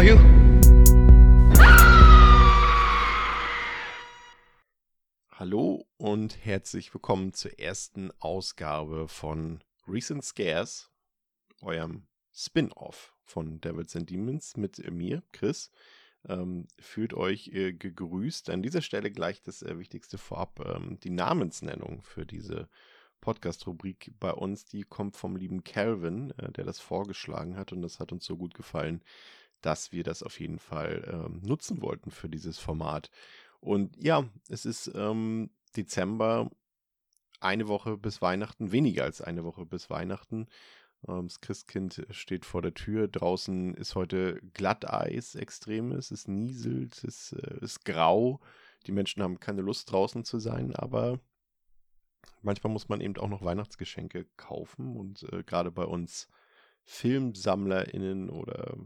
For you. Hallo und herzlich willkommen zur ersten Ausgabe von Recent Scares, eurem Spin-off von Devils and Demons mit mir, Chris. Ähm, fühlt euch äh, gegrüßt. An dieser Stelle gleich das äh, Wichtigste vorab. Ähm, die Namensnennung für diese Podcast-Rubrik bei uns, die kommt vom lieben Calvin, äh, der das vorgeschlagen hat und das hat uns so gut gefallen, dass wir das auf jeden Fall ähm, nutzen wollten für dieses Format. Und ja, es ist ähm, Dezember, eine Woche bis Weihnachten, weniger als eine Woche bis Weihnachten. Ähm, das Christkind steht vor der Tür. Draußen ist heute Glatteis extremes. Es nieselt, es äh, ist grau. Die Menschen haben keine Lust draußen zu sein, aber manchmal muss man eben auch noch Weihnachtsgeschenke kaufen. Und äh, gerade bei uns FilmsammlerInnen oder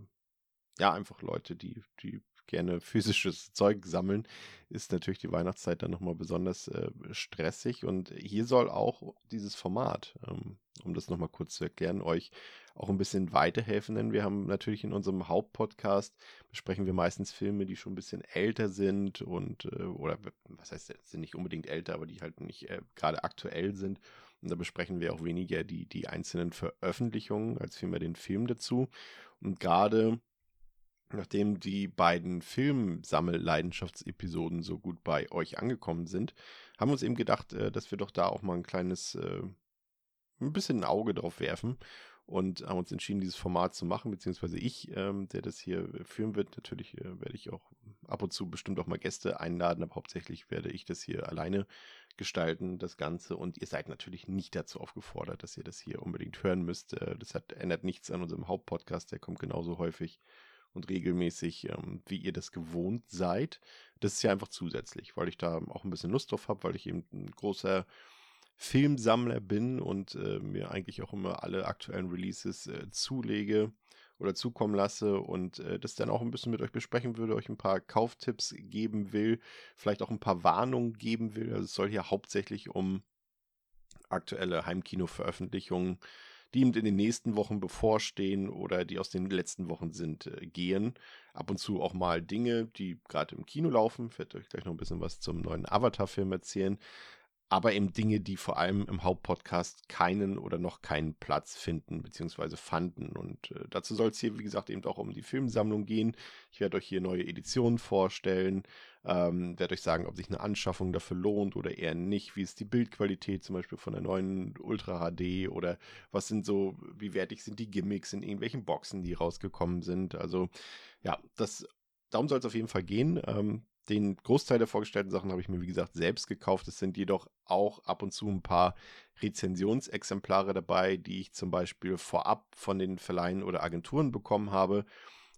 ja, einfach Leute, die, die gerne physisches Zeug sammeln, ist natürlich die Weihnachtszeit dann nochmal besonders äh, stressig. Und hier soll auch dieses Format, ähm, um das nochmal kurz zu erklären, euch auch ein bisschen weiterhelfen, denn wir haben natürlich in unserem Hauptpodcast besprechen wir meistens Filme, die schon ein bisschen älter sind und äh, oder was heißt sind nicht unbedingt älter, aber die halt nicht äh, gerade aktuell sind. Und da besprechen wir auch weniger die, die einzelnen Veröffentlichungen als vielmehr den Film dazu. Und gerade nachdem die beiden Filmsammelleidenschaftsepisoden so gut bei euch angekommen sind, haben wir uns eben gedacht, äh, dass wir doch da auch mal ein kleines, äh, ein bisschen ein Auge drauf werfen und haben uns entschieden, dieses Format zu machen, beziehungsweise ich, ähm, der das hier führen wird. Natürlich äh, werde ich auch ab und zu bestimmt auch mal Gäste einladen, aber hauptsächlich werde ich das hier alleine gestalten, das Ganze. Und ihr seid natürlich nicht dazu aufgefordert, dass ihr das hier unbedingt hören müsst. das hat, ändert nichts an unserem Hauptpodcast, der kommt genauso häufig und regelmäßig, ähm, wie ihr das gewohnt seid. Das ist ja einfach zusätzlich, weil ich da auch ein bisschen Lust drauf habe, weil ich eben ein großer Filmsammler bin und äh, mir eigentlich auch immer alle aktuellen Releases äh, zulege oder zukommen lasse und äh, das dann auch ein bisschen mit euch besprechen würde, euch ein paar Kauftipps geben will, vielleicht auch ein paar Warnungen geben will. Also es soll hier hauptsächlich um aktuelle Heimkino-Veröffentlichungen die in den nächsten Wochen bevorstehen oder die aus den letzten Wochen sind, äh, gehen. Ab und zu auch mal Dinge, die gerade im Kino laufen. Ich werde euch gleich noch ein bisschen was zum neuen Avatar-Film erzählen aber eben Dinge, die vor allem im Hauptpodcast keinen oder noch keinen Platz finden bzw. fanden. Und äh, dazu soll es hier, wie gesagt, eben auch um die Filmsammlung gehen. Ich werde euch hier neue Editionen vorstellen, ähm, werde euch sagen, ob sich eine Anschaffung dafür lohnt oder eher nicht. Wie ist die Bildqualität zum Beispiel von der neuen Ultra HD oder was sind so, wie wertig sind die Gimmicks in irgendwelchen Boxen, die rausgekommen sind. Also ja, das darum soll es auf jeden Fall gehen. Ähm, den Großteil der vorgestellten Sachen habe ich mir, wie gesagt, selbst gekauft. Es sind jedoch auch ab und zu ein paar Rezensionsexemplare dabei, die ich zum Beispiel vorab von den Verleihen oder Agenturen bekommen habe,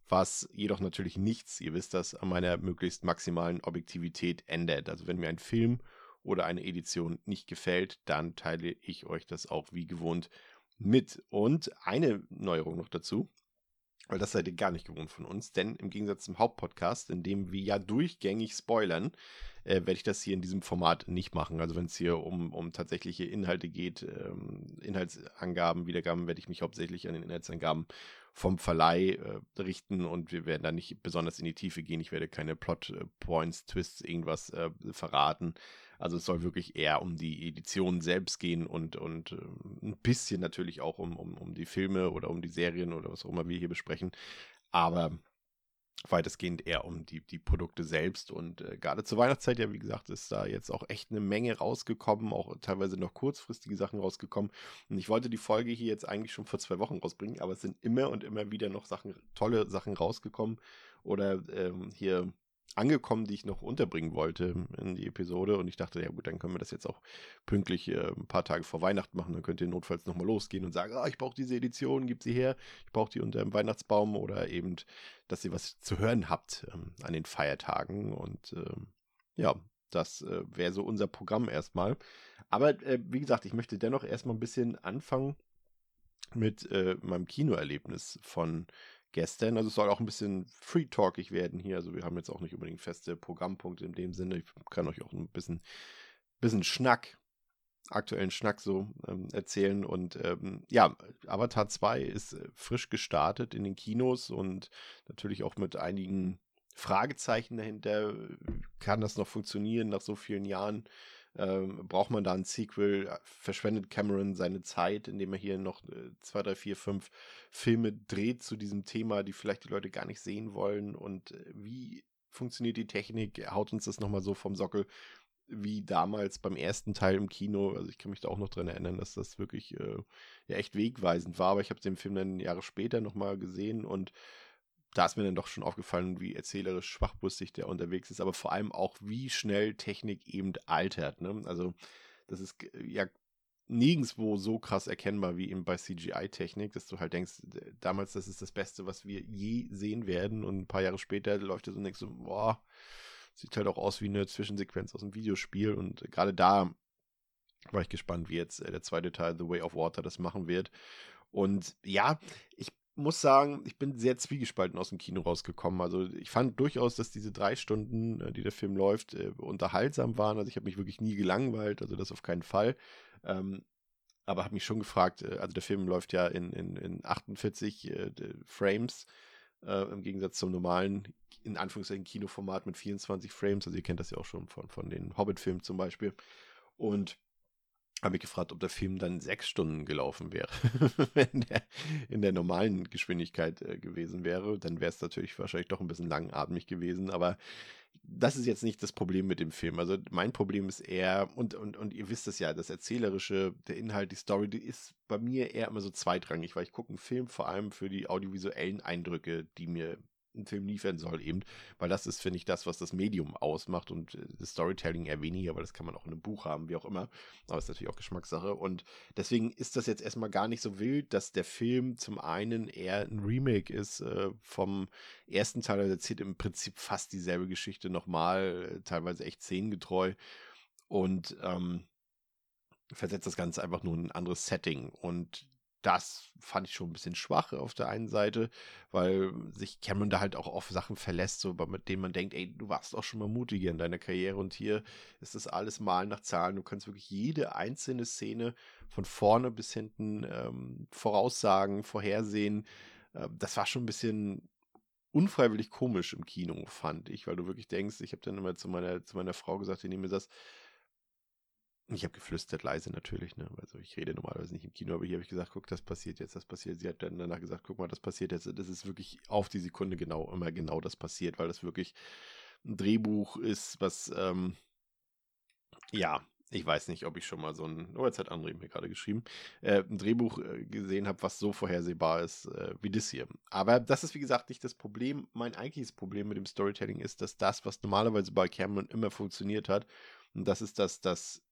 was jedoch natürlich nichts, ihr wisst das, an meiner möglichst maximalen Objektivität ändert. Also wenn mir ein Film oder eine Edition nicht gefällt, dann teile ich euch das auch wie gewohnt mit. Und eine Neuerung noch dazu. Weil das seid ihr gar nicht gewohnt von uns, denn im Gegensatz zum Hauptpodcast, in dem wir ja durchgängig spoilern, äh, werde ich das hier in diesem Format nicht machen. Also wenn es hier um, um tatsächliche Inhalte geht, ähm, Inhaltsangaben, Wiedergaben, werde ich mich hauptsächlich an den Inhaltsangaben vom Verleih äh, richten und wir werden da nicht besonders in die Tiefe gehen. Ich werde keine Plot äh, Points, Twists, irgendwas äh, verraten. Also es soll wirklich eher um die Edition selbst gehen und, und äh, ein bisschen natürlich auch um, um, um die Filme oder um die Serien oder was auch immer wir hier besprechen. Aber weitestgehend eher um die, die Produkte selbst. Und äh, gerade zur Weihnachtszeit, ja, wie gesagt, ist da jetzt auch echt eine Menge rausgekommen, auch teilweise noch kurzfristige Sachen rausgekommen. Und ich wollte die Folge hier jetzt eigentlich schon vor zwei Wochen rausbringen, aber es sind immer und immer wieder noch Sachen, tolle Sachen rausgekommen. Oder ähm, hier angekommen, die ich noch unterbringen wollte in die Episode. Und ich dachte, ja gut, dann können wir das jetzt auch pünktlich äh, ein paar Tage vor Weihnachten machen. Dann könnt ihr notfalls nochmal losgehen und sagen, ah, ich brauche diese Edition, gib sie her. Ich brauche die unter dem Weihnachtsbaum oder eben, dass ihr was zu hören habt ähm, an den Feiertagen. Und ähm, ja, das äh, wäre so unser Programm erstmal. Aber äh, wie gesagt, ich möchte dennoch erstmal ein bisschen anfangen mit äh, meinem Kinoerlebnis von gestern. Also es soll auch ein bisschen free-talkig werden hier. Also wir haben jetzt auch nicht unbedingt feste Programmpunkte in dem Sinne. Ich kann euch auch ein bisschen, bisschen Schnack, aktuellen Schnack so ähm, erzählen. Und ähm, ja, Avatar 2 ist äh, frisch gestartet in den Kinos und natürlich auch mit einigen Fragezeichen dahinter. Kann das noch funktionieren nach so vielen Jahren? Ähm, braucht man da ein Sequel? Verschwendet Cameron seine Zeit, indem er hier noch äh, zwei, drei, vier, fünf Filme dreht zu diesem Thema, die vielleicht die Leute gar nicht sehen wollen? Und äh, wie funktioniert die Technik? Haut uns das nochmal so vom Sockel wie damals beim ersten Teil im Kino. Also ich kann mich da auch noch dran erinnern, dass das wirklich äh, ja echt wegweisend war. Aber ich habe den Film dann Jahre später nochmal gesehen und da ist mir dann doch schon aufgefallen, wie erzählerisch schwachbrüstig der unterwegs ist, aber vor allem auch, wie schnell Technik eben altert. Ne? Also, das ist ja nirgendwo so krass erkennbar wie eben bei CGI-Technik, dass du halt denkst, damals, das ist das Beste, was wir je sehen werden und ein paar Jahre später läuft das und denkst so, boah, sieht halt auch aus wie eine Zwischensequenz aus einem Videospiel und gerade da war ich gespannt, wie jetzt äh, der zweite Teil The Way of Water das machen wird. Und ja, ich muss sagen, ich bin sehr zwiegespalten aus dem Kino rausgekommen. Also ich fand durchaus, dass diese drei Stunden, äh, die der Film läuft, äh, unterhaltsam waren. Also ich habe mich wirklich nie gelangweilt, also das auf keinen Fall. Ähm, aber habe mich schon gefragt, äh, also der Film läuft ja in, in, in 48 äh, Frames, äh, im Gegensatz zum normalen, in Anführungszeichen, Kinoformat mit 24 Frames. Also ihr kennt das ja auch schon von, von den Hobbit-Filmen zum Beispiel. Und habe ich gefragt, ob der Film dann sechs Stunden gelaufen wäre, wenn der in der normalen Geschwindigkeit äh, gewesen wäre. Dann wäre es natürlich wahrscheinlich doch ein bisschen langatmig gewesen, aber das ist jetzt nicht das Problem mit dem Film. Also mein Problem ist eher, und, und, und ihr wisst es ja, das Erzählerische, der Inhalt, die Story, die ist bei mir eher immer so zweitrangig, weil ich gucke einen Film vor allem für die audiovisuellen Eindrücke, die mir ein Film liefern soll eben, weil das ist, finde ich, das, was das Medium ausmacht und äh, das Storytelling eher weniger, weil das kann man auch in einem Buch haben, wie auch immer, aber ist natürlich auch Geschmackssache. Und deswegen ist das jetzt erstmal gar nicht so wild, dass der Film zum einen eher ein Remake ist äh, vom ersten Teil, er erzählt im Prinzip fast dieselbe Geschichte nochmal, teilweise echt szenengetreu. Und ähm, versetzt das Ganze einfach nur in ein anderes Setting. Und das fand ich schon ein bisschen schwach auf der einen Seite, weil sich Cameron da halt auch auf Sachen verlässt, so mit denen man denkt, ey, du warst auch schon mal mutiger in deiner Karriere und hier ist das alles mal nach Zahlen. Du kannst wirklich jede einzelne Szene von vorne bis hinten ähm, voraussagen, vorhersehen. Äh, das war schon ein bisschen unfreiwillig komisch im Kino, fand ich, weil du wirklich denkst, ich habe dann immer zu meiner, zu meiner Frau gesagt, die nehme mir das, ich habe geflüstert leise natürlich, ne? Also ich rede normalerweise nicht im Kino, aber hier habe ich gesagt, guck, das passiert jetzt, das passiert. Sie hat dann danach gesagt, guck mal, das passiert jetzt. Das ist wirklich auf die Sekunde genau, immer genau das passiert, weil das wirklich ein Drehbuch ist, was, ähm, ja, ich weiß nicht, ob ich schon mal so ein, oh, jetzt hat André mir gerade geschrieben, äh, ein Drehbuch äh, gesehen habe, was so vorhersehbar ist äh, wie das hier. Aber das ist, wie gesagt, nicht das Problem. Mein eigentliches Problem mit dem Storytelling ist, dass das, was normalerweise bei Cameron immer funktioniert hat, und das ist, dass das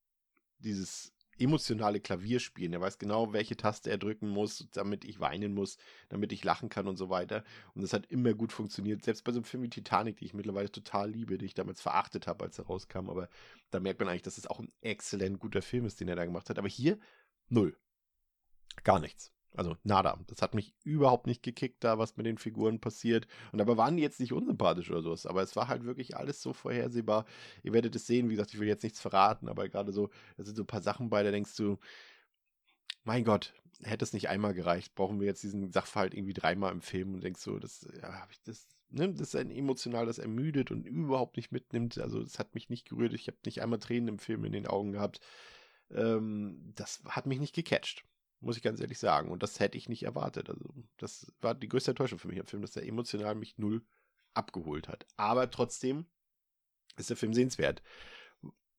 dieses emotionale Klavierspielen. Er weiß genau, welche Taste er drücken muss, damit ich weinen muss, damit ich lachen kann und so weiter. Und das hat immer gut funktioniert. Selbst bei so einem Film wie Titanic, die ich mittlerweile total liebe, den ich damals verachtet habe, als er rauskam. Aber da merkt man eigentlich, dass es auch ein exzellent guter Film ist, den er da gemacht hat. Aber hier null. Gar nichts. Also nada. Das hat mich überhaupt nicht gekickt, da was mit den Figuren passiert. Und dabei waren die jetzt nicht unsympathisch oder sowas. Aber es war halt wirklich alles so vorhersehbar. Ihr werdet es sehen. Wie gesagt, ich will jetzt nichts verraten, aber gerade so, da sind so ein paar Sachen bei, da denkst du, mein Gott, hätte es nicht einmal gereicht. Brauchen wir jetzt diesen Sachverhalt irgendwie dreimal im Film und denkst so, das ja, habe ich das. Ne, das ist ein emotional, das ermüdet und überhaupt nicht mitnimmt. Also, es hat mich nicht gerührt. Ich habe nicht einmal Tränen im Film in den Augen gehabt. Ähm, das hat mich nicht gecatcht muss ich ganz ehrlich sagen. Und das hätte ich nicht erwartet. Also, das war die größte Enttäuschung für mich im Film, dass er emotional mich null abgeholt hat. Aber trotzdem ist der Film sehenswert.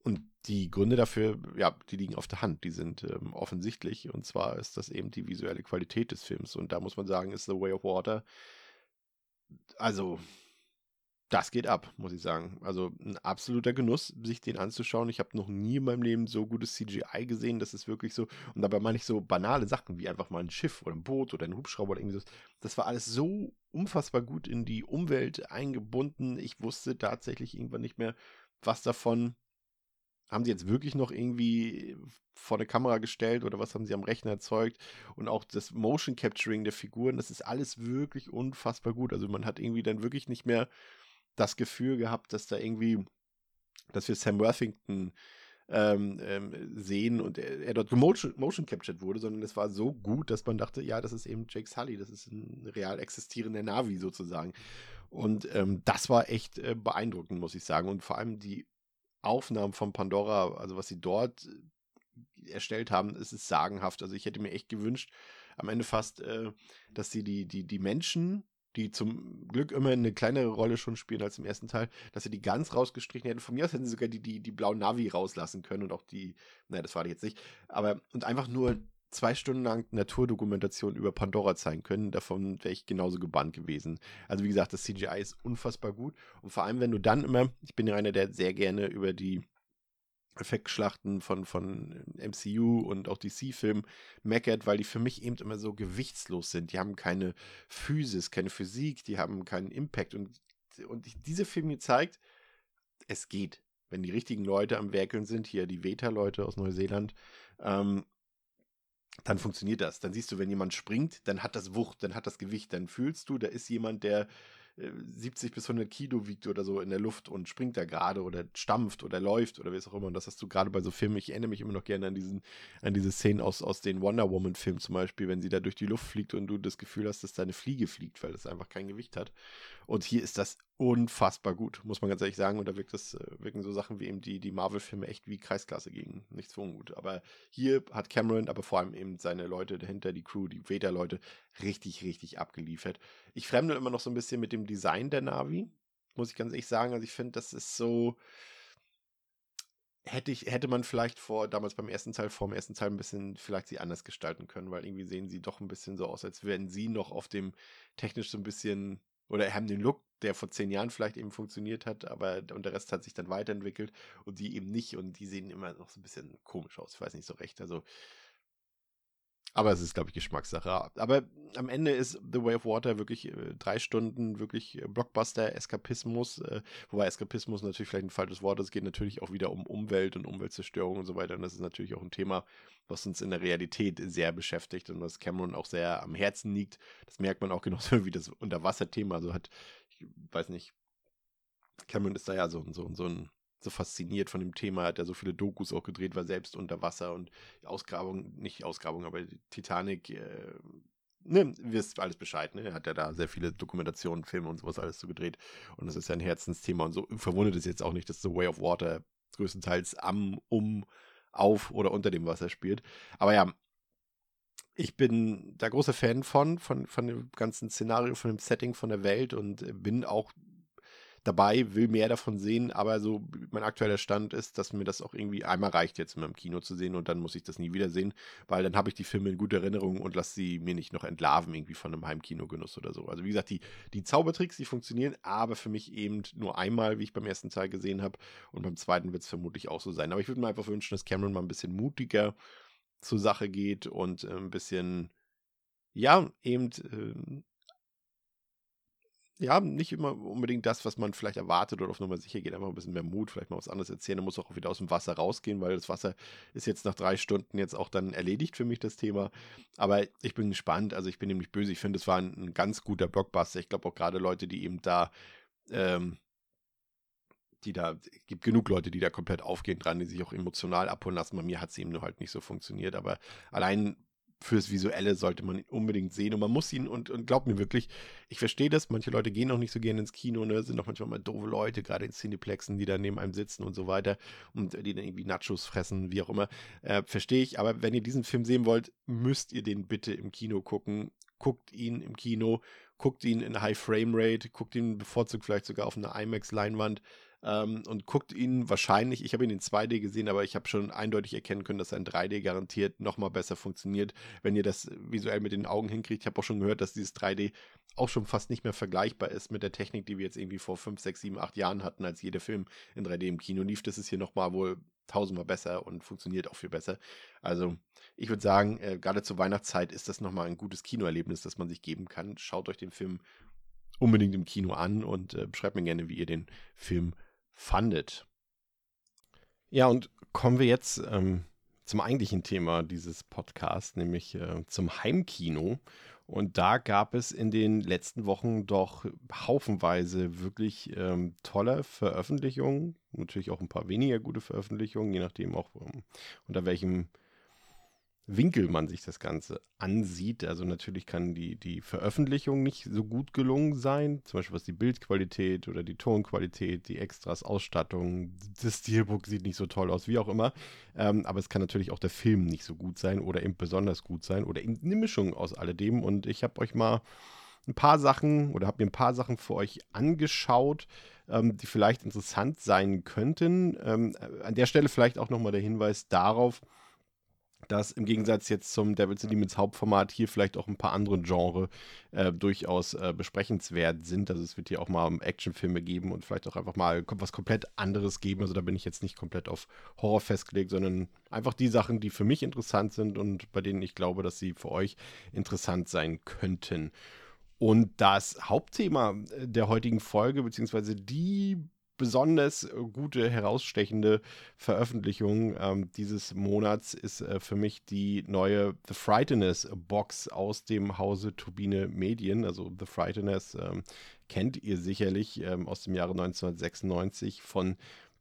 Und die Gründe dafür, ja, die liegen auf der Hand. Die sind ähm, offensichtlich. Und zwar ist das eben die visuelle Qualität des Films. Und da muss man sagen, ist The Way of Water, also das geht ab, muss ich sagen. Also ein absoluter Genuss, sich den anzuschauen. Ich habe noch nie in meinem Leben so gutes CGI gesehen. Das ist wirklich so. Und dabei meine ich so banale Sachen wie einfach mal ein Schiff oder ein Boot oder ein Hubschrauber oder irgendwas. Das war alles so unfassbar gut in die Umwelt eingebunden. Ich wusste tatsächlich irgendwann nicht mehr, was davon haben sie jetzt wirklich noch irgendwie vor eine Kamera gestellt oder was haben sie am Rechner erzeugt? Und auch das Motion Capturing der Figuren, das ist alles wirklich unfassbar gut. Also man hat irgendwie dann wirklich nicht mehr das Gefühl gehabt, dass da irgendwie, dass wir Sam Worthington ähm, ähm, sehen und er, er dort motion, motion captured wurde, sondern es war so gut, dass man dachte, ja, das ist eben Jake Sully, das ist ein real existierender Navi sozusagen. Und ähm, das war echt äh, beeindruckend, muss ich sagen. Und vor allem die Aufnahmen von Pandora, also was sie dort äh, erstellt haben, ist es sagenhaft. Also ich hätte mir echt gewünscht, am Ende fast, äh, dass sie die, die, die Menschen, die zum Glück immer eine kleinere Rolle schon spielen als im ersten Teil, dass sie die ganz rausgestrichen hätten. Von mir aus hätten sie sogar die, die, die blauen Navi rauslassen können und auch die, naja, das war die jetzt nicht, aber und einfach nur zwei Stunden lang Naturdokumentation über Pandora zeigen können. Davon wäre ich genauso gebannt gewesen. Also wie gesagt, das CGI ist unfassbar gut. Und vor allem, wenn du dann immer, ich bin ja einer, der sehr gerne über die Effektschlachten von, von MCU und auch DC-Filmen meckert, weil die für mich eben immer so gewichtslos sind. Die haben keine Physis, keine Physik, die haben keinen Impact. Und, und diese Filme zeigt, es geht. Wenn die richtigen Leute am Werkeln sind, hier die Veta-Leute aus Neuseeland, ähm, dann funktioniert das. Dann siehst du, wenn jemand springt, dann hat das Wucht, dann hat das Gewicht, dann fühlst du, da ist jemand, der 70 bis 100 Kilo wiegt oder so in der Luft und springt da gerade oder stampft oder läuft oder wie es auch immer. Und das hast du gerade bei so Filmen. Ich erinnere mich immer noch gerne an diesen, an diese Szenen aus, aus den Wonder Woman Filmen zum Beispiel, wenn sie da durch die Luft fliegt und du das Gefühl hast, dass da eine Fliege fliegt, weil das einfach kein Gewicht hat. Und hier ist das unfassbar gut, muss man ganz ehrlich sagen. Und da wirkt das, äh, wirken so Sachen wie eben die, die Marvel-Filme echt wie Kreisklasse gegen. Nichts ungut. Aber hier hat Cameron, aber vor allem eben seine Leute dahinter, die Crew, die Vader-Leute, richtig, richtig abgeliefert. Ich fremde immer noch so ein bisschen mit dem Design der Navi, muss ich ganz ehrlich sagen. Also ich finde, das ist so. Hätte, ich, hätte man vielleicht vor, damals beim ersten Teil, vor dem ersten Teil ein bisschen vielleicht sie anders gestalten können, weil irgendwie sehen sie doch ein bisschen so aus, als wären sie noch auf dem technisch so ein bisschen oder haben den Look, der vor zehn Jahren vielleicht eben funktioniert hat, aber und der Rest hat sich dann weiterentwickelt und die eben nicht und die sehen immer noch so ein bisschen komisch aus. Ich weiß nicht so recht. Also aber es ist, glaube ich, Geschmackssache. Aber am Ende ist The Way of Water wirklich äh, drei Stunden wirklich äh, Blockbuster-Eskapismus. Äh, wobei Eskapismus natürlich vielleicht ein falsches Wort ist. Es geht natürlich auch wieder um Umwelt und Umweltzerstörung und so weiter. Und das ist natürlich auch ein Thema, was uns in der Realität sehr beschäftigt und was Cameron auch sehr am Herzen liegt. Das merkt man auch genauso wie das Unterwasserthema. Also hat, ich weiß nicht, Cameron ist da ja so, so, so ein so fasziniert von dem Thema, hat er so viele Dokus auch gedreht, war selbst unter Wasser und Ausgrabung, nicht Ausgrabung, aber Titanic, äh, ne, wisst alles Bescheid, ne? Er hat ja da sehr viele Dokumentationen, Filme und sowas alles so gedreht. Und das ist ja ein Herzensthema. Und so verwundert es jetzt auch nicht, dass The Way of Water größtenteils am, um, auf oder unter dem Wasser spielt. Aber ja, ich bin da großer Fan von, von, von dem ganzen Szenario, von dem Setting, von der Welt und bin auch dabei, will mehr davon sehen, aber so mein aktueller Stand ist, dass mir das auch irgendwie einmal reicht, jetzt mal im Kino zu sehen und dann muss ich das nie wieder sehen, weil dann habe ich die Filme in guter Erinnerung und lasse sie mir nicht noch entlarven irgendwie von einem Heimkinogenuss oder so. Also wie gesagt, die, die Zaubertricks, die funktionieren, aber für mich eben nur einmal, wie ich beim ersten Teil gesehen habe und beim zweiten wird es vermutlich auch so sein. Aber ich würde mir einfach wünschen, dass Cameron mal ein bisschen mutiger zur Sache geht und äh, ein bisschen ja, eben äh, ja, nicht immer unbedingt das, was man vielleicht erwartet oder auf Nummer sicher geht, einfach ein bisschen mehr Mut, vielleicht mal was anderes erzählen. Dann muss auch wieder aus dem Wasser rausgehen, weil das Wasser ist jetzt nach drei Stunden jetzt auch dann erledigt für mich, das Thema. Aber ich bin gespannt, also ich bin nämlich böse, ich finde, es war ein, ein, ganz guter Blockbuster. Ich glaube auch gerade Leute, die eben da, ähm, die da, gibt genug Leute, die da komplett aufgehen dran, die sich auch emotional abholen lassen. Bei mir hat es eben nur halt nicht so funktioniert, aber allein fürs Visuelle sollte man ihn unbedingt sehen und man muss ihn und, und glaubt mir wirklich, ich verstehe das, manche Leute gehen auch nicht so gerne ins Kino, ne, sind auch manchmal mal doofe Leute, gerade in Cineplexen, die da neben einem sitzen und so weiter und die dann irgendwie Nachos fressen, wie auch immer, äh, verstehe ich, aber wenn ihr diesen Film sehen wollt, müsst ihr den bitte im Kino gucken, guckt ihn im Kino, guckt ihn in High Frame Rate, guckt ihn bevorzugt vielleicht sogar auf einer IMAX-Leinwand, ähm, und guckt ihn wahrscheinlich, ich habe ihn in 2D gesehen, aber ich habe schon eindeutig erkennen können, dass ein 3D garantiert nochmal besser funktioniert, wenn ihr das visuell mit den Augen hinkriegt. Ich habe auch schon gehört, dass dieses 3D auch schon fast nicht mehr vergleichbar ist mit der Technik, die wir jetzt irgendwie vor 5, 6, 7, 8 Jahren hatten, als jeder Film in 3D im Kino lief. Das ist hier nochmal wohl tausendmal besser und funktioniert auch viel besser. Also ich würde sagen, äh, gerade zur Weihnachtszeit ist das nochmal ein gutes Kinoerlebnis, das man sich geben kann. Schaut euch den Film unbedingt im Kino an und äh, schreibt mir gerne, wie ihr den Film fandet. Ja, und kommen wir jetzt ähm, zum eigentlichen Thema dieses Podcasts, nämlich äh, zum Heimkino. Und da gab es in den letzten Wochen doch haufenweise wirklich ähm, tolle Veröffentlichungen, natürlich auch ein paar weniger gute Veröffentlichungen, je nachdem auch ähm, unter welchem Winkel man sich das Ganze ansieht. Also natürlich kann die, die Veröffentlichung nicht so gut gelungen sein, zum Beispiel was die Bildqualität oder die Tonqualität, die Extras, Ausstattung, das Steelbook sieht nicht so toll aus, wie auch immer. Ähm, aber es kann natürlich auch der Film nicht so gut sein oder eben besonders gut sein oder eben eine Mischung aus alledem. Und ich habe euch mal ein paar Sachen oder habe mir ein paar Sachen für euch angeschaut, ähm, die vielleicht interessant sein könnten. Ähm, an der Stelle vielleicht auch nochmal der Hinweis darauf, dass im Gegensatz jetzt zum Devils and Demons Hauptformat hier vielleicht auch ein paar andere Genre äh, durchaus äh, besprechenswert sind. Also es wird hier auch mal Actionfilme geben und vielleicht auch einfach mal was komplett anderes geben. Also da bin ich jetzt nicht komplett auf Horror festgelegt, sondern einfach die Sachen, die für mich interessant sind und bei denen ich glaube, dass sie für euch interessant sein könnten. Und das Hauptthema der heutigen Folge, beziehungsweise die besonders äh, gute, herausstechende Veröffentlichung ähm, dieses Monats ist äh, für mich die neue The Frighteners Box aus dem Hause Turbine Medien. Also The Frighteners ähm, kennt ihr sicherlich ähm, aus dem Jahre 1996 von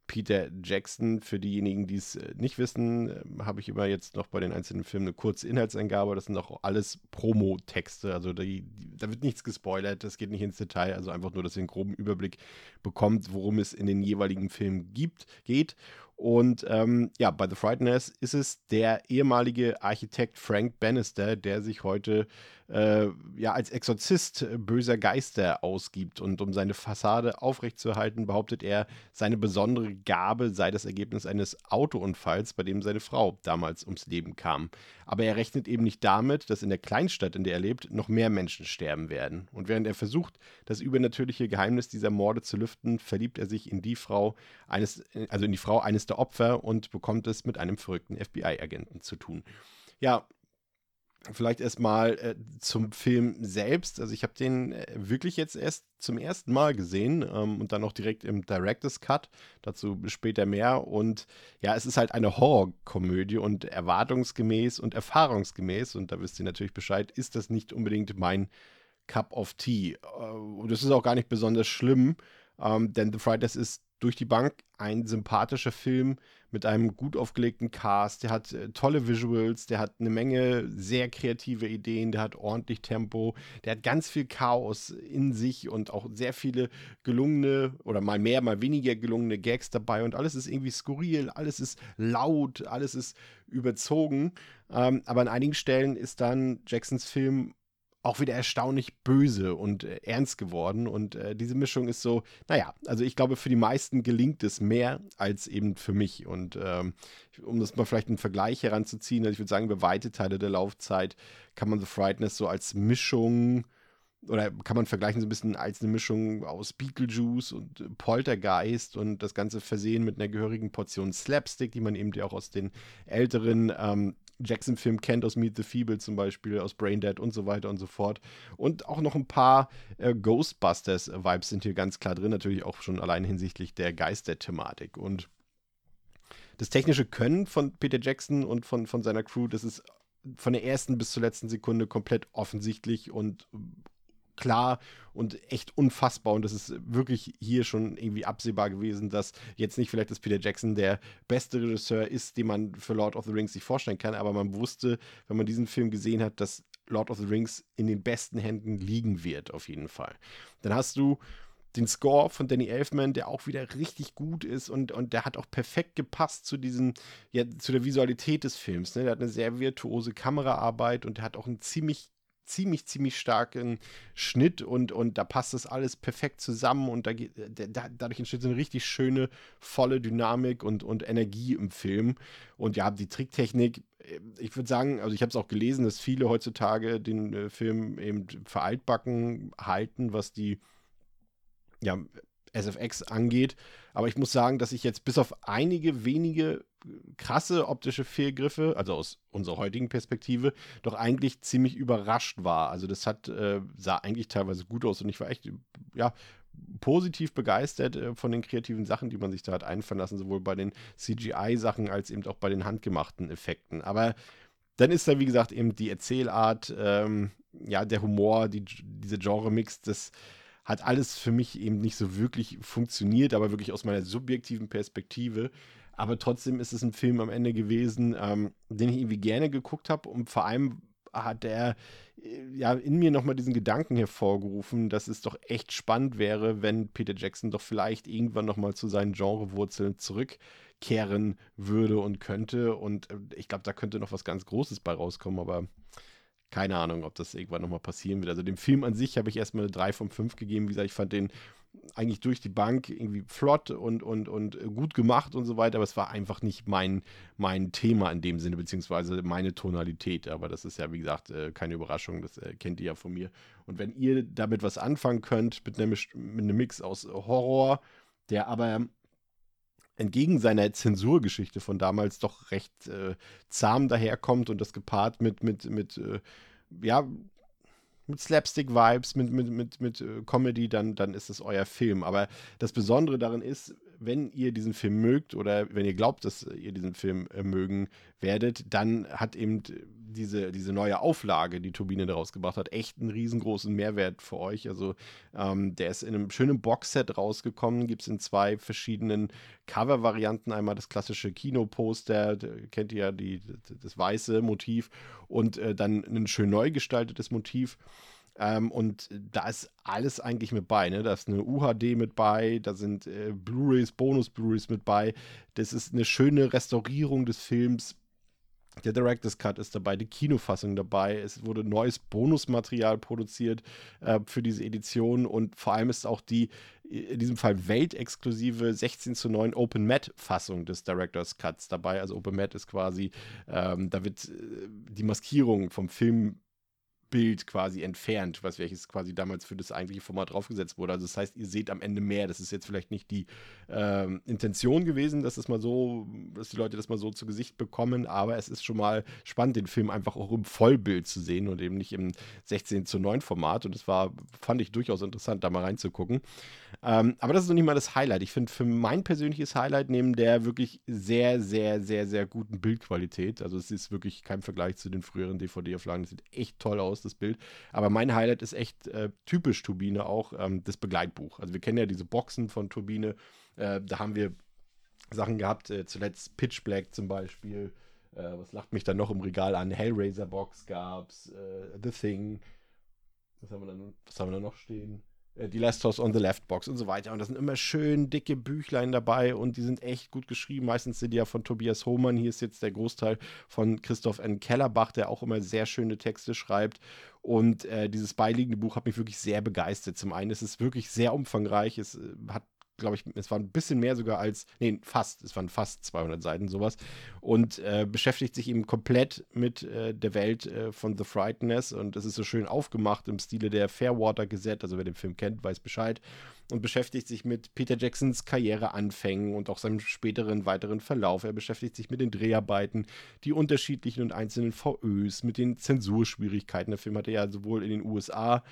Peter Jackson. Für diejenigen, die es äh, nicht wissen, ähm, habe ich immer jetzt noch bei den einzelnen Filmen eine kurze Inhaltsangabe. Das sind auch alles Promo-Texte. Also die, die, da wird nichts gespoilert, das geht nicht ins Detail. Also einfach nur, dass ihr einen groben Überblick bekommt, worum es in den jeweiligen Filmen gibt, geht. Und ähm, ja, bei The Frighteners ist es der ehemalige Architekt Frank Bannister, der sich heute äh, ja als Exorzist böser Geister ausgibt. Und um seine Fassade aufrechtzuerhalten, behauptet er, seine besondere Gabe sei das Ergebnis eines Autounfalls, bei dem seine Frau damals ums Leben kam. Aber er rechnet eben nicht damit, dass in der Kleinstadt, in der er lebt, noch mehr Menschen sterben werden. Und während er versucht, das übernatürliche Geheimnis dieser Morde zu lüften, verliebt er sich in die Frau eines, also in die Frau eines der Opfer und bekommt es mit einem verrückten FBI-Agenten zu tun. Ja, Vielleicht erstmal äh, zum Film selbst. Also ich habe den äh, wirklich jetzt erst zum ersten Mal gesehen ähm, und dann auch direkt im Director's Cut. Dazu später mehr. Und ja, es ist halt eine Horrorkomödie und erwartungsgemäß und erfahrungsgemäß, und da wisst ihr natürlich Bescheid, ist das nicht unbedingt mein Cup of Tea. Äh, und das ist auch gar nicht besonders schlimm, ähm, denn The Fridays ist durch die Bank ein sympathischer Film mit einem gut aufgelegten Cast. Der hat äh, tolle Visuals, der hat eine Menge sehr kreative Ideen, der hat ordentlich Tempo, der hat ganz viel Chaos in sich und auch sehr viele gelungene oder mal mehr, mal weniger gelungene Gags dabei und alles ist irgendwie skurril, alles ist laut, alles ist überzogen. Ähm, aber an einigen Stellen ist dann Jacksons Film auch wieder erstaunlich böse und äh, ernst geworden. Und äh, diese Mischung ist so, naja, also ich glaube, für die meisten gelingt es mehr als eben für mich. Und ähm, um das mal vielleicht einen Vergleich heranzuziehen, also ich würde sagen, über weite Teile der Laufzeit kann man The Frighteners so als Mischung oder kann man vergleichen so ein bisschen als eine Mischung aus Beetlejuice und Poltergeist und das Ganze versehen mit einer gehörigen Portion Slapstick, die man eben ja auch aus den älteren ähm, Jackson-Film kennt, aus Meet the Feeble zum Beispiel, aus Braindead und so weiter und so fort. Und auch noch ein paar äh, Ghostbusters-Vibes sind hier ganz klar drin, natürlich auch schon allein hinsichtlich der Geister-Thematik. Und das technische Können von Peter Jackson und von, von seiner Crew, das ist von der ersten bis zur letzten Sekunde komplett offensichtlich und klar und echt unfassbar. Und das ist wirklich hier schon irgendwie absehbar gewesen, dass jetzt nicht vielleicht das Peter Jackson der beste Regisseur ist, den man für Lord of the Rings sich vorstellen kann, aber man wusste, wenn man diesen Film gesehen hat, dass Lord of the Rings in den besten Händen liegen wird, auf jeden Fall. Dann hast du den Score von Danny Elfman, der auch wieder richtig gut ist und, und der hat auch perfekt gepasst zu diesem, ja, zu der Visualität des Films. Ne? Der hat eine sehr virtuose Kameraarbeit und der hat auch einen ziemlich ziemlich, ziemlich starken Schnitt und, und da passt das alles perfekt zusammen und da, da, dadurch entsteht so eine richtig schöne, volle Dynamik und, und Energie im Film. Und ja, die Tricktechnik, ich würde sagen, also ich habe es auch gelesen, dass viele heutzutage den äh, Film eben für altbacken halten, was die ja, SFX angeht. Aber ich muss sagen, dass ich jetzt bis auf einige wenige krasse optische Fehlgriffe, also aus unserer heutigen Perspektive, doch eigentlich ziemlich überrascht war. Also das hat, äh, sah eigentlich teilweise gut aus und ich war echt, ja, positiv begeistert äh, von den kreativen Sachen, die man sich da hat einfallen lassen, sowohl bei den CGI-Sachen als eben auch bei den handgemachten Effekten. Aber dann ist da, wie gesagt, eben die Erzählart, ähm, ja, der Humor, die, diese Genre-Mix, das hat alles für mich eben nicht so wirklich funktioniert, aber wirklich aus meiner subjektiven Perspektive. Aber trotzdem ist es ein Film am Ende gewesen, ähm, den ich irgendwie gerne geguckt habe und vor allem hat er äh, ja in mir nochmal diesen Gedanken hervorgerufen, dass es doch echt spannend wäre, wenn Peter Jackson doch vielleicht irgendwann nochmal zu seinen Genrewurzeln zurückkehren würde und könnte. Und äh, ich glaube, da könnte noch was ganz Großes bei rauskommen, aber keine Ahnung, ob das irgendwann nochmal passieren wird. Also dem Film an sich habe ich erstmal eine 3 von 5 gegeben. Wie gesagt, ich fand den eigentlich durch die Bank irgendwie flott und, und, und gut gemacht und so weiter, aber es war einfach nicht mein, mein Thema in dem Sinne, beziehungsweise meine Tonalität. Aber das ist ja, wie gesagt, äh, keine Überraschung, das äh, kennt ihr ja von mir. Und wenn ihr damit was anfangen könnt, mit einem, mit einem Mix aus Horror, der aber entgegen seiner Zensurgeschichte von damals doch recht äh, zahm daherkommt und das gepaart mit, mit, mit äh, ja, mit Slapstick-Vibes, mit, mit, mit, mit äh, Comedy, dann, dann ist es euer Film. Aber das Besondere darin ist, wenn ihr diesen Film mögt oder wenn ihr glaubt, dass ihr diesen Film äh, mögen werdet, dann hat eben diese, diese neue Auflage, die Turbine daraus gebracht hat, echt einen riesengroßen Mehrwert für euch. Also ähm, der ist in einem schönen Boxset rausgekommen, gibt es in zwei verschiedenen Cover-Varianten. Einmal das klassische Kinoposter, kennt ihr ja die, das weiße Motiv und äh, dann ein schön neu gestaltetes Motiv. Ähm, und da ist alles eigentlich mit bei. Ne? Da ist eine UHD mit bei, da sind äh, Blu-rays, Bonus-Blu-rays mit bei. Das ist eine schöne Restaurierung des Films. Der Director's Cut ist dabei, die Kinofassung dabei. Es wurde neues Bonusmaterial produziert äh, für diese Edition und vor allem ist auch die in diesem Fall weltexklusive 16 zu 9 Open Mat Fassung des Director's Cuts dabei. Also Open Mat ist quasi, ähm, da wird äh, die Maskierung vom Film Bild quasi entfernt, was welches quasi damals für das eigentliche Format draufgesetzt wurde. Also das heißt, ihr seht am Ende mehr. Das ist jetzt vielleicht nicht die ähm, Intention gewesen, dass das mal so, dass die Leute das mal so zu Gesicht bekommen, aber es ist schon mal spannend, den Film einfach auch im Vollbild zu sehen und eben nicht im 16 zu 9 Format. Und das war, fand ich durchaus interessant, da mal reinzugucken. Ähm, aber das ist noch nicht mal das Highlight. Ich finde für mein persönliches Highlight neben der wirklich sehr, sehr, sehr, sehr guten Bildqualität, also es ist wirklich kein Vergleich zu den früheren DVD-Auflagen, das sieht echt toll aus, das Bild. Aber mein Highlight ist echt äh, typisch Turbine auch, ähm, das Begleitbuch. Also wir kennen ja diese Boxen von Turbine, äh, da haben wir Sachen gehabt, äh, zuletzt Pitch Black zum Beispiel. Äh, was lacht mich dann noch im Regal an? Hellraiser Box gab's, äh, The Thing. Was haben wir dann, was haben wir da noch stehen? Äh, die Last House on the Left Box und so weiter. Und da sind immer schön dicke Büchlein dabei und die sind echt gut geschrieben. Meistens sind die ja von Tobias Hohmann. Hier ist jetzt der Großteil von Christoph N. Kellerbach, der auch immer sehr schöne Texte schreibt. Und äh, dieses beiliegende Buch hat mich wirklich sehr begeistert. Zum einen ist es wirklich sehr umfangreich. Es äh, hat glaube ich, es war ein bisschen mehr sogar als, nee, fast, es waren fast 200 Seiten sowas und äh, beschäftigt sich eben komplett mit äh, der Welt äh, von The Frighteners und es ist so schön aufgemacht im Stile der Fairwater Gesetz, also wer den Film kennt, weiß Bescheid und beschäftigt sich mit Peter Jacksons Karriereanfängen und auch seinem späteren weiteren Verlauf. Er beschäftigt sich mit den Dreharbeiten, die unterschiedlichen und einzelnen VÖs, mit den Zensurschwierigkeiten. Der Film hatte ja sowohl in den USA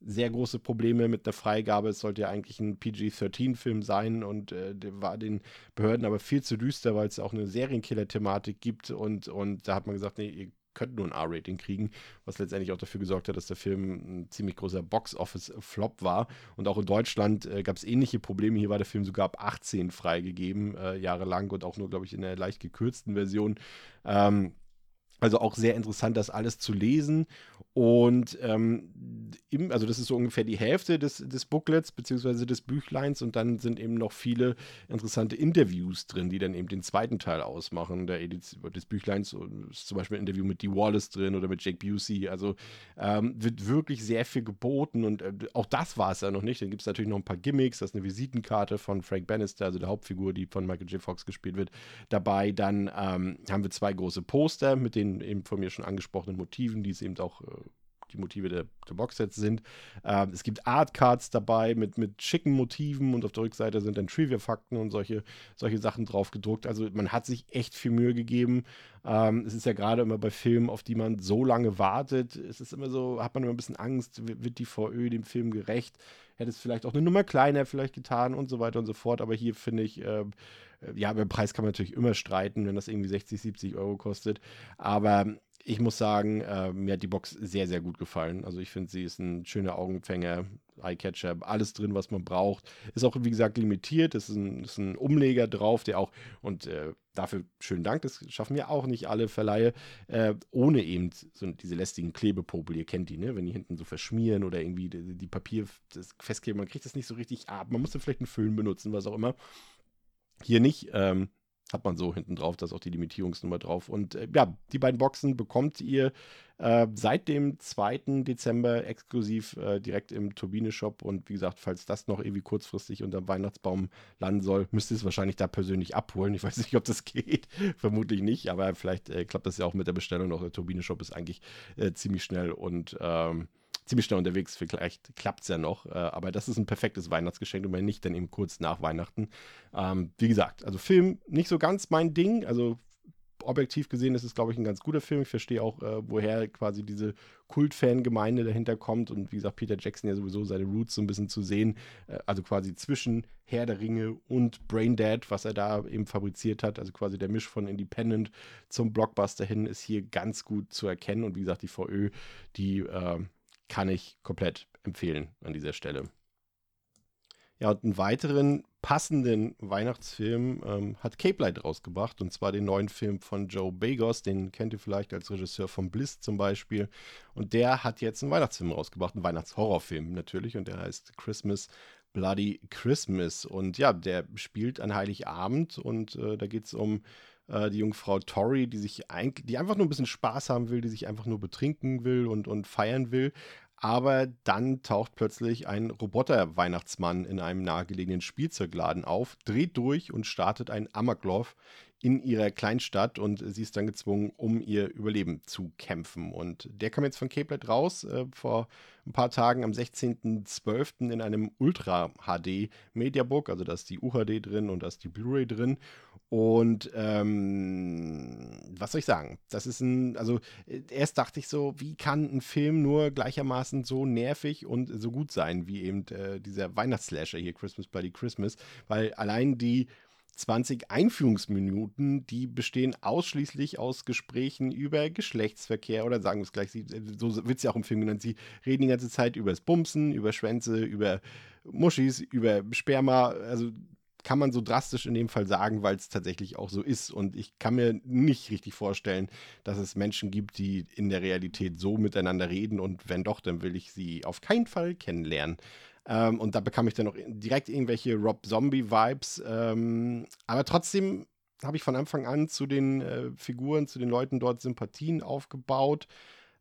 sehr große Probleme mit der Freigabe. Es sollte ja eigentlich ein PG-13-Film sein und äh, war den Behörden aber viel zu düster, weil es auch eine Serienkiller-Thematik gibt und, und da hat man gesagt, nee, ihr könnt nur ein R-Rating kriegen, was letztendlich auch dafür gesorgt hat, dass der Film ein ziemlich großer Box-Office-Flop war. Und auch in Deutschland äh, gab es ähnliche Probleme. Hier war der Film sogar ab 18 freigegeben, äh, jahrelang und auch nur, glaube ich, in der leicht gekürzten Version. Ähm, Also auch sehr interessant, das alles zu lesen. Und ähm, also das ist so ungefähr die Hälfte des, des Booklets beziehungsweise des Büchleins und dann sind eben noch viele interessante Interviews drin, die dann eben den zweiten Teil ausmachen der Edition, des Büchleins. Ist zum Beispiel ein Interview mit Dee Wallace drin oder mit Jake Busey. Also ähm, wird wirklich sehr viel geboten und äh, auch das war es ja noch nicht. Dann gibt es natürlich noch ein paar Gimmicks. Das ist eine Visitenkarte von Frank Bannister, also der Hauptfigur, die von Michael J. Fox gespielt wird, dabei. Dann ähm, haben wir zwei große Poster mit den eben von mir schon angesprochenen Motiven, die es eben auch äh, die Motive der, der Boxsets sind. Ähm, es gibt Artcards dabei mit, mit schicken Motiven und auf der Rückseite sind dann Trivia-Fakten und solche, solche Sachen drauf gedruckt. Also man hat sich echt viel Mühe gegeben. Ähm, es ist ja gerade immer bei Filmen, auf die man so lange wartet, es ist immer so, hat man immer ein bisschen Angst, wird die VÖ dem Film gerecht? Hätte es vielleicht auch eine Nummer kleiner vielleicht getan und so weiter und so fort. Aber hier finde ich, äh, ja, über den Preis kann man natürlich immer streiten, wenn das irgendwie 60, 70 Euro kostet. Aber ich muss sagen, äh, mir hat die Box sehr, sehr gut gefallen. Also ich finde, sie ist ein schöner Augenfänger, Eyecatcher, alles drin, was man braucht. Ist auch, wie gesagt, limitiert. Es ist ein, ist ein Umleger drauf, der auch, und äh, dafür schönen Dank, das schaffen ja auch nicht alle Verleihe, äh, ohne eben so diese lästigen Klebepopel, ihr kennt die, ne? wenn die hinten so verschmieren oder irgendwie die, die Papier festkleben, man kriegt das nicht so richtig ab. Man muss dann vielleicht einen Föhn benutzen, was auch immer. Hier nicht. Ähm, hat man so hinten drauf, da ist auch die Limitierungsnummer drauf. Und äh, ja, die beiden Boxen bekommt ihr äh, seit dem 2. Dezember exklusiv äh, direkt im Turbine-Shop. Und wie gesagt, falls das noch irgendwie kurzfristig unter dem Weihnachtsbaum landen soll, müsst ihr es wahrscheinlich da persönlich abholen. Ich weiß nicht, ob das geht. Vermutlich nicht, aber vielleicht äh, klappt das ja auch mit der Bestellung noch. Der Turbine-Shop ist eigentlich äh, ziemlich schnell und ähm, ziemlich schnell unterwegs. Vielleicht klappt es ja noch. Äh, aber das ist ein perfektes Weihnachtsgeschenk und wenn nicht, dann eben kurz nach Weihnachten. Ähm, wie gesagt, also Film nicht so ganz mein Ding. Also objektiv gesehen ist es, glaube ich, ein ganz guter Film. Ich verstehe auch, äh, woher quasi diese Kultfangemeinde dahinter kommt. Und wie gesagt, Peter Jackson ja sowieso seine Roots so ein bisschen zu sehen. Äh, also quasi zwischen Herr der Ringe und Braindead, was er da eben fabriziert hat. Also quasi der Misch von Independent zum Blockbuster hin ist hier ganz gut zu erkennen. Und wie gesagt, die VÖ, die äh, kann ich komplett empfehlen an dieser Stelle. Ja, und einen weiteren passenden Weihnachtsfilm ähm, hat Cape Light rausgebracht, und zwar den neuen Film von Joe Bagos, den kennt ihr vielleicht als Regisseur von Bliss zum Beispiel. Und der hat jetzt einen Weihnachtsfilm rausgebracht, einen Weihnachtshorrorfilm natürlich, und der heißt Christmas Bloody Christmas. Und ja, der spielt an Heiligabend und äh, da geht es um äh, die Jungfrau Tori, die sich eigentlich, die einfach nur ein bisschen Spaß haben will, die sich einfach nur betrinken will und, und feiern will. Aber dann taucht plötzlich ein Roboter-Weihnachtsmann in einem nahegelegenen Spielzeugladen auf, dreht durch und startet einen Amoklauf in ihrer Kleinstadt und sie ist dann gezwungen, um ihr Überleben zu kämpfen. Und der kam jetzt von Cape Light raus äh, vor ein paar Tagen am 16.12. in einem Ultra HD Mediabook. Also da ist die UHD drin und da ist die Blu-ray drin. Und ähm, was soll ich sagen? Das ist ein, also erst dachte ich so, wie kann ein Film nur gleichermaßen so nervig und so gut sein wie eben äh, dieser Weihnachtsslasher hier, Christmas Bloody Christmas, weil allein die 20 Einführungsminuten, die bestehen ausschließlich aus Gesprächen über Geschlechtsverkehr oder sagen wir es gleich, so wird es ja auch im Film genannt, sie reden die ganze Zeit über das Bumsen, über Schwänze, über Muschis, über Sperma, also kann man so drastisch in dem Fall sagen, weil es tatsächlich auch so ist. Und ich kann mir nicht richtig vorstellen, dass es Menschen gibt, die in der Realität so miteinander reden. Und wenn doch, dann will ich sie auf keinen Fall kennenlernen. Ähm, und da bekam ich dann noch direkt irgendwelche Rob Zombie-Vibes. Ähm, aber trotzdem habe ich von Anfang an zu den äh, Figuren, zu den Leuten dort Sympathien aufgebaut.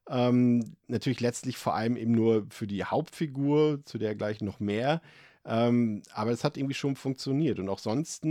Ähm, natürlich letztlich vor allem eben nur für die Hauptfigur, zu der gleich noch mehr. Ähm, aber es hat irgendwie schon funktioniert. Und auch sonst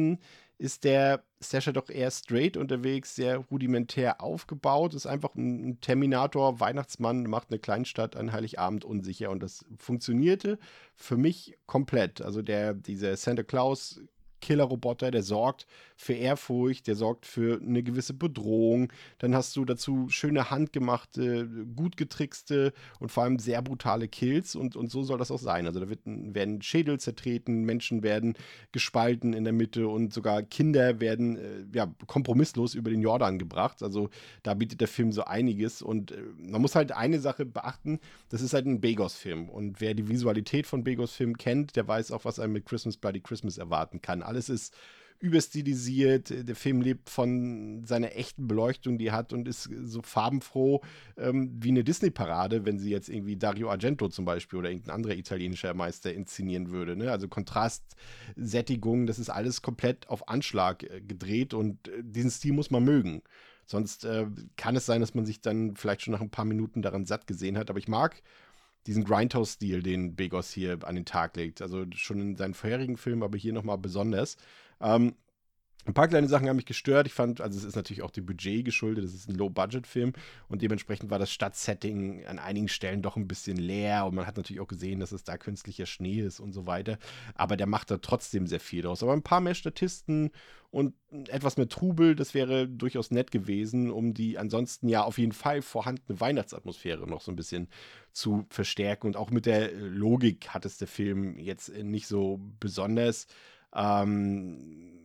ist der Sasha doch eher straight unterwegs, sehr rudimentär aufgebaut, ist einfach ein Terminator, Weihnachtsmann, macht eine Kleinstadt an Heiligabend unsicher und das funktionierte für mich komplett. Also der, dieser Santa Claus Killerroboter, der sorgt für Ehrfurcht, der sorgt für eine gewisse Bedrohung. Dann hast du dazu schöne handgemachte, gut getrickste und vor allem sehr brutale Kills und, und so soll das auch sein. Also da wird, werden Schädel zertreten, Menschen werden gespalten in der Mitte und sogar Kinder werden äh, ja, kompromisslos über den Jordan gebracht. Also da bietet der Film so einiges und äh, man muss halt eine Sache beachten, das ist halt ein Begos-Film und wer die Visualität von Begos-Filmen kennt, der weiß auch, was einem mit Christmas Bloody Christmas erwarten kann alles ist überstilisiert. Der Film lebt von seiner echten Beleuchtung, die hat und ist so farbenfroh ähm, wie eine Disney-Parade, wenn sie jetzt irgendwie Dario Argento zum Beispiel oder irgendein anderer italienischer Meister inszenieren würde. Ne? Also Kontrastsättigung, das ist alles komplett auf Anschlag äh, gedreht und äh, diesen Stil muss man mögen. Sonst äh, kann es sein, dass man sich dann vielleicht schon nach ein paar Minuten daran satt gesehen hat. Aber ich mag diesen Grindhouse-Stil, den Begos hier an den Tag legt. Also schon in seinen vorherigen Filmen, aber hier nochmal besonders. Ähm, ein paar kleine Sachen haben mich gestört. Ich fand, also es ist natürlich auch dem Budget geschuldet, das ist ein Low-Budget-Film und dementsprechend war das Stadtsetting an einigen Stellen doch ein bisschen leer und man hat natürlich auch gesehen, dass es da künstlicher Schnee ist und so weiter. Aber der macht da trotzdem sehr viel draus. Aber ein paar mehr Statisten und etwas mehr Trubel, das wäre durchaus nett gewesen, um die ansonsten ja auf jeden Fall vorhandene Weihnachtsatmosphäre noch so ein bisschen zu verstärken. Und auch mit der Logik hat es der Film jetzt nicht so besonders. Ähm,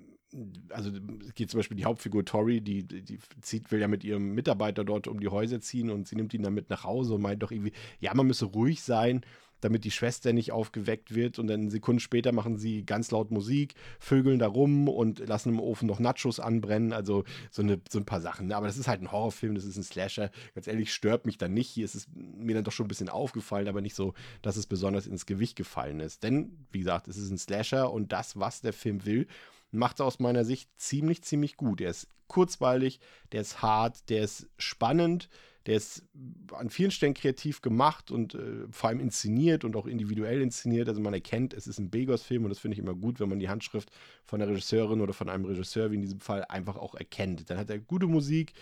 also geht zum Beispiel die Hauptfigur Tori, die, die zieht, will ja mit ihrem Mitarbeiter dort um die Häuser ziehen und sie nimmt ihn dann mit nach Hause und meint doch irgendwie, ja, man müsse ruhig sein, damit die Schwester nicht aufgeweckt wird. Und dann Sekunden später machen sie ganz laut Musik, vögeln da rum und lassen im Ofen noch Nachos anbrennen. Also so, eine, so ein paar Sachen. Ne? Aber das ist halt ein Horrorfilm, das ist ein Slasher. Ganz ehrlich, stört mich dann nicht. Hier ist es mir dann doch schon ein bisschen aufgefallen, aber nicht so, dass es besonders ins Gewicht gefallen ist. Denn, wie gesagt, es ist ein Slasher und das, was der Film will, macht er aus meiner Sicht ziemlich, ziemlich gut. Er ist kurzweilig, der ist hart, der ist spannend, der ist an vielen Stellen kreativ gemacht und äh, vor allem inszeniert und auch individuell inszeniert. Also man erkennt, es ist ein Begos-Film und das finde ich immer gut, wenn man die Handschrift von der Regisseurin oder von einem Regisseur, wie in diesem Fall, einfach auch erkennt. Dann hat er gute Musik,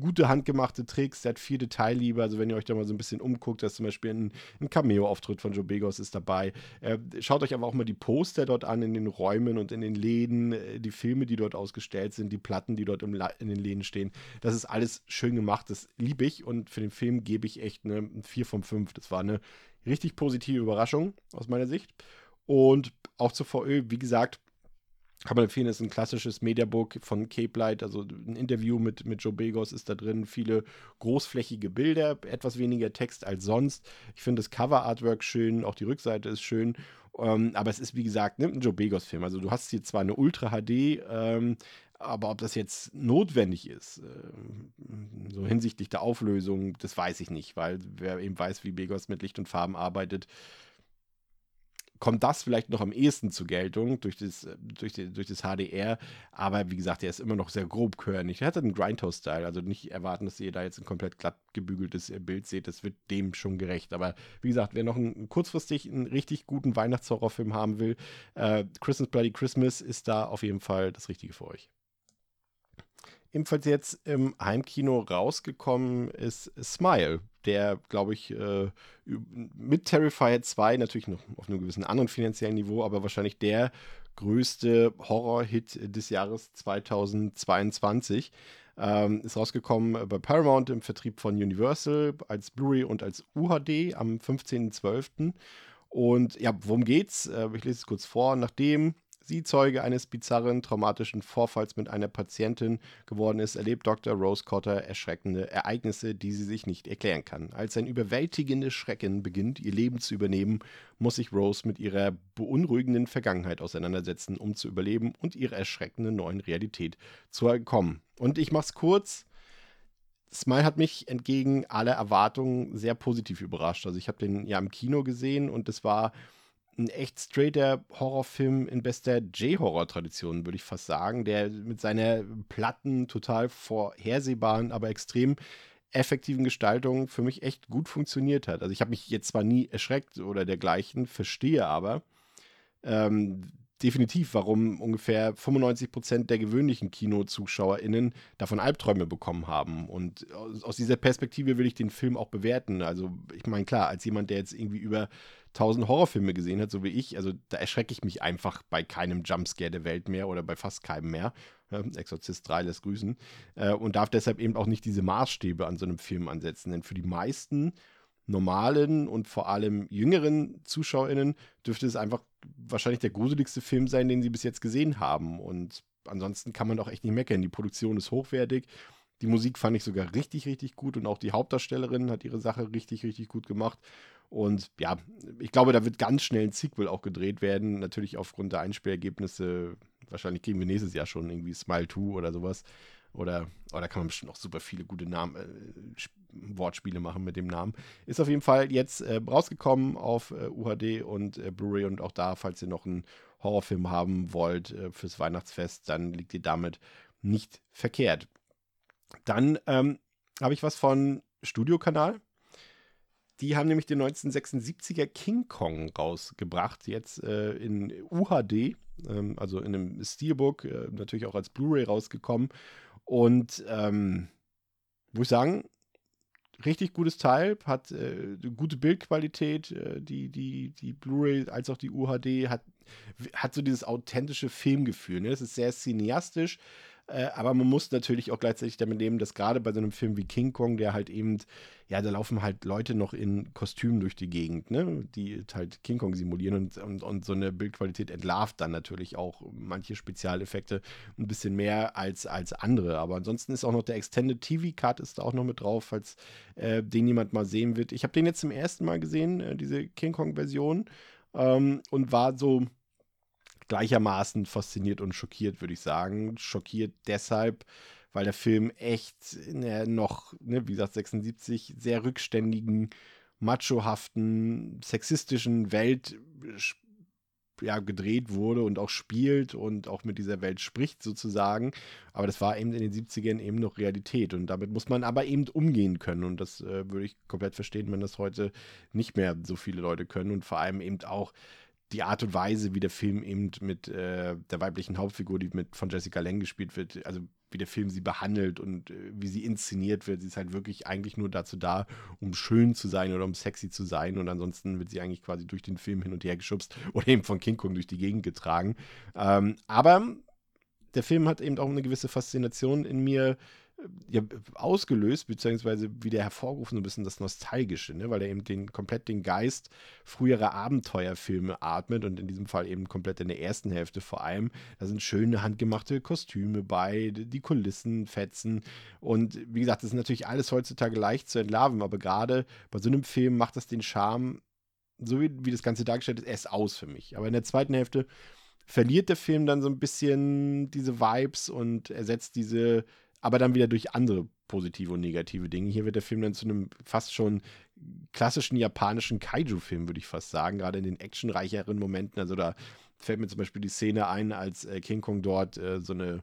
gute handgemachte Tricks, der hat viel Detailliebe. Also wenn ihr euch da mal so ein bisschen umguckt, da ist zum Beispiel ein, ein Cameo-Auftritt von Joe Begos ist dabei. Äh, schaut euch aber auch mal die Poster dort an in den Räumen und in den Läden, äh, die Filme, die dort ausgestellt sind, die Platten, die dort in den Läden stehen. Das ist alles schön gemacht, das liebe ich und für den Film gebe ich echt eine 4 von 5. Das war eine richtig positive Überraschung aus meiner Sicht. Und auch zur VÖ, wie gesagt, kann man empfehlen, ist ein klassisches Mediabook von Cape Light, also ein Interview mit, mit Joe Begos ist da drin, viele großflächige Bilder, etwas weniger Text als sonst. Ich finde das Cover-Artwork schön, auch die Rückseite ist schön, ähm, aber es ist wie gesagt ne, ein Joe Begos-Film. Also du hast hier zwar eine Ultra HD, ähm, aber ob das jetzt notwendig ist, äh, so hinsichtlich der Auflösung, das weiß ich nicht, weil wer eben weiß, wie Begos mit Licht und Farben arbeitet, kommt das vielleicht noch am ehesten zur Geltung durch das, äh, durch, die, durch das HDR. Aber wie gesagt, er ist immer noch sehr grobkörnig. Er hat einen Grindhouse-Style, also nicht erwarten, dass ihr da jetzt ein komplett glatt gebügeltes äh, Bild seht. Das wird dem schon gerecht. Aber wie gesagt, wer noch einen, kurzfristig einen richtig guten Weihnachtshorrorfilm haben will, äh, Christmas Bloody Christmas ist da auf jeden Fall das Richtige für euch ebenfalls jetzt im Heimkino rausgekommen ist Smile, der, glaube ich, äh, mit Terrifier 2 natürlich noch auf einem gewissen anderen finanziellen Niveau, aber wahrscheinlich der größte Horror-Hit des Jahres 2022. Ähm, ist rausgekommen bei Paramount im Vertrieb von Universal als Blu-ray und als UHD am 15.12. Und ja, worum geht's? Äh, ich lese es kurz vor. Nachdem sie Zeuge eines bizarren, traumatischen Vorfalls mit einer Patientin geworden ist, erlebt Dr. Rose Cotter erschreckende Ereignisse, die sie sich nicht erklären kann. Als ein überwältigendes Schrecken beginnt, ihr Leben zu übernehmen, muss sich Rose mit ihrer beunruhigenden Vergangenheit auseinandersetzen, um zu überleben und ihrer erschreckenden neuen Realität zu entkommen. Und ich mach's kurz. Smile hat mich entgegen aller Erwartungen sehr positiv überrascht. Also ich habe den ja im Kino gesehen und es war ein echt straighter Horrorfilm in bester J-Horror-Tradition, würde ich fast sagen, der mit seiner platten, total vorhersehbaren, aber extrem effektiven Gestaltung für mich echt gut funktioniert hat. Also ich habe mich jetzt zwar nie erschreckt oder dergleichen, verstehe aber ähm, definitiv, warum ungefähr 95 Prozent der gewöhnlichen KinozuschauerInnen davon Albträume bekommen haben. Und aus dieser Perspektive will ich den Film auch bewerten. Also ich meine, klar, als jemand, der jetzt irgendwie über tausend Horrorfilme gesehen hat, so wie ich, also da erschrecke ich mich einfach bei keinem Jumpscare der Welt mehr oder bei fast keinem mehr. Exorzist 3 lässt grüßen. Äh, und darf deshalb eben auch nicht diese Maßstäbe an so einem Film ansetzen. Denn für die meisten normalen und vor allem jüngeren ZuschauerInnen dürfte es einfach wahrscheinlich der gruseligste Film sein, den sie bis jetzt gesehen haben. Und ansonsten kann man doch echt nicht meckern. Die Produktion ist hochwertig. Die Musik fand ich sogar richtig, richtig gut und auch die Hauptdarstellerin hat ihre Sache richtig, richtig gut gemacht. Und ja, ich glaube, da wird ganz schnell ein Sequel auch gedreht werden. Natürlich aufgrund der Einspielergebnisse wahrscheinlich kriegen wir nächstes Jahr schon irgendwie Smile 2 oder sowas. Oder, oder kann man bestimmt noch super viele gute Namen, äh, Wortspiele machen mit dem Namen. Ist auf jeden Fall jetzt äh, rausgekommen auf äh, UHD und äh, Blu-ray und auch da, falls ihr noch einen Horrorfilm haben wollt äh, fürs Weihnachtsfest, dann liegt ihr damit nicht verkehrt. Dann ähm, habe ich was von Studiokanal. Die haben nämlich den 1976er King Kong rausgebracht, jetzt äh, in UHD, ähm, also in einem Steelbook, äh, natürlich auch als Blu-ray rausgekommen. Und ähm, muss ich sagen, richtig gutes Teil, hat äh, gute Bildqualität, äh, die, die, die Blu-ray als auch die UHD hat, hat so dieses authentische Filmgefühl. Ne? Es ist sehr cineastisch, äh, aber man muss natürlich auch gleichzeitig damit nehmen, dass gerade bei so einem Film wie King Kong, der halt eben, ja, da laufen halt Leute noch in Kostümen durch die Gegend, ne, die halt King Kong simulieren und, und, und so eine Bildqualität entlarvt dann natürlich auch manche Spezialeffekte ein bisschen mehr als, als andere. Aber ansonsten ist auch noch der Extended TV Cut ist da auch noch mit drauf, falls äh, den jemand mal sehen wird. Ich habe den jetzt zum ersten Mal gesehen, äh, diese King Kong Version, ähm, und war so gleichermaßen fasziniert und schockiert, würde ich sagen. Schockiert deshalb, weil der Film echt in der noch, ne, wie gesagt, 76 sehr rückständigen, machohaften, sexistischen Welt ja, gedreht wurde und auch spielt und auch mit dieser Welt spricht sozusagen. Aber das war eben in den 70ern eben noch Realität und damit muss man aber eben umgehen können und das äh, würde ich komplett verstehen, wenn das heute nicht mehr so viele Leute können und vor allem eben auch die Art und Weise, wie der Film eben mit äh, der weiblichen Hauptfigur, die mit von Jessica Lange gespielt wird, also wie der Film sie behandelt und äh, wie sie inszeniert wird. Sie ist halt wirklich eigentlich nur dazu da, um schön zu sein oder um sexy zu sein. Und ansonsten wird sie eigentlich quasi durch den Film hin und her geschubst oder eben von King Kong durch die Gegend getragen. Ähm, aber der Film hat eben auch eine gewisse Faszination in mir ja, ausgelöst, beziehungsweise wieder hervorgerufen, so ein bisschen das Nostalgische, ne? weil er eben den, komplett den Geist früherer Abenteuerfilme atmet und in diesem Fall eben komplett in der ersten Hälfte vor allem. Da sind schöne handgemachte Kostüme bei, die Kulissen fetzen und wie gesagt, das ist natürlich alles heutzutage leicht zu entlarven, aber gerade bei so einem Film macht das den Charme, so wie, wie das Ganze dargestellt ist, erst aus für mich. Aber in der zweiten Hälfte verliert der Film dann so ein bisschen diese Vibes und ersetzt diese aber dann wieder durch andere positive und negative Dinge. Hier wird der Film dann zu einem fast schon klassischen japanischen Kaiju-Film, würde ich fast sagen, gerade in den actionreicheren Momenten. Also da fällt mir zum Beispiel die Szene ein, als äh, King Kong dort äh, so eine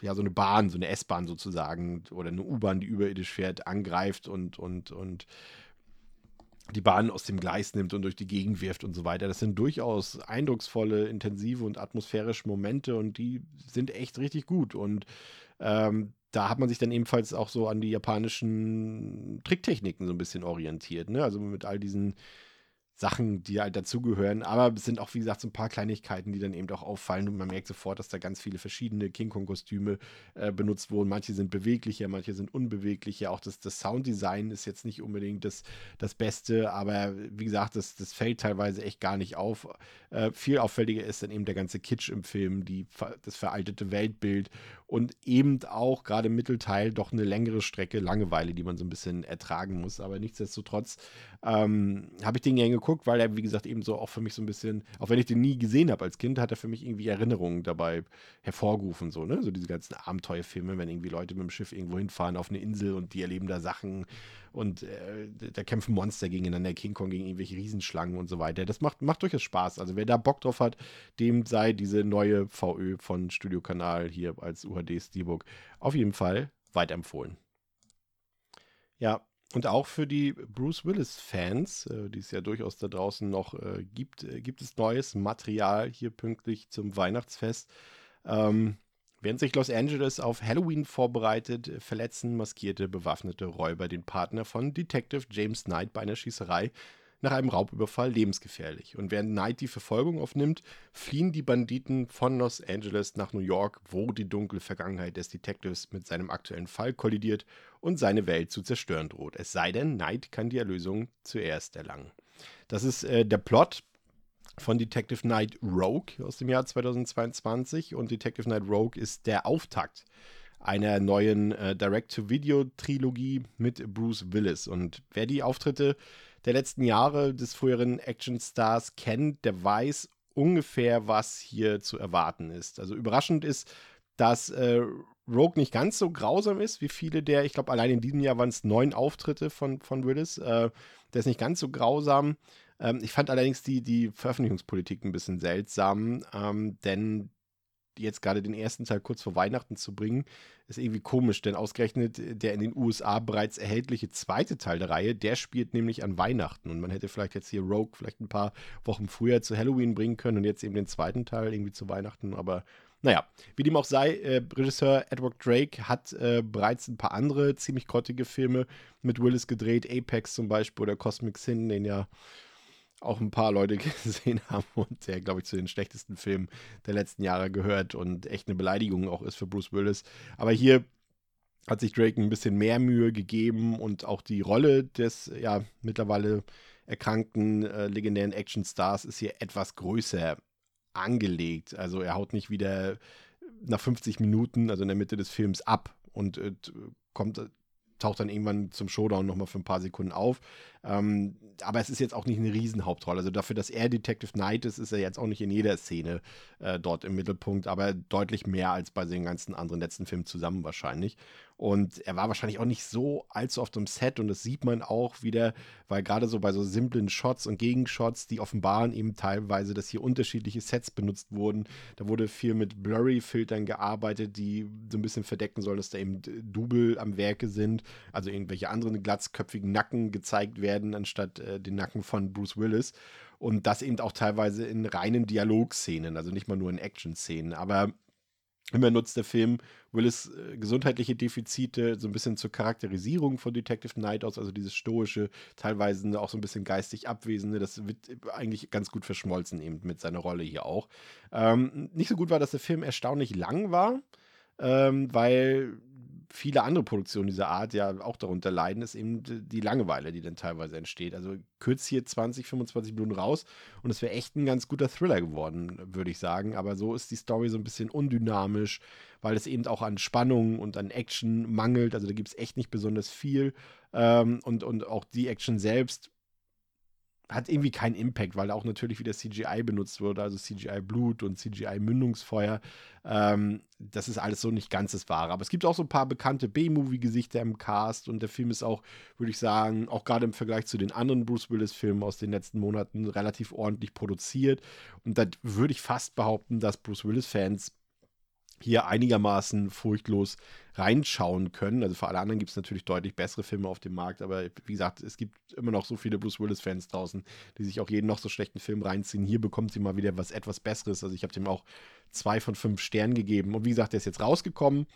ja, so eine Bahn, so eine S-Bahn sozusagen oder eine U-Bahn, die überirdisch fährt, angreift und, und, und die Bahn aus dem Gleis nimmt und durch die Gegend wirft und so weiter. Das sind durchaus eindrucksvolle, intensive und atmosphärische Momente und die sind echt richtig gut. Und ähm, da hat man sich dann ebenfalls auch so an die japanischen Tricktechniken so ein bisschen orientiert. Ne? Also mit all diesen Sachen, die halt dazugehören. Aber es sind auch, wie gesagt, so ein paar Kleinigkeiten, die dann eben auch auffallen. Und man merkt sofort, dass da ganz viele verschiedene King Kong-Kostüme äh, benutzt wurden. Manche sind beweglicher, manche sind unbeweglicher. Auch das, das Sounddesign ist jetzt nicht unbedingt das, das Beste. Aber wie gesagt, das, das fällt teilweise echt gar nicht auf. Äh, viel auffälliger ist dann eben der ganze Kitsch im Film, die, das veraltete Weltbild und eben auch gerade im Mittelteil doch eine längere Strecke Langeweile, die man so ein bisschen ertragen muss. Aber nichtsdestotrotz ähm, habe ich den gerne geguckt, weil er, wie gesagt, eben so auch für mich so ein bisschen, auch wenn ich den nie gesehen habe als Kind, hat er für mich irgendwie Erinnerungen dabei hervorgerufen, so, ne? So diese ganzen Abenteuerfilme, wenn irgendwie Leute mit dem Schiff irgendwo hinfahren auf eine Insel und die erleben da Sachen und äh, da kämpfen Monster gegeneinander, King Kong gegen irgendwelche Riesenschlangen und so weiter. Das macht, macht durchaus Spaß. Also wer da Bock drauf hat, dem sei diese neue VÖ von Studio Kanal hier als UHD Steelbook auf jeden Fall weiterempfohlen. Ja, und auch für die Bruce Willis-Fans, äh, die es ja durchaus da draußen noch äh, gibt, äh, gibt es neues Material hier pünktlich zum Weihnachtsfest. Ähm, während sich Los Angeles auf Halloween vorbereitet, verletzen maskierte bewaffnete Räuber den Partner von Detective James Knight bei einer Schießerei nach einem Raubüberfall lebensgefährlich. Und während Knight die Verfolgung aufnimmt, fliehen die Banditen von Los Angeles nach New York, wo die dunkle Vergangenheit des Detectives mit seinem aktuellen Fall kollidiert und seine Welt zu zerstören droht. Es sei denn, Knight kann die Erlösung zuerst erlangen. Das ist äh, der Plot von Detective Knight Rogue aus dem Jahr 2022 und Detective Knight Rogue ist der Auftakt einer neuen äh, Direct-to-Video-Trilogie mit Bruce Willis. Und wer die Auftritte der letzten Jahre des früheren Actionstars kennt, der weiß ungefähr, was hier zu erwarten ist. Also überraschend ist, dass äh, Rogue nicht ganz so grausam ist wie viele der, ich glaube, allein in diesem Jahr waren es neun Auftritte von, von Willis. Äh, der ist nicht ganz so grausam. Ähm, ich fand allerdings die, die Veröffentlichungspolitik ein bisschen seltsam, ähm, denn jetzt gerade den ersten Teil kurz vor Weihnachten zu bringen, ist irgendwie komisch, denn ausgerechnet der in den USA bereits erhältliche zweite Teil der Reihe, der spielt nämlich an Weihnachten. Und man hätte vielleicht jetzt hier Rogue vielleicht ein paar Wochen früher zu Halloween bringen können und jetzt eben den zweiten Teil irgendwie zu Weihnachten, aber naja, wie dem auch sei, äh, Regisseur Edward Drake hat äh, bereits ein paar andere ziemlich grottige Filme mit Willis gedreht, Apex zum Beispiel oder Cosmic Sin, den ja auch ein paar Leute gesehen haben und der, glaube ich, zu den schlechtesten Filmen der letzten Jahre gehört und echt eine Beleidigung auch ist für Bruce Willis. Aber hier hat sich Drake ein bisschen mehr Mühe gegeben und auch die Rolle des ja mittlerweile erkrankten äh, legendären Actionstars ist hier etwas größer angelegt. Also er haut nicht wieder nach 50 Minuten, also in der Mitte des Films ab und äh, kommt taucht dann irgendwann zum Showdown nochmal für ein paar Sekunden auf. Ähm, aber es ist jetzt auch nicht eine Riesenhauptrolle. Also dafür, dass er Detective Knight ist, ist er jetzt auch nicht in jeder Szene äh, dort im Mittelpunkt, aber deutlich mehr als bei den ganzen anderen letzten Filmen zusammen wahrscheinlich. Und er war wahrscheinlich auch nicht so allzu oft im Set und das sieht man auch wieder, weil gerade so bei so simplen Shots und Gegenshots, die offenbaren eben teilweise, dass hier unterschiedliche Sets benutzt wurden. Da wurde viel mit Blurry-Filtern gearbeitet, die so ein bisschen verdecken sollen, dass da eben Double am Werke sind, also irgendwelche anderen glatzköpfigen Nacken gezeigt werden, anstatt äh, den Nacken von Bruce Willis. Und das eben auch teilweise in reinen Dialogszenen, also nicht mal nur in Action-Szenen. Aber Immer nutzt der Film Willis äh, gesundheitliche Defizite so ein bisschen zur Charakterisierung von Detective Knight aus, also dieses stoische, teilweise auch so ein bisschen geistig abwesende, das wird eigentlich ganz gut verschmolzen eben mit seiner Rolle hier auch. Ähm, nicht so gut war, dass der Film erstaunlich lang war, ähm, weil viele andere Produktionen dieser Art ja auch darunter leiden, ist eben die Langeweile, die dann teilweise entsteht. Also kürzt hier 20, 25 Minuten raus und es wäre echt ein ganz guter Thriller geworden, würde ich sagen. Aber so ist die Story so ein bisschen undynamisch, weil es eben auch an Spannung und an Action mangelt. Also da gibt es echt nicht besonders viel. Ähm, und, und auch die Action selbst hat irgendwie keinen Impact, weil auch natürlich wieder CGI benutzt wurde, also CGI Blut und CGI Mündungsfeuer. Ähm, das ist alles so nicht ganz das Wahre. Aber es gibt auch so ein paar bekannte B-Movie-Gesichter im Cast und der Film ist auch, würde ich sagen, auch gerade im Vergleich zu den anderen Bruce Willis-Filmen aus den letzten Monaten relativ ordentlich produziert. Und da würde ich fast behaupten, dass Bruce Willis-Fans hier einigermaßen furchtlos reinschauen können. Also für alle anderen gibt es natürlich deutlich bessere Filme auf dem Markt, aber wie gesagt, es gibt immer noch so viele Bruce Willis-Fans draußen, die sich auch jeden noch so schlechten Film reinziehen. Hier bekommt sie mal wieder was etwas Besseres. Also ich habe dem auch zwei von fünf Sternen gegeben. Und wie gesagt, der ist jetzt rausgekommen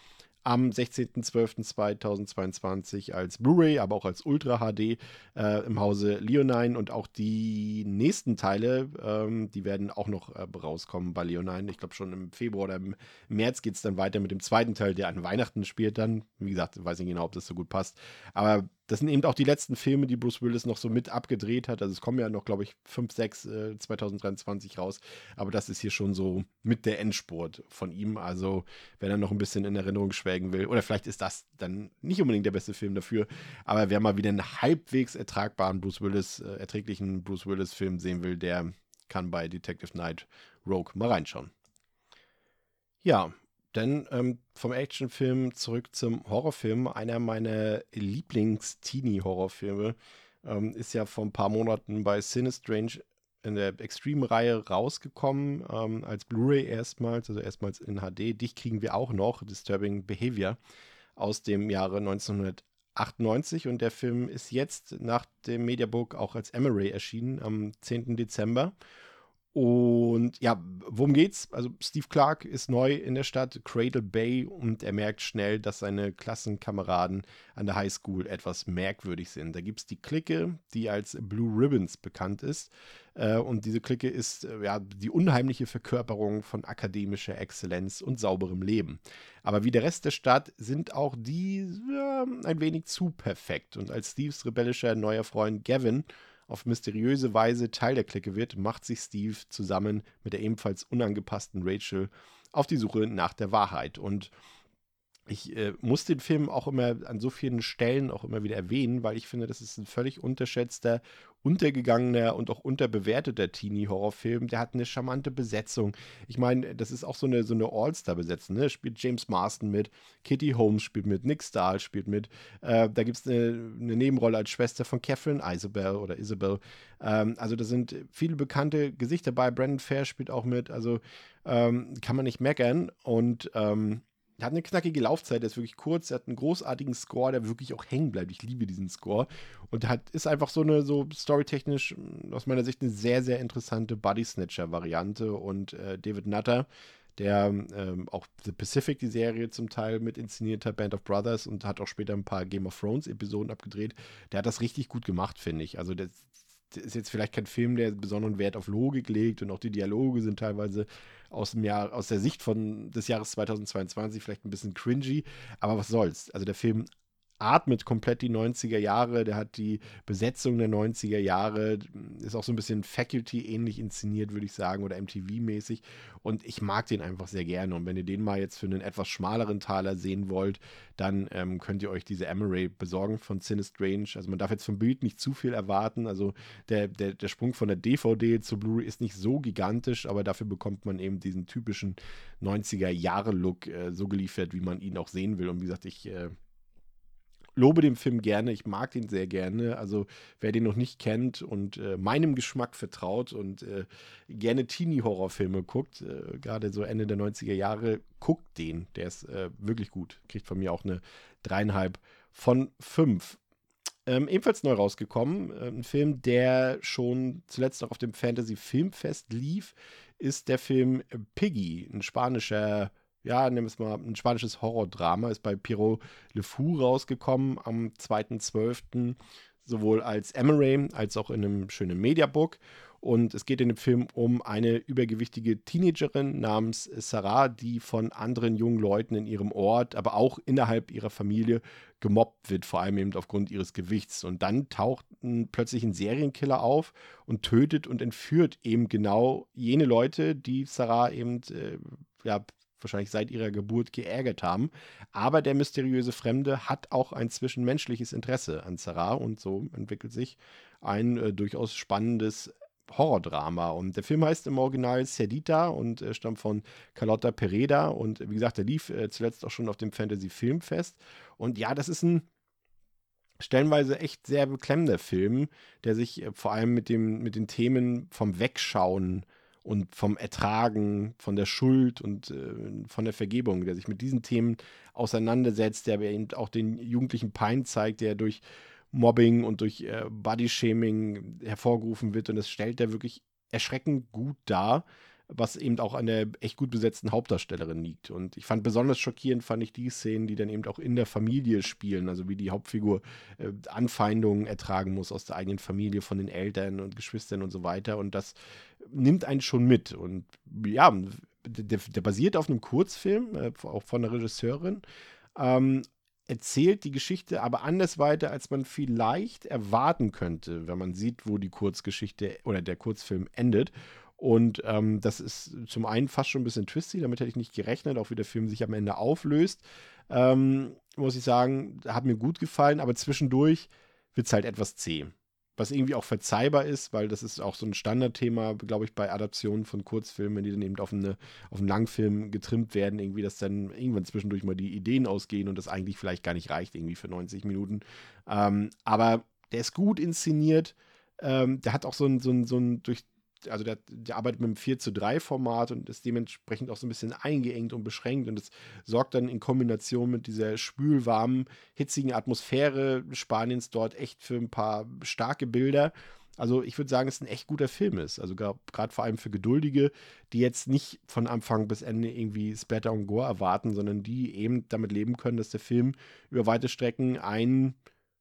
am 16.12.2022 als Blu-ray, aber auch als Ultra HD äh, im Hause Leonine und auch die nächsten Teile, ähm, die werden auch noch äh, rauskommen bei Leonine. Ich glaube schon im Februar oder im März geht es dann weiter mit dem zweiten Teil, der an Weihnachten spielt dann. Wie gesagt, weiß nicht genau, ob das so gut passt. Aber das sind eben auch die letzten Filme, die Bruce Willis noch so mit abgedreht hat. Also es kommen ja noch, glaube ich, 5, 6 äh, 2023 raus. Aber das ist hier schon so mit der Endspurt von ihm. Also wenn er noch ein bisschen in Erinnerung schwelgen will, oder vielleicht ist das dann nicht unbedingt der beste Film dafür, aber wer mal wieder einen halbwegs ertragbaren Bruce Willis, äh, erträglichen Bruce Willis-Film sehen will, der kann bei Detective Knight Rogue mal reinschauen. Ja, denn ähm, vom Actionfilm zurück zum Horrorfilm. Einer meiner Lieblings-Teenie-Horrorfilme ähm, ist ja vor ein paar Monaten bei Sinistrange in der Extreme-Reihe rausgekommen, ähm, als Blu-ray erstmals, also erstmals in HD. Dich kriegen wir auch noch, Disturbing Behavior, aus dem Jahre 1998. Und der Film ist jetzt nach dem Mediabook auch als Emery erschienen am 10. Dezember. Und ja, worum geht's? Also Steve Clark ist neu in der Stadt, Cradle Bay, und er merkt schnell, dass seine Klassenkameraden an der Highschool etwas merkwürdig sind. Da gibt es die Clique, die als Blue Ribbons bekannt ist. Äh, und diese Clique ist äh, ja die unheimliche Verkörperung von akademischer Exzellenz und sauberem Leben. Aber wie der Rest der Stadt sind auch die ja, ein wenig zu perfekt. Und als Steves rebellischer neuer Freund Gavin auf mysteriöse Weise Teil der Clique wird, macht sich Steve zusammen mit der ebenfalls unangepassten Rachel auf die Suche nach der Wahrheit. Und ich äh, muss den Film auch immer an so vielen Stellen auch immer wieder erwähnen, weil ich finde, das ist ein völlig unterschätzter, untergegangener und auch unterbewerteter Teenie-Horrorfilm. Der hat eine charmante Besetzung. Ich meine, das ist auch so eine, so eine All-Star-Besetzung. Ne? Spielt James Marston mit, Kitty Holmes spielt mit, Nick Stahl spielt mit. Äh, da gibt es eine, eine, Nebenrolle als Schwester von Catherine Isabel oder Isabel. Ähm, also da sind viele bekannte Gesichter bei. Brandon Fair spielt auch mit. Also ähm, kann man nicht meckern. Und ähm, hat eine knackige Laufzeit, der ist wirklich kurz, er hat einen großartigen Score, der wirklich auch hängen bleibt. Ich liebe diesen Score. Und hat, ist einfach so eine, so storytechnisch aus meiner Sicht eine sehr, sehr interessante Body-Snatcher-Variante. Und äh, David Nutter, der ähm, auch The Pacific, die Serie zum Teil mit inszeniert hat, Band of Brothers und hat auch später ein paar Game of Thrones-Episoden abgedreht, der hat das richtig gut gemacht, finde ich. Also das, ist jetzt vielleicht kein Film, der besonderen Wert auf Logik legt und auch die Dialoge sind teilweise aus dem Jahr, aus der Sicht von des Jahres 2022 vielleicht ein bisschen cringy, aber was soll's. Also der Film atmet komplett die 90er Jahre, der hat die Besetzung der 90er Jahre, ist auch so ein bisschen Faculty-ähnlich inszeniert, würde ich sagen, oder MTV-mäßig. Und ich mag den einfach sehr gerne. Und wenn ihr den mal jetzt für einen etwas schmaleren Taler sehen wollt, dann ähm, könnt ihr euch diese Emery besorgen von Sinistrange. Also man darf jetzt vom Bild nicht zu viel erwarten. Also der, der, der Sprung von der DVD zu Blu-ray ist nicht so gigantisch, aber dafür bekommt man eben diesen typischen 90er-Jahre-Look äh, so geliefert, wie man ihn auch sehen will. Und wie gesagt, ich äh, lobe den Film gerne, ich mag den sehr gerne. Also wer den noch nicht kennt und äh, meinem Geschmack vertraut und äh, gerne Teenie-Horrorfilme guckt, äh, gerade so Ende der 90er Jahre, guckt den. Der ist äh, wirklich gut. Kriegt von mir auch eine dreieinhalb von fünf. Ähm, ebenfalls neu rausgekommen, äh, ein Film, der schon zuletzt auch auf dem Fantasy Filmfest lief, ist der Film Piggy, ein spanischer ja, nehmen wir es mal, ein spanisches Horrordrama, ist bei Pierrot Le Fou rausgekommen am 2.12., sowohl als Emery als auch in einem schönen Mediabook. Und es geht in dem Film um eine übergewichtige Teenagerin namens Sarah, die von anderen jungen Leuten in ihrem Ort, aber auch innerhalb ihrer Familie gemobbt wird, vor allem eben aufgrund ihres Gewichts. Und dann taucht plötzlich ein Serienkiller auf und tötet und entführt eben genau jene Leute, die Sarah eben äh, ja, wahrscheinlich seit ihrer Geburt geärgert haben. Aber der mysteriöse Fremde hat auch ein zwischenmenschliches Interesse an Sarah und so entwickelt sich ein äh, durchaus spannendes Horrordrama. Und der Film heißt im Original Cerdita und äh, stammt von Carlotta Pereda. Und wie gesagt, der lief äh, zuletzt auch schon auf dem Fantasy Filmfest. Und ja, das ist ein stellenweise echt sehr beklemmender Film, der sich äh, vor allem mit, dem, mit den Themen vom Wegschauen und vom Ertragen, von der Schuld und äh, von der Vergebung, der sich mit diesen Themen auseinandersetzt, der eben auch den Jugendlichen Pein zeigt, der durch Mobbing und durch äh, Bodyshaming hervorgerufen wird. Und das stellt er wirklich erschreckend gut dar was eben auch an der echt gut besetzten Hauptdarstellerin liegt. Und ich fand besonders schockierend, fand ich die Szenen, die dann eben auch in der Familie spielen, also wie die Hauptfigur äh, Anfeindungen ertragen muss aus der eigenen Familie, von den Eltern und Geschwistern und so weiter. Und das nimmt einen schon mit. Und ja, der, der basiert auf einem Kurzfilm, äh, auch von der Regisseurin. Ähm, erzählt die Geschichte aber anders weiter, als man vielleicht erwarten könnte, wenn man sieht, wo die Kurzgeschichte oder der Kurzfilm endet. Und ähm, das ist zum einen fast schon ein bisschen twisty, damit hätte ich nicht gerechnet, auch wie der Film sich am Ende auflöst. Ähm, muss ich sagen, hat mir gut gefallen, aber zwischendurch wird es halt etwas zäh. Was irgendwie auch verzeihbar ist, weil das ist auch so ein Standardthema, glaube ich, bei Adaptionen von Kurzfilmen, die dann eben auf, eine, auf einen Langfilm getrimmt werden, irgendwie, dass dann irgendwann zwischendurch mal die Ideen ausgehen und das eigentlich vielleicht gar nicht reicht, irgendwie für 90 Minuten. Ähm, aber der ist gut inszeniert. Ähm, der hat auch so ein, so ein, so ein durch, also der, der arbeitet mit einem 4 zu 3 Format und ist dementsprechend auch so ein bisschen eingeengt und beschränkt und das sorgt dann in Kombination mit dieser spülwarmen, hitzigen Atmosphäre Spaniens dort echt für ein paar starke Bilder. Also ich würde sagen, es ein echt guter Film ist. Also gerade vor allem für Geduldige, die jetzt nicht von Anfang bis Ende irgendwie Splatter und Gore erwarten, sondern die eben damit leben können, dass der Film über weite Strecken ein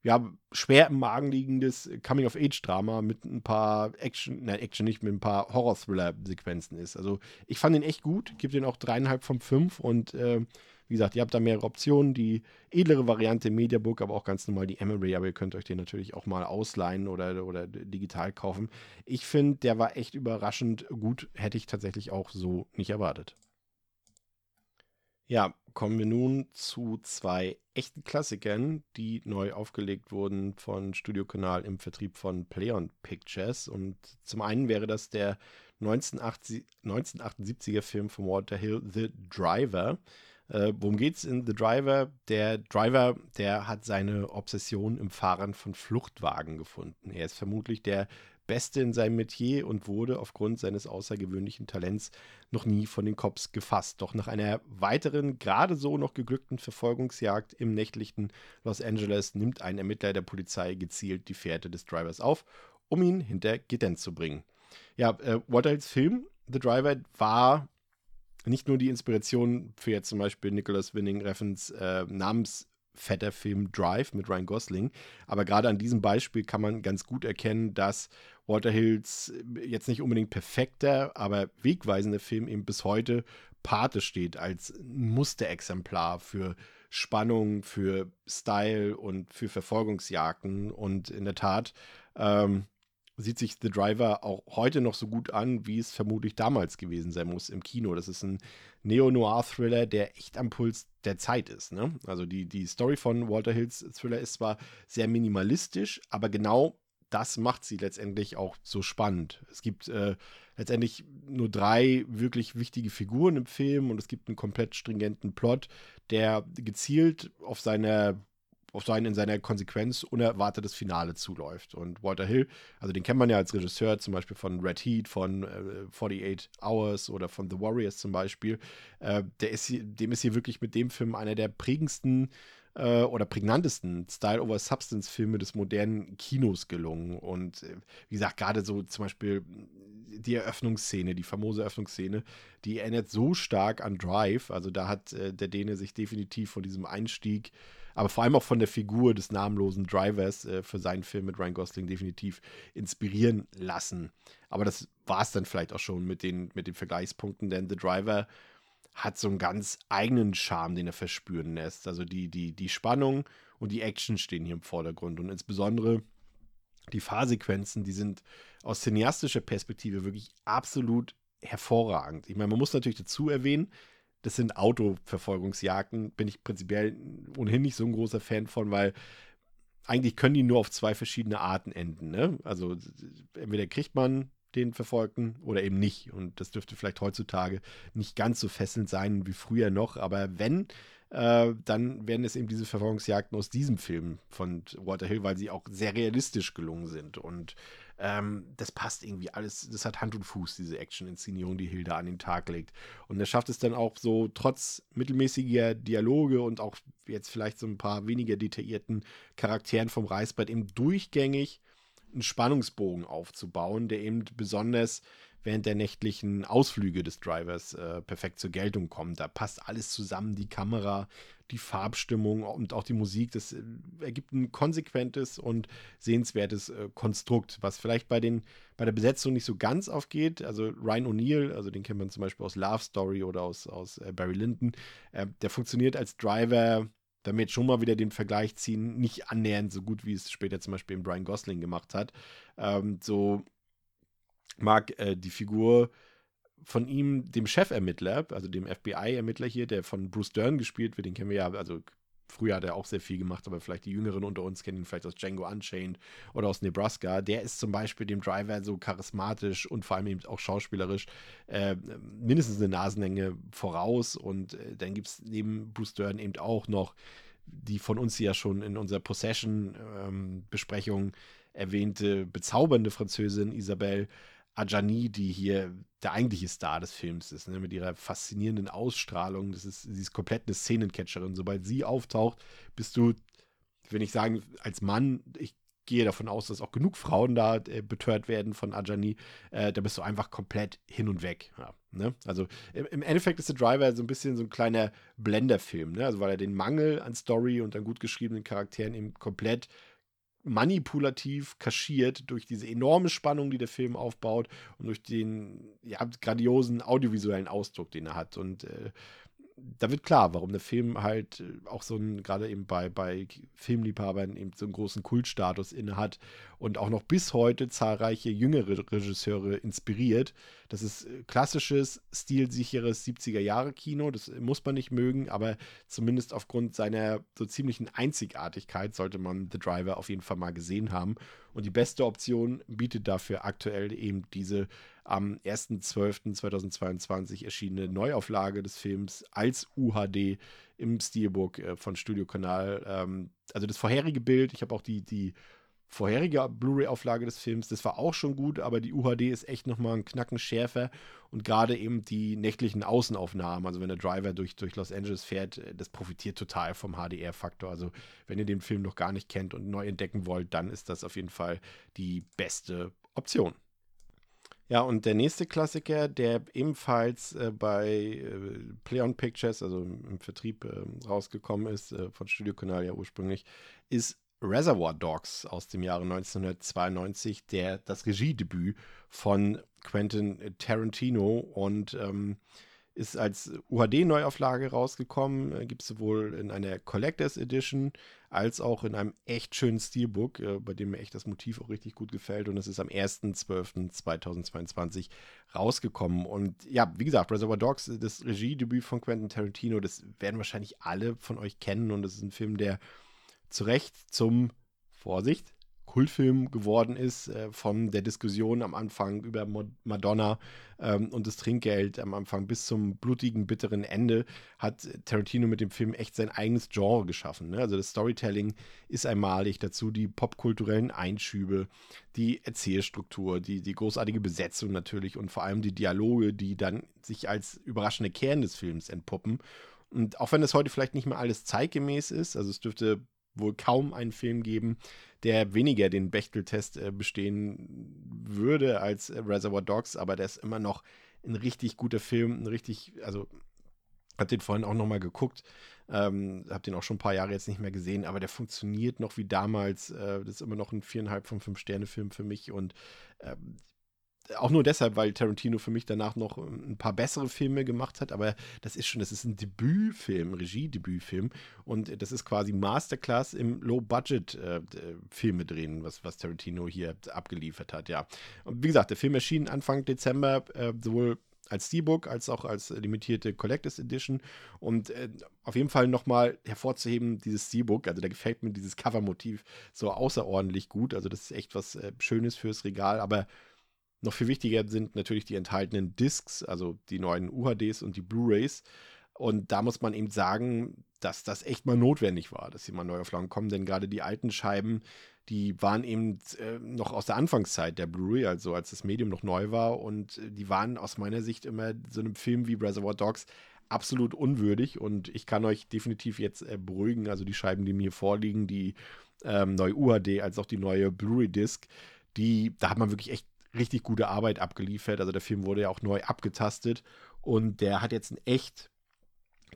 ja, schwer im Magen liegendes Coming-of-Age-Drama mit ein paar Action, nein, Action nicht, mit ein paar Horror-Thriller-Sequenzen ist. Also ich fand ihn echt gut, gebe den auch dreieinhalb von fünf und äh, wie gesagt, ihr habt da mehrere Optionen. Die edlere Variante Mediabook, aber auch ganz normal die Emery, aber ihr könnt euch den natürlich auch mal ausleihen oder, oder digital kaufen. Ich finde, der war echt überraschend gut, hätte ich tatsächlich auch so nicht erwartet. Ja, kommen wir nun zu zwei echten Klassikern, die neu aufgelegt wurden von Studio Kanal im Vertrieb von Pleon Pictures. Und zum einen wäre das der 1980, 1978er Film von Walter Hill, The Driver. Äh, worum geht's in The Driver? Der Driver, der hat seine Obsession im Fahren von Fluchtwagen gefunden. Er ist vermutlich der Beste in seinem Metier und wurde aufgrund seines außergewöhnlichen Talents noch nie von den Cops gefasst. Doch nach einer weiteren, gerade so noch geglückten Verfolgungsjagd im nächtlichen Los Angeles nimmt ein Ermittler der Polizei gezielt die Fährte des Drivers auf, um ihn hinter Gittern zu bringen. Ja, äh, Hills Film The Driver war nicht nur die Inspiration für jetzt zum Beispiel Nicholas Winning Reffens äh, Namens fetter Film Drive mit Ryan Gosling. Aber gerade an diesem Beispiel kann man ganz gut erkennen, dass Walter Hills jetzt nicht unbedingt perfekter, aber wegweisender Film eben bis heute Pate steht als Musterexemplar für Spannung, für Style und für Verfolgungsjagden. Und in der Tat ähm, sieht sich The Driver auch heute noch so gut an, wie es vermutlich damals gewesen sein muss im Kino. Das ist ein Neo-Noir-Thriller, der echt am Puls der Zeit ist. Ne? Also die, die Story von Walter Hills Thriller ist zwar sehr minimalistisch, aber genau das macht sie letztendlich auch so spannend. Es gibt äh, letztendlich nur drei wirklich wichtige Figuren im Film und es gibt einen komplett stringenten Plot, der gezielt auf seine auf sein in seiner Konsequenz unerwartetes Finale zuläuft. Und Walter Hill, also den kennt man ja als Regisseur zum Beispiel von Red Heat, von äh, 48 Hours oder von The Warriors zum Beispiel, äh, der ist hier, dem ist hier wirklich mit dem Film einer der prägendsten äh, oder prägnantesten Style-over-Substance-Filme des modernen Kinos gelungen. Und äh, wie gesagt, gerade so zum Beispiel die Eröffnungsszene, die famose Eröffnungsszene, die erinnert so stark an Drive. Also da hat äh, der Däne sich definitiv von diesem Einstieg aber vor allem auch von der Figur des namenlosen Drivers äh, für seinen Film mit Ryan Gosling definitiv inspirieren lassen. Aber das war es dann vielleicht auch schon mit den, mit den Vergleichspunkten, denn The Driver hat so einen ganz eigenen Charme, den er verspüren lässt. Also die, die, die Spannung und die Action stehen hier im Vordergrund und insbesondere die Fahrsequenzen, die sind aus cineastischer Perspektive wirklich absolut hervorragend. Ich meine, man muss natürlich dazu erwähnen, das sind Autoverfolgungsjagden, bin ich prinzipiell ohnehin nicht so ein großer Fan von, weil eigentlich können die nur auf zwei verschiedene Arten enden. Ne? Also entweder kriegt man den Verfolgten oder eben nicht. Und das dürfte vielleicht heutzutage nicht ganz so fesselnd sein wie früher noch. Aber wenn, äh, dann werden es eben diese Verfolgungsjagden aus diesem Film von Walter Hill, weil sie auch sehr realistisch gelungen sind. Und ähm, das passt irgendwie alles, das hat Hand und Fuß, diese Action-Inszenierung, die Hilda an den Tag legt. Und er schafft es dann auch so, trotz mittelmäßiger Dialoge und auch jetzt vielleicht so ein paar weniger detaillierten Charakteren vom Reißbrett eben durchgängig einen Spannungsbogen aufzubauen, der eben besonders während der nächtlichen Ausflüge des Drivers äh, perfekt zur Geltung kommt. Da passt alles zusammen, die Kamera, die Farbstimmung und auch die Musik. Das äh, ergibt ein konsequentes und sehenswertes äh, Konstrukt, was vielleicht bei, den, bei der Besetzung nicht so ganz aufgeht. Also Ryan O'Neill, also den kennt man zum Beispiel aus Love Story oder aus, aus äh, Barry Lyndon, äh, der funktioniert als Driver wenn wir jetzt schon mal wieder den Vergleich ziehen, nicht annähernd so gut, wie es später zum Beispiel in Brian Gosling gemacht hat. Ähm, so mag äh, die Figur von ihm, dem Chefermittler, also dem FBI-Ermittler hier, der von Bruce Dern gespielt wird, den kennen wir ja, also früher hat er auch sehr viel gemacht, aber vielleicht die Jüngeren unter uns kennen ihn vielleicht aus Django Unchained oder aus Nebraska. Der ist zum Beispiel dem Driver so charismatisch und vor allem eben auch schauspielerisch äh, mindestens eine Nasenlänge voraus. Und äh, dann gibt es neben Bruce Dern eben auch noch die von uns ja schon in unserer Possession-Besprechung ähm, erwähnte bezaubernde Französin Isabelle Ajani, die hier der eigentliche Star des Films ist, ne? mit ihrer faszinierenden Ausstrahlung. Das ist, sie ist komplett eine Szenencatcherin. Sobald sie auftaucht, bist du, wenn ich sagen, als Mann, ich gehe davon aus, dass auch genug Frauen da äh, betört werden von Ajani, äh, da bist du einfach komplett hin und weg. Ja, ne? Also im, im, Endeffekt ist der Driver so ein bisschen so ein kleiner Blenderfilm, ne? also weil er den Mangel an Story und an gut geschriebenen Charakteren eben komplett manipulativ kaschiert durch diese enorme Spannung, die der Film aufbaut und durch den ja, grandiosen audiovisuellen Ausdruck, den er hat. Und äh, da wird klar, warum der Film halt äh, auch so ein, gerade eben bei, bei Filmliebhabern eben so einen großen Kultstatus inne hat und auch noch bis heute zahlreiche jüngere Regisseure inspiriert. Das ist äh, klassisches, stilsicheres 70er-Jahre-Kino, das muss man nicht mögen, aber zumindest aufgrund seiner so ziemlichen Einzigartigkeit sollte man The Driver auf jeden Fall mal gesehen haben. Und die beste Option bietet dafür aktuell eben diese am 1.12.2022 erschienene Neuauflage des Films als UHD im Steelbook äh, von Studio Kanal. Ähm, also das vorherige Bild, ich habe auch die, die vorherige Blu-ray-Auflage des Films, das war auch schon gut, aber die UHD ist echt nochmal ein Knacken schärfer und gerade eben die nächtlichen Außenaufnahmen, also wenn der Driver durch, durch Los Angeles fährt, äh, das profitiert total vom HDR-Faktor. Also wenn ihr den Film noch gar nicht kennt und neu entdecken wollt, dann ist das auf jeden Fall die beste Option. Ja, und der nächste Klassiker, der ebenfalls äh, bei äh, Play Pictures, also im, Vertrieb äh, rausgekommen ist, äh, von Studio Canal ja ursprünglich, ist Reservoir Dogs aus dem Jahre 1992, der, das Regiedebüt von Quentin Tarantino und ähm, ist als UHD-Neuauflage rausgekommen. Äh, Gibt es sowohl in einer Collectors Edition als auch in einem echt schönen Steelbook, äh, bei dem mir echt das Motiv auch richtig gut gefällt. Und es ist am 1.12.2022 rausgekommen. Und ja, wie gesagt, Reservoir Dogs, das Regiedebüt von Quentin Tarantino, das werden wahrscheinlich alle von euch kennen. Und es ist ein Film, der zu Recht zum, Vorsicht, Kultfilm geworden ist, äh, von der Diskussion am Anfang über Madonna ähm, und das Trinkgeld am Anfang bis zum blutigen, bitteren Ende, hat Tarantino mit dem Film echt sein eigenes Genre geschaffen. Ne? Also das Storytelling ist einmalig, dazu die popkulturellen Einschübe, die Erzählstruktur, die, die großartige Besetzung natürlich und vor allem die Dialoge, die dann sich als überraschende Kern des Films entpuppen. Und auch wenn es heute vielleicht nicht mehr alles zeitgemäß ist, also es dürfte wohl kaum einen Film geben, der weniger den Bechtel-Test äh, bestehen würde als äh, Reservoir Dogs, aber der ist immer noch ein richtig guter Film, ein richtig, also hab den vorhin auch nochmal geguckt, ähm, hab den auch schon ein paar Jahre jetzt nicht mehr gesehen, aber der funktioniert noch wie damals. Äh, das ist immer noch ein viereinhalb von fünf Sterne Film für mich und ähm, auch nur deshalb, weil Tarantino für mich danach noch ähm, ein paar bessere Filme gemacht hat, aber das ist schon, das ist ein Debütfilm, Regiedebütfilm und das ist quasi Masterclass im Low-Budget-Filme äh, drehen, was, was Tarantino hier abgeliefert hat, ja. Und wie gesagt, der Film erschien Anfang Dezember, äh, sowohl als Steelbook als auch als limitierte Collectors Edition und äh, auf jeden Fall nochmal hervorzuheben, dieses Steelbook, also da gefällt mir dieses Covermotiv so außerordentlich gut, also das ist echt was äh, Schönes fürs Regal, aber noch viel wichtiger sind natürlich die enthaltenen Discs, also die neuen UHDs und die Blu-rays. Und da muss man eben sagen, dass das echt mal notwendig war, dass sie mal Neuauflagen kommen, denn gerade die alten Scheiben, die waren eben äh, noch aus der Anfangszeit der Blu-ray, also als das Medium noch neu war. Und äh, die waren aus meiner Sicht immer so einem Film wie Reservoir Dogs absolut unwürdig. Und ich kann euch definitiv jetzt äh, beruhigen, also die Scheiben, die mir vorliegen, die ähm, neue UHD als auch die neue Blu-ray-Disc, die, da hat man wirklich echt richtig gute Arbeit abgeliefert. Also der Film wurde ja auch neu abgetastet und der hat jetzt ein echt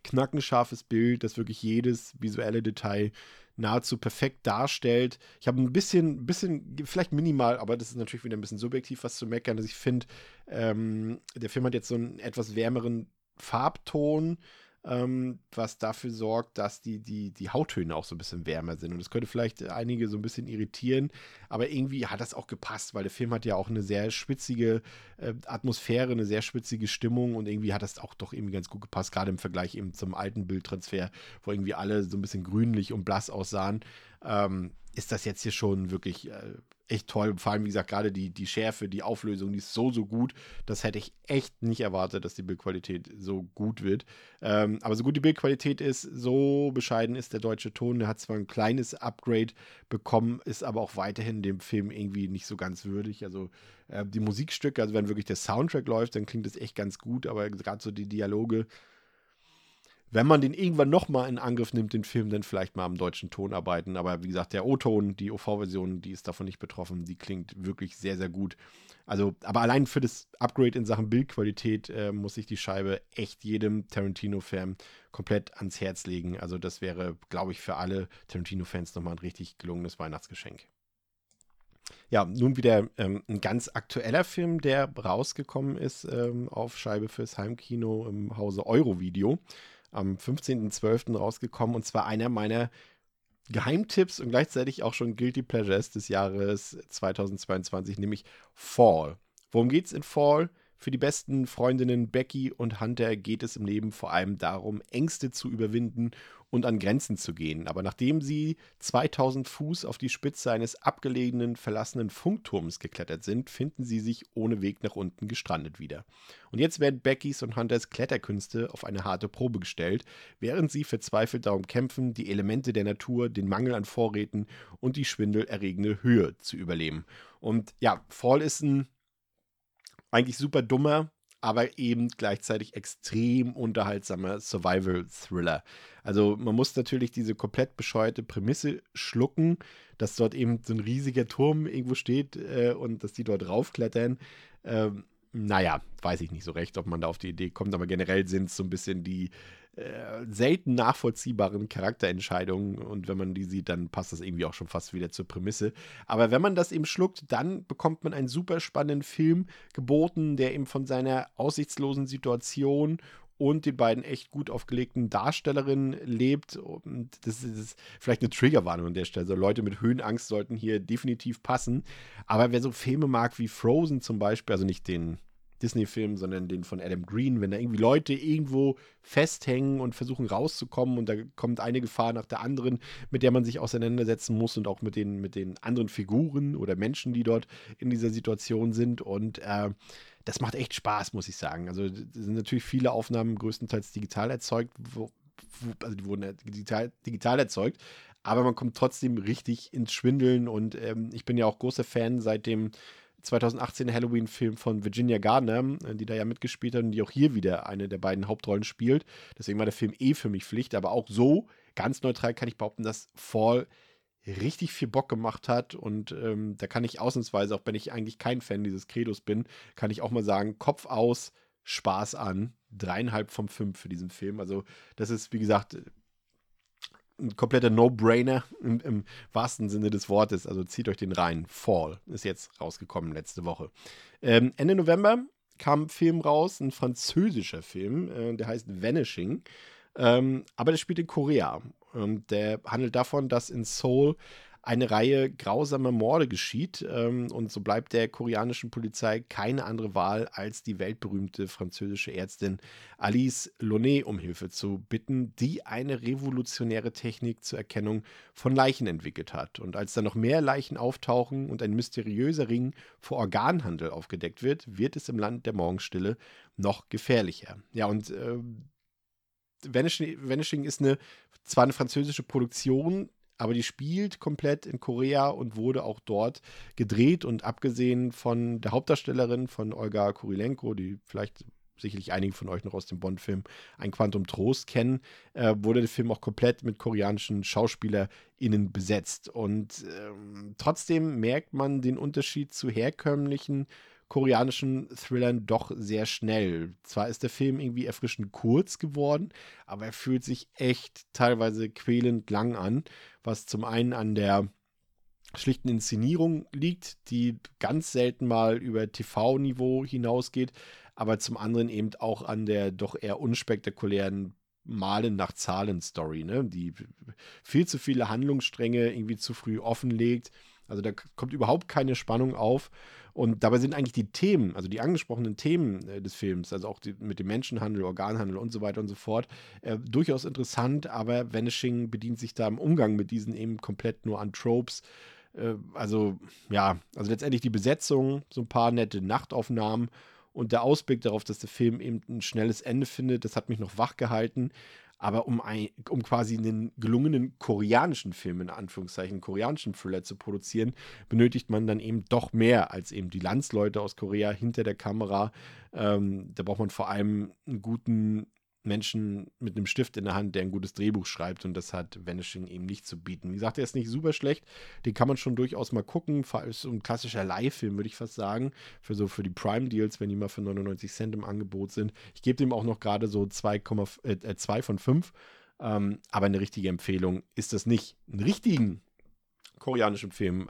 knackenscharfes Bild, das wirklich jedes visuelle Detail nahezu perfekt darstellt. Ich habe ein bisschen, bisschen, vielleicht minimal, aber das ist natürlich wieder ein bisschen subjektiv, was zu meckern. Also ich finde, ähm, der Film hat jetzt so einen etwas wärmeren Farbton ähm, was dafür sorgt, dass die, die, die Hauttöne auch so ein bisschen wärmer sind. Und das könnte vielleicht einige so ein bisschen irritieren, aber irgendwie hat das auch gepasst, weil der Film hat ja auch eine sehr schwitzige äh, Atmosphäre, eine sehr schwitzige Stimmung und irgendwie hat das auch doch irgendwie ganz gut gepasst, gerade im Vergleich eben zum alten Bildtransfer, wo irgendwie alle so ein bisschen grünlich und blass aussahen. Ähm, ist das jetzt hier schon wirklich äh, echt toll. Vor allem, wie gesagt, gerade die, die Schärfe, die Auflösung, die ist so, so gut. Das hätte ich echt nicht erwartet, dass die Bildqualität so gut wird. Ähm, aber so gut die Bildqualität ist, so bescheiden ist der deutsche Ton. Der hat zwar ein kleines Upgrade bekommen, ist aber auch weiterhin dem Film irgendwie nicht so ganz würdig. Also äh, die Musikstücke, also wenn wirklich der Soundtrack läuft, dann klingt das echt ganz gut, aber gerade so die Dialoge, wenn man den irgendwann nochmal in Angriff nimmt, den Film, dann vielleicht mal am deutschen Ton arbeiten. Aber wie gesagt, der O-Ton, die OV-Version, die ist davon nicht betroffen. Die klingt wirklich sehr, sehr gut. Also, aber allein für das Upgrade in Sachen Bildqualität äh, muss ich die Scheibe echt jedem Tarantino-Fan komplett ans Herz legen. Also, das wäre, glaube ich, für alle Tarantino-Fans nochmal ein richtig gelungenes Weihnachtsgeschenk. Ja, nun wieder ähm, ein ganz aktueller Film, der rausgekommen ist ähm, auf Scheibe fürs Heimkino im Hause Eurovideo. Am 15.12. rausgekommen und zwar einer meiner Geheimtipps und gleichzeitig auch schon Guilty Pleasures des Jahres 2022, nämlich Fall. Worum geht's in Fall? Für die besten Freundinnen Becky und Hunter geht es im Leben vor allem darum, Ängste zu überwinden und an Grenzen zu gehen. Aber nachdem sie 2000 Fuß auf die Spitze eines abgelegenen, verlassenen Funkturms geklettert sind, finden sie sich ohne Weg nach unten gestrandet wieder. Und jetzt werden Beckys und Hunters Kletterkünste auf eine harte Probe gestellt, während sie verzweifelt darum kämpfen, die Elemente der Natur, den Mangel an Vorräten und die schwindelerregende Höhe zu überleben. Und ja, Fall ist ein eigentlich super dummer, aber eben gleichzeitig extrem unterhaltsamer Survival-Thriller. Also man muss natürlich diese komplett bescheuerte Prämisse schlucken, dass dort eben so ein riesiger Turm irgendwo steht äh, und dass die dort raufklettern. Ähm, naja, weiß ich nicht so recht, ob man da auf die Idee kommt, aber generell sind es so ein bisschen die äh, selten nachvollziehbaren Charakterentscheidungen und wenn man die sieht, dann passt das irgendwie auch schon fast wieder zur Prämisse. Aber wenn man das eben schluckt, dann bekommt man einen super spannenden Film geboten, der eben von seiner aussichtslosen Situation und den beiden echt gut aufgelegten Darstellerinnen lebt. Und das ist vielleicht eine Triggerwarnung an der Stelle. Also Leute mit Höhenangst sollten hier definitiv passen. Aber wer so Filme mag wie Frozen zum Beispiel, also nicht den Disney-Film, sondern den von Adam Green, wenn da irgendwie Leute irgendwo festhängen und versuchen rauszukommen und da kommt eine Gefahr nach der anderen, mit der man sich auseinandersetzen muss und auch mit den, mit den anderen Figuren oder Menschen, die dort in dieser Situation sind. Und äh, das macht echt Spaß, muss ich sagen. Also sind natürlich viele Aufnahmen größtenteils digital erzeugt, wo, wo, also die wurden digital, digital erzeugt, aber man kommt trotzdem richtig ins Schwindeln und ähm, ich bin ja auch großer Fan seit dem 2018 Halloween-Film von Virginia Gardner, äh, die da ja mitgespielt hat und die auch hier wieder eine der beiden Hauptrollen spielt. Deswegen war der Film eh für mich Pflicht, aber auch so, ganz neutral kann ich behaupten, dass Fall richtig viel Bock gemacht hat und ähm, da kann ich ausnahmsweise, auch wenn ich eigentlich kein Fan dieses Credos bin, kann ich auch mal sagen, Kopf aus, Spaß an, dreieinhalb von fünf für diesen Film. Also das ist, wie gesagt, ein kompletter No-Brainer im, im, wahrsten Sinne des Wortes. Also zieht euch den rein. Fall ist jetzt rausgekommen letzte Woche. Ähm, Ende November kam ein Film raus, ein französischer Film, äh, der heißt Vanishing. Ähm, aber der spielt in Korea. Und der handelt davon, dass in Seoul eine Reihe grausamer Morde geschieht. Ähm, und so bleibt der koreanischen Polizei keine andere Wahl, als die weltberühmte französische Ärztin Alice Lonet um Hilfe zu bitten, die eine revolutionäre Technik zur Erkennung von Leichen entwickelt hat. Und als dann noch mehr Leichen auftauchen und ein mysteriöser Ring vor Organhandel aufgedeckt wird, wird es im Land der Morgenstille noch gefährlicher. Ja, und äh, Vanishing, Vanishing ist eine zwar eine französische Produktion, aber die spielt komplett in Korea und wurde auch dort gedreht. Und abgesehen von der Hauptdarstellerin, von Olga Kurilenko, die vielleicht sicherlich einige von euch noch aus dem Bond-Film Ein Quantum Trost kennen, äh, wurde der Film auch komplett mit koreanischen SchauspielerInnen besetzt. Und ähm, trotzdem merkt man den Unterschied zu herkömmlichen koreanischen Thrillern doch sehr schnell. Zwar ist der Film irgendwie erfrischend kurz geworden, aber er fühlt sich echt teilweise quälend lang an, was zum einen an der schlichten Inszenierung liegt, die ganz selten mal über TV-Niveau hinausgeht, aber zum anderen eben auch an der doch eher unspektakulären Malen nach Zahlen-Story, ne? die viel zu viele Handlungsstränge irgendwie zu früh offenlegt. Also da kommt überhaupt keine Spannung auf und dabei sind eigentlich die Themen, also die angesprochenen Themen äh, des Films, also auch die, mit dem Menschenhandel, Organhandel und so weiter und so fort, äh, durchaus interessant, aber Vanishing bedient sich da im Umgang mit diesen eben komplett nur an Tropes. Äh, also, ja, also letztendlich die Besetzung, so ein paar nette Nachtaufnahmen und der Ausblick darauf, dass der Film eben ein schnelles Ende findet, das hat mich noch wach gehalten. Aber um, ein, um quasi einen gelungenen koreanischen Film, in Anführungszeichen, koreanischen Thriller zu produzieren, benötigt man dann eben doch mehr als eben die Landsleute aus Korea hinter der Kamera. Ähm, da braucht man vor allem einen guten Menschen mit einem Stift in der Hand, der ein gutes Drehbuch schreibt und das hat Vanishing eben nicht zu bieten. Wie gesagt, er ist nicht super schlecht, den kann man schon durchaus mal gucken, ist so ein klassischer Live-Film, würde ich fast sagen, für so für die Prime-Deals, wenn die mal für 99 Cent im Angebot sind. Ich gebe dem auch noch gerade so 2, äh, 2 von 5, ähm, aber eine richtige Empfehlung ist das nicht. Einen richtigen koreanischen Film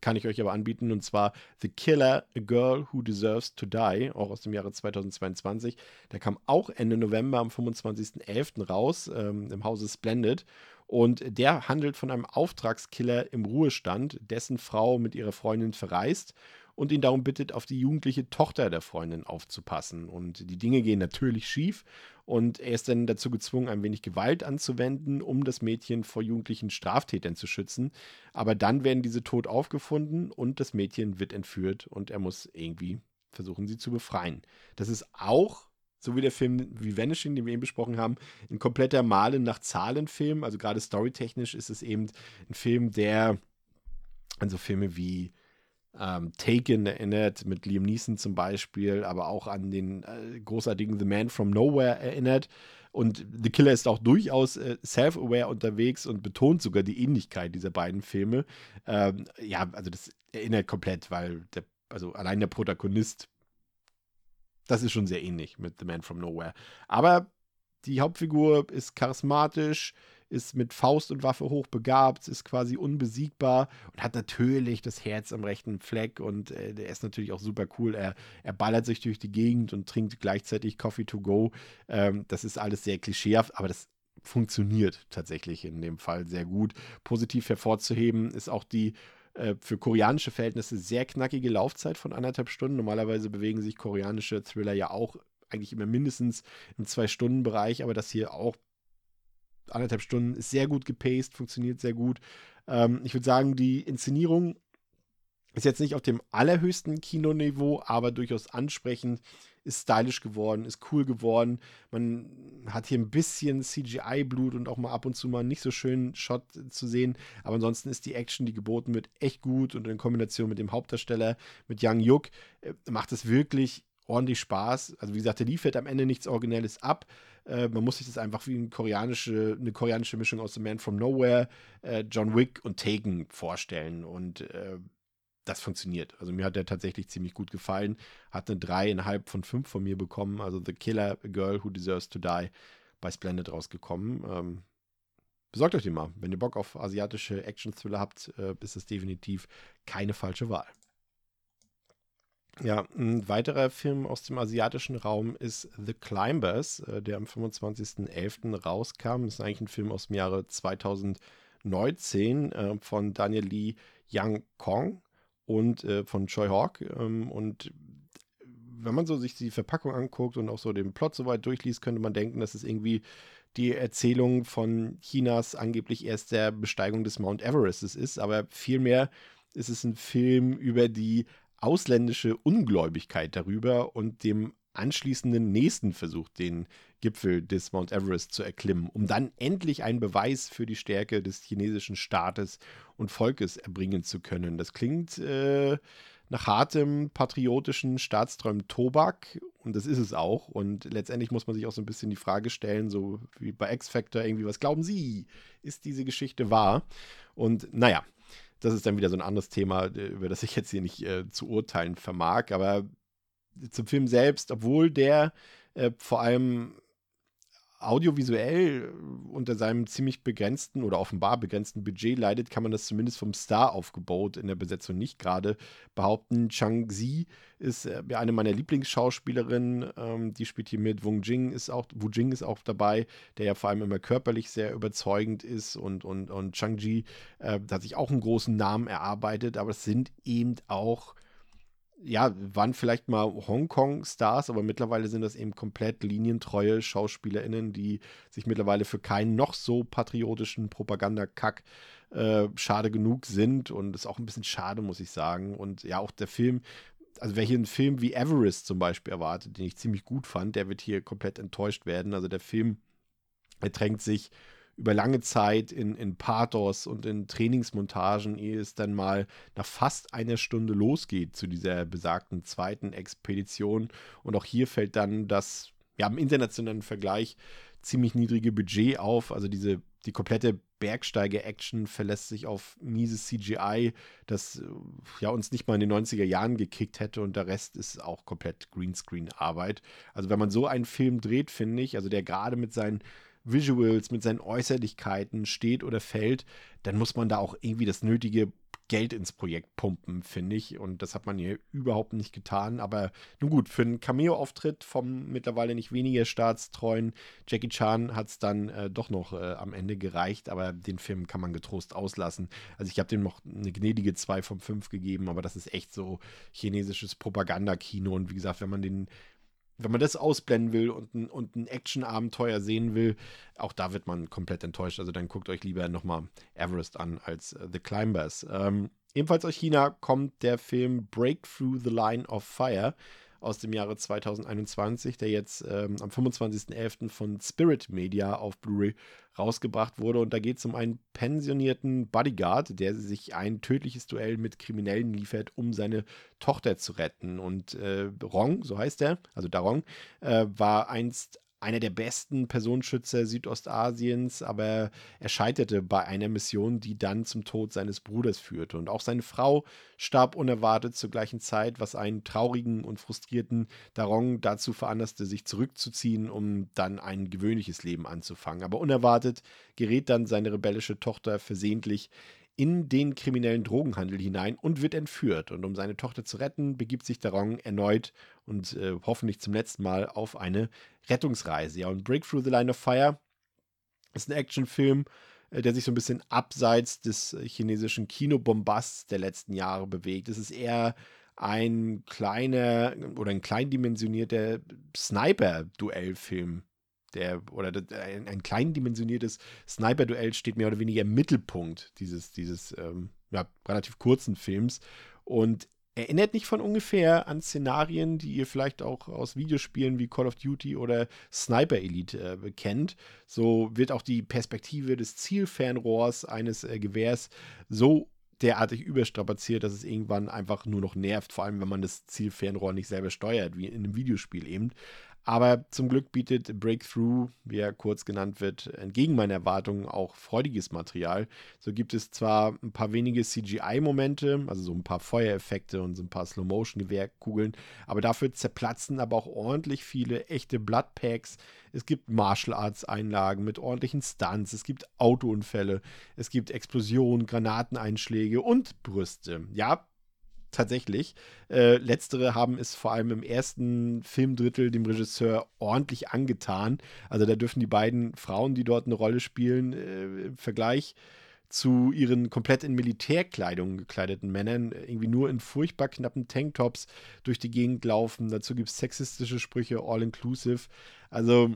kann ich euch aber anbieten, und zwar The Killer, A Girl Who Deserves to Die, auch aus dem Jahre 2022. Der kam auch Ende November am 25.11. raus ähm, im Hause Splendid. Und der handelt von einem Auftragskiller im Ruhestand, dessen Frau mit ihrer Freundin verreist und ihn darum bittet, auf die jugendliche Tochter der Freundin aufzupassen. Und die Dinge gehen natürlich schief und er ist dann dazu gezwungen, ein wenig Gewalt anzuwenden, um das Mädchen vor jugendlichen Straftätern zu schützen. Aber dann werden diese tot aufgefunden und das Mädchen wird entführt und er muss irgendwie versuchen, sie zu befreien. Das ist auch so wie der Film wie Vanishing, den wir eben besprochen haben, ein kompletter Malen nach Zahlen-Film. Also gerade storytechnisch ist es eben ein Film, der an so Filme wie ähm, Taken erinnert, mit Liam Neeson zum Beispiel, aber auch an den äh, großartigen The Man from Nowhere erinnert. Und The Killer ist auch durchaus äh, self-aware unterwegs und betont sogar die Ähnlichkeit dieser beiden Filme. Ähm, ja, also das erinnert komplett, weil der, also allein der Protagonist, das ist schon sehr ähnlich mit The Man from Nowhere. Aber die Hauptfigur ist charismatisch, ist mit Faust und Waffe hochbegabt, ist quasi unbesiegbar und hat natürlich das Herz am rechten Fleck und äh, der ist natürlich auch super cool. Er, er ballert sich durch die Gegend und trinkt gleichzeitig Coffee to go. Ähm, das ist alles sehr klischeehaft, aber das funktioniert tatsächlich in dem Fall sehr gut. Positiv hervorzuheben ist auch die äh, für koreanische Verhältnisse sehr knackige Laufzeit von anderthalb Stunden. Normalerweise bewegen sich koreanische Thriller ja auch eigentlich immer mindestens im Zwei-Stunden-Bereich, aber das hier auch anderthalb Stunden, ist sehr gut gepaced, funktioniert sehr gut. Ähm, ich würde sagen, die Inszenierung ist jetzt nicht auf dem allerhöchsten Kinoniveau, aber durchaus ansprechend, ist stylisch geworden, ist cool geworden. Man hat hier ein bisschen CGI-Blut und auch mal ab und zu mal einen nicht so schönen Shot zu sehen. Aber ansonsten ist die Action, die geboten wird, echt gut und in Kombination mit dem Hauptdarsteller, mit Young Yuk, äh, macht es wirklich ordentlich Spaß. Also wie gesagt, der liefert am Ende nichts Originelles ab, äh, man muss sich das einfach wie eine koreanische, eine koreanische Mischung aus The Man from Nowhere, äh, John Wick und Taken vorstellen. Und äh, das funktioniert. Also mir hat der tatsächlich ziemlich gut gefallen. Hat eine dreieinhalb von fünf von mir bekommen. Also The Killer, A Girl Who Deserves to Die bei Splendid rausgekommen. Ähm, besorgt euch den mal. Wenn ihr Bock auf asiatische Action-Thriller habt, äh, ist es definitiv keine falsche Wahl. Ja, ein weiterer Film aus dem asiatischen Raum ist The Climbers, äh, der am 25.11. rauskam. Das ist eigentlich ein Film aus dem Jahre 2019 äh, von Daniel Lee Yang Kong und äh, von Choi Hawk. Ähm, und wenn man so sich die Verpackung anguckt und auch so den Plot soweit durchliest, könnte man denken, dass es irgendwie die Erzählung von Chinas angeblich erster Besteigung des Mount Everest ist. Aber vielmehr ist es ein Film über die ausländische Ungläubigkeit darüber und dem anschließenden nächsten Versuch, den Gipfel des Mount Everest zu erklimmen, um dann endlich einen Beweis für die Stärke des chinesischen Staates und Volkes erbringen zu können. Das klingt äh, nach hartem patriotischen Staatsträumen Tobak und das ist es auch. Und letztendlich muss man sich auch so ein bisschen die Frage stellen, so wie bei X Factor irgendwie, was glauben Sie, ist diese Geschichte wahr? Und naja, das ist dann wieder so ein anderes Thema, äh, über das ich jetzt hier nicht äh, zu urteilen vermag. Aber zum Film selbst, obwohl der äh, vor allem audiovisuell unter seinem ziemlich begrenzten oder offenbar begrenzten Budget leidet, kann man das zumindest vom Star-Aufgebot in der Besetzung nicht gerade behaupten. Chang Zi ist äh, eine meiner Lieblingsschauspielerinnen, ähm, die spielt hier mit. Wung Jing ist auch, Wu Jing ist auch dabei, der ja vor allem immer körperlich sehr überzeugend ist und, und, und Chang Ji äh, hat sich auch einen großen Namen erarbeitet, aber es sind eben auch ja, waren vielleicht mal Hongkong-Stars, aber mittlerweile sind das eben komplett linientreue SchauspielerInnen, die sich mittlerweile für keinen noch so patriotischen Propagandakack äh, schade genug sind. Und ist auch ein bisschen schade, muss ich sagen. Und ja, auch der Film, also wer hier einen Film wie Everest zum Beispiel erwartet, den ich ziemlich gut fand, der wird hier komplett enttäuscht werden. Also der Film ertränkt sich über lange Zeit in, in Pathos und in Trainingsmontagen, ehe es dann mal nach fast einer Stunde losgeht zu dieser besagten zweiten Expedition. Und auch hier fällt dann das, ja, im internationalen Vergleich ziemlich niedrige Budget auf. Also diese, die komplette Bergsteiger-Action verlässt sich auf mieses CGI, das ja uns nicht mal in den 90er Jahren gekickt hätte und der Rest ist auch komplett Greenscreen-Arbeit. Also wenn man so einen Film dreht, finde ich, also der gerade mit seinen Visuals, mit seinen Äußerlichkeiten steht oder fällt, dann muss man da auch irgendwie das nötige Geld ins Projekt pumpen, finde ich. Und das hat man hier überhaupt nicht getan. Aber nun gut, für einen Cameo-Auftritt vom mittlerweile nicht weniger staatstreuen Jackie Chan hat es dann äh, doch noch äh, am Ende gereicht. Aber den Film kann man getrost auslassen. Also ich habe dem noch eine gnädige 2 von 5 gegeben. Aber das ist echt so chinesisches Propagandakino. Und wie gesagt, wenn man den wenn man das ausblenden will und ein, und ein Action-Abenteuer sehen will, auch da wird man komplett enttäuscht. Also dann guckt euch lieber nochmal Everest an als uh, The Climbers. Ähm, ebenfalls aus China kommt der Film Breakthrough the Line of Fire aus dem Jahre 2021, der jetzt ähm, am 25.11. von Spirit Media auf Blu-ray rausgebracht wurde. Und da geht es um einen pensionierten Bodyguard, der sich ein tödliches Duell mit Kriminellen liefert, um seine Tochter zu retten. Und äh, Rong, so heißt er, also Darong, äh, war einst einer der besten Personenschützer Südostasiens, aber er scheiterte bei einer Mission, die dann zum Tod seines Bruders führte. Und auch seine Frau starb unerwartet zur gleichen Zeit, was einen traurigen und frustrierten Darong dazu veranlasste, sich zurückzuziehen, um dann ein gewöhnliches Leben anzufangen. Aber unerwartet gerät dann seine rebellische Tochter versehentlich in den kriminellen Drogenhandel hinein und wird entführt. Und um seine Tochter zu retten, begibt sich Darong erneut und äh, hoffentlich zum letzten Mal auf eine Rettungsreise. Ja, und Breakthrough the Line of Fire ist ein Actionfilm, äh, der sich so ein bisschen abseits des äh, chinesischen Kinobombasts der letzten Jahre bewegt. Es ist eher ein kleiner oder ein kleindimensionierter Sniper-Duellfilm der oder ein, ein kleindimensioniertes Sniper-Duell steht mehr oder weniger im Mittelpunkt dieses, dieses ähm, ja, relativ kurzen Films und erinnert nicht von ungefähr an Szenarien, die ihr vielleicht auch aus Videospielen wie Call of Duty oder Sniper Elite äh, kennt. So wird auch die Perspektive des Zielfernrohrs eines äh, Gewehrs so derartig überstrapaziert, dass es irgendwann einfach nur noch nervt, vor allem wenn man das Zielfernrohr nicht selber steuert, wie in einem Videospiel eben. Aber zum Glück bietet Breakthrough, wie er kurz genannt wird, entgegen meiner Erwartungen auch freudiges Material. So gibt es zwar ein paar wenige CGI-Momente, also so ein paar Feuereffekte und so ein paar Slow-Motion-Gewehrkugeln, aber dafür zerplatzen aber auch ordentlich viele echte Bloodpacks. Es gibt Martial Arts-Einlagen mit ordentlichen Stunts, es gibt Autounfälle, es gibt Explosionen, Granateneinschläge und Brüste. Ja, tatsächlich. Äh, letztere haben es vor allem im ersten Filmdrittel dem Regisseur ordentlich angetan. Also da dürfen die beiden Frauen, die dort eine Rolle spielen, äh, im Vergleich zu ihren komplett in Militärkleidung gekleideten Männern irgendwie nur in furchtbar knappen Tanktops durch die Gegend laufen. Dazu gibt es sexistische Sprüche, all-inclusive. Also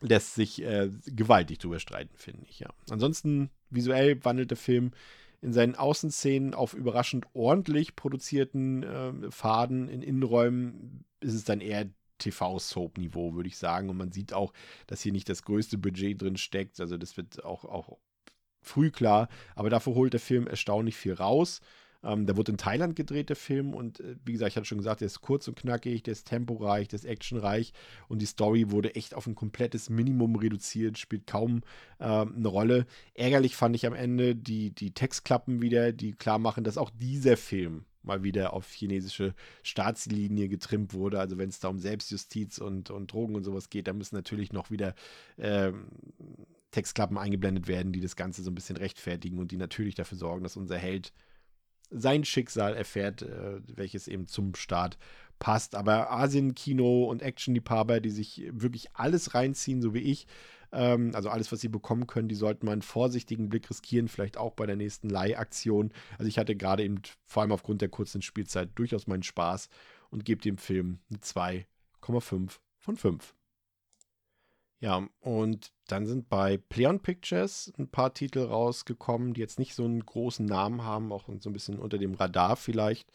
lässt sich äh, gewaltig drüber streiten, finde ich, ja. Ansonsten visuell wandelt der Film in seinen Außenszenen auf überraschend ordentlich produzierten äh, Faden in Innenräumen ist es dann eher TV-Soap-Niveau, würde ich sagen. Und man sieht auch, dass hier nicht das größte Budget drin steckt. Also das wird auch, auch früh klar. Aber dafür holt der Film erstaunlich viel raus. Ähm, der wurde in Thailand gedreht, der Film. Und äh, wie gesagt, ich hatte schon gesagt, der ist kurz und knackig, der ist temporeich, der ist actionreich. Und die Story wurde echt auf ein komplettes Minimum reduziert, spielt kaum äh, eine Rolle. Ärgerlich fand ich am Ende die, die Textklappen wieder, die klar machen, dass auch dieser Film mal wieder auf chinesische Staatslinie getrimmt wurde. Also wenn es da um Selbstjustiz und, und Drogen und sowas geht, da müssen natürlich noch wieder ähm, Textklappen eingeblendet werden, die das Ganze so ein bisschen rechtfertigen und die natürlich dafür sorgen, dass unser Held sein Schicksal erfährt, äh, welches eben zum Start passt. Aber Asien-Kino und Action-Liebhaber, die sich wirklich alles reinziehen, so wie ich, ähm, also alles, was sie bekommen können, die sollten mal einen vorsichtigen Blick riskieren, vielleicht auch bei der nächsten Leihaktion. Also ich hatte gerade eben vor allem aufgrund der kurzen Spielzeit durchaus meinen Spaß und gebe dem Film eine 2,5 von 5. Ja, und dann sind bei Pleon Pictures ein paar Titel rausgekommen, die jetzt nicht so einen großen Namen haben, auch so ein bisschen unter dem Radar vielleicht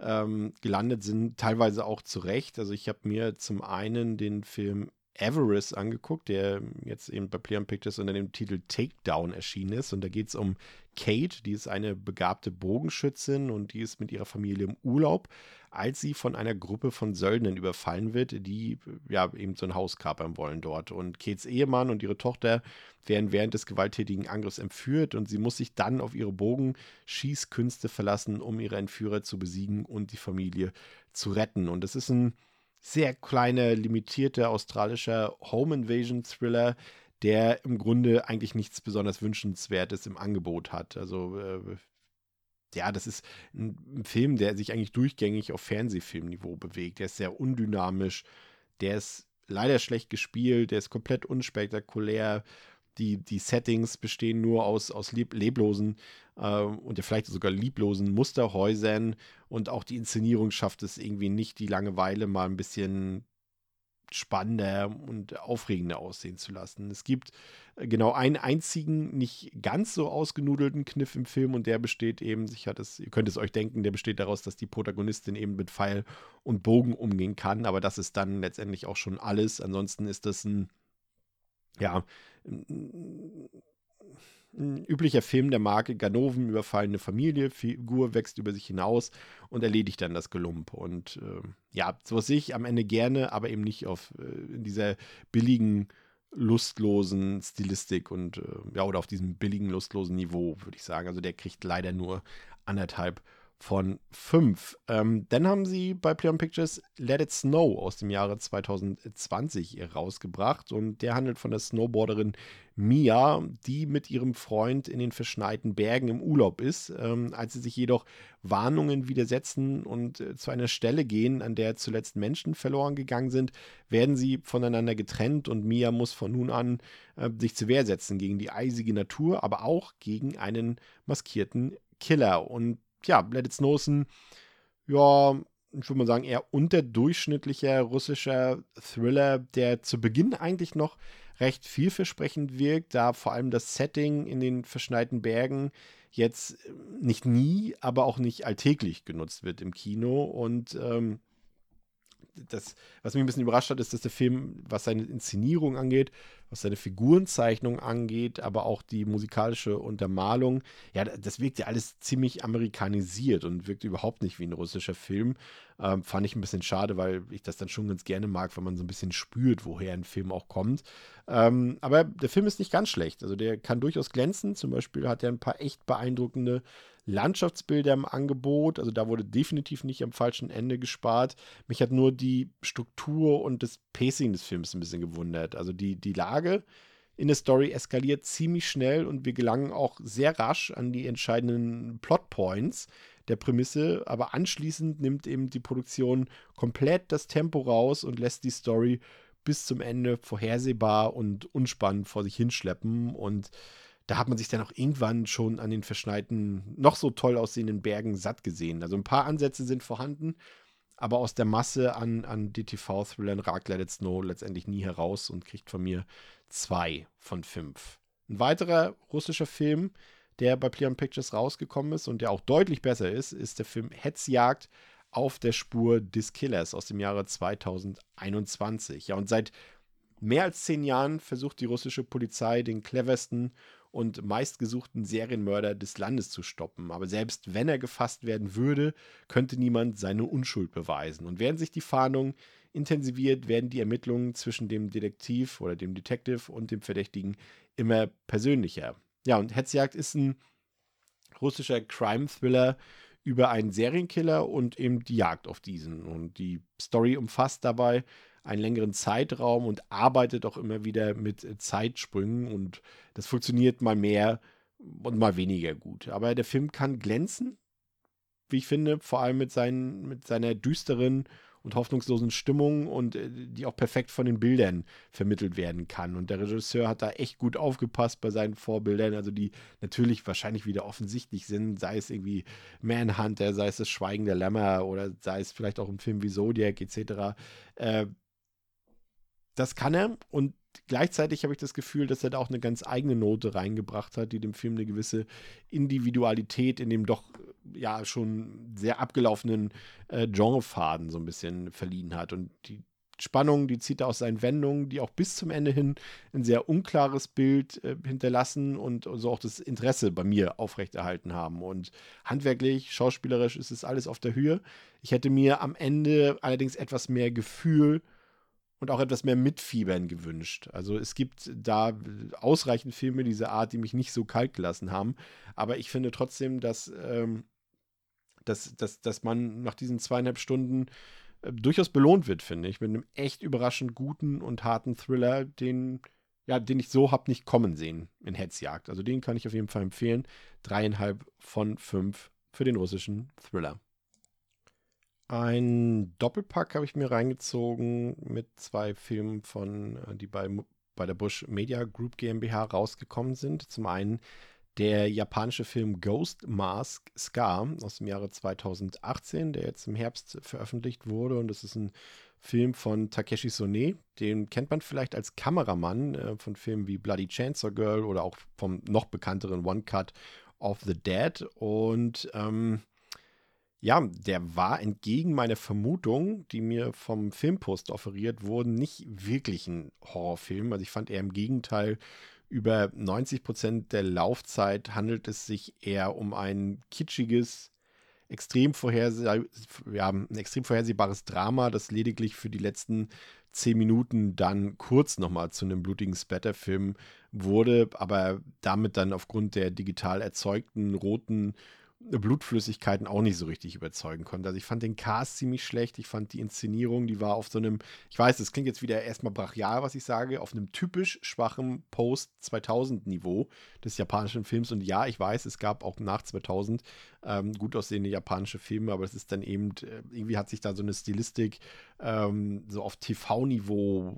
ähm, gelandet sind, teilweise auch zu Recht. Also ich habe mir zum einen den Film Everest angeguckt, der jetzt eben bei Pleon Pictures unter dem Titel Takedown erschienen ist. Und da geht es um Kate, die ist eine begabte Bogenschützin und die ist mit ihrer Familie im Urlaub, als sie von einer Gruppe von Söldnern überfallen wird, die ja eben so ein Haus kapern wollen dort. Und Kates Ehemann und ihre Tochter werden während des gewalttätigen Angriffs entführt und sie muss sich dann auf ihre Bogenschießkünste verlassen, um ihre Entführer zu besiegen und die Familie zu retten. Und es ist ein sehr kleiner, limitierter australischer Home Invasion Thriller, der im Grunde eigentlich nichts besonders Wünschenswertes im Angebot hat. Also äh, ja, das ist ein, Film, der sich eigentlich durchgängig auf Fernsehfilmniveau bewegt. Der ist sehr undynamisch, der ist leider schlecht gespielt, der ist komplett unspektakulär. Die, die Settings bestehen nur aus, aus leb leblosen äh, und ja vielleicht sogar lieblosen Musterhäusern und auch die Inszenierung schafft es irgendwie nicht, die Langeweile mal ein bisschen spannender und aufregender aussehen zu lassen. Es gibt äh, genau einen einzigen, nicht ganz so ausgenudelten Kniff im Film und der besteht eben, ich hatte es, ihr könnt es euch denken, der besteht daraus, dass die Protagonistin eben mit Pfeil und Bogen umgehen kann, aber das ist dann letztendlich auch schon alles. Ansonsten ist das ein, ja, ein üblicher Film der Marke Ganoven überfallene Familie, Figur wächst über sich hinaus und erledigt dann das Gelump. Und äh, ja, sowas sehe ich am Ende gerne, aber eben nicht auf äh, in dieser billigen, lustlosen Stilistik und äh, ja, oder auf diesem billigen, lustlosen Niveau, würde ich sagen. Also der kriegt leider nur anderthalb von 5. Ähm, dann haben sie bei Play on Pictures Let It Snow aus dem Jahre 2020 rausgebracht und der handelt von der Snowboarderin Mia, die mit ihrem Freund in den verschneiten Bergen im Urlaub ist. Ähm, als sie sich jedoch Warnungen widersetzen und äh, zu einer Stelle gehen, an der zuletzt Menschen verloren gegangen sind, werden sie voneinander getrennt und Mia muss von nun an äh, sich zur Wehr setzen gegen die eisige Natur, aber auch gegen einen maskierten Killer. Und ja, Let It Snow ist ein, ja, ich würde mal sagen, eher unterdurchschnittlicher russischer Thriller, der zu Beginn eigentlich noch recht vielversprechend wirkt, da vor allem das Setting in den verschneiten Bergen jetzt nicht nie, aber auch nicht alltäglich genutzt wird im Kino. Und ähm, das, was mich ein bisschen überrascht hat, ist, dass der Film, was seine Inszenierung angeht, was seine Figurenzeichnung angeht, aber auch die musikalische Untermalung, ja, das wirkt ja alles ziemlich amerikanisiert und wirkt überhaupt nicht wie ein russischer Film. Ähm, fand ich ein bisschen schade, weil ich das dann schon ganz gerne mag, wenn man so ein bisschen spürt, woher ein Film auch kommt. Ähm, aber der Film ist nicht ganz schlecht. Also der kann durchaus glänzen. Zum Beispiel hat er ein paar echt beeindruckende Landschaftsbilder im Angebot. Also da wurde definitiv nicht am falschen Ende gespart. Mich hat nur die Struktur und das Pacing des Films ein bisschen gewundert. Also die, die Lage in der Story eskaliert ziemlich schnell und wir gelangen auch sehr rasch an die entscheidenden Plotpoints der Prämisse, aber anschließend nimmt eben die Produktion komplett das Tempo raus und lässt die Story bis zum Ende vorhersehbar und unspannend vor sich hinschleppen und da hat man sich dann auch irgendwann schon an den verschneiten, noch so toll aussehenden Bergen satt gesehen. Also ein paar Ansätze sind vorhanden, aber aus der Masse an, an DTV-Thrillern ragt Let It Snow letztendlich nie heraus und kriegt von mir zwei von fünf. Ein weiterer russischer Film, der bei Play on Pictures rausgekommen ist und der auch deutlich besser ist, ist der Film Hetzjagd auf der Spur des Killers aus dem Jahre 2021. Ja, und seit mehr als zehn Jahren versucht die russische Polizei den cleversten und meistgesuchten Serienmörder des Landes zu stoppen. Aber selbst wenn er gefasst werden würde, könnte niemand seine Unschuld beweisen. Und während sich die Fahndung intensiviert, werden die Ermittlungen zwischen dem Detektiv oder dem Detective und dem Verdächtigen immer persönlicher. Ja, und Hetzjagd ist ein russischer Crime-Thriller über einen Serienkiller und eben die Jagd auf diesen. Und die Story umfasst dabei einen längeren Zeitraum und arbeitet auch immer wieder mit Zeitsprüngen und das funktioniert mal mehr und mal weniger gut. Aber der Film kann glänzen, wie ich finde, vor allem mit, seinen, mit seiner düsteren und hoffnungslosen Stimmung und äh, die auch perfekt von den Bildern vermittelt werden kann. Und der Regisseur hat da echt gut aufgepasst bei seinen Vorbildern, also die natürlich wahrscheinlich wieder offensichtlich sind, sei es irgendwie Manhunter, sei es das Schweigen der Lämmer oder sei es vielleicht auch ein Film wie Zodiac etc. Äh, das kann er und gleichzeitig habe ich das Gefühl, dass er da auch eine ganz eigene Note reingebracht hat, die dem Film eine gewisse Individualität in dem doch ja schon sehr abgelaufenen äh, Genrefaden so ein bisschen verliehen hat. Und die Spannung, die zieht er aus seinen Wendungen, die auch bis zum Ende hin ein sehr unklares Bild äh, hinterlassen und so auch das Interesse bei mir aufrechterhalten haben. Und handwerklich, schauspielerisch ist es alles auf der Höhe. Ich hätte mir am Ende allerdings etwas mehr Gefühl und auch etwas mehr Mitfiebern gewünscht. Also es gibt da ausreichend Filme dieser Art, die mich nicht so kalt gelassen haben. Aber ich finde trotzdem, dass, ähm, dass, dass, dass man nach diesen zweieinhalb Stunden äh, durchaus belohnt wird, finde ich, mit einem echt überraschend guten und harten Thriller, den, ja, den ich so habe nicht kommen sehen in Hetzjagd. Also den kann ich auf jeden Fall empfehlen. Dreieinhalb von fünf für den russischen Thriller. Ein Doppelpack habe ich mir reingezogen mit zwei Filmen von, äh, die bei, bei der Bush Media Group GmbH rausgekommen sind. Zum einen der japanische Film Ghost Mask Scar aus dem Jahre 2018, der jetzt im Herbst veröffentlicht wurde. Und das ist ein Film von Takeshi Sone. Den kennt man vielleicht als Kameramann äh, von Filmen wie Bloody Chainsaw Girl oder auch vom noch bekannteren One Cut of the Dead. Und ähm, ja, der war entgegen meiner Vermutung, die mir vom Filmpost offeriert wurden, nicht wirklich ein Horrorfilm. Also ich fand eher im Gegenteil über 90 Prozent der Laufzeit handelt es sich eher um ein kitschiges, extrem, vorherseh ja, ein extrem vorhersehbares Drama, das lediglich für die letzten zehn Minuten dann kurz nochmal zu einem blutigen Splatter-Film wurde, aber damit dann aufgrund der digital erzeugten roten Blutflüssigkeiten auch nicht so richtig überzeugen konnte. Also ich fand den Cast ziemlich schlecht. Ich fand die Inszenierung, die war auf so einem, ich weiß, das klingt jetzt wieder erstmal brachial, was ich sage, auf einem typisch schwachen Post-2000-Niveau des japanischen Films. Und ja, ich weiß, es gab auch nach 2000 ähm, gut aussehende japanische Filme, aber es ist dann eben, äh, irgendwie hat sich da so eine Stilistik ähm, so auf TV-Niveau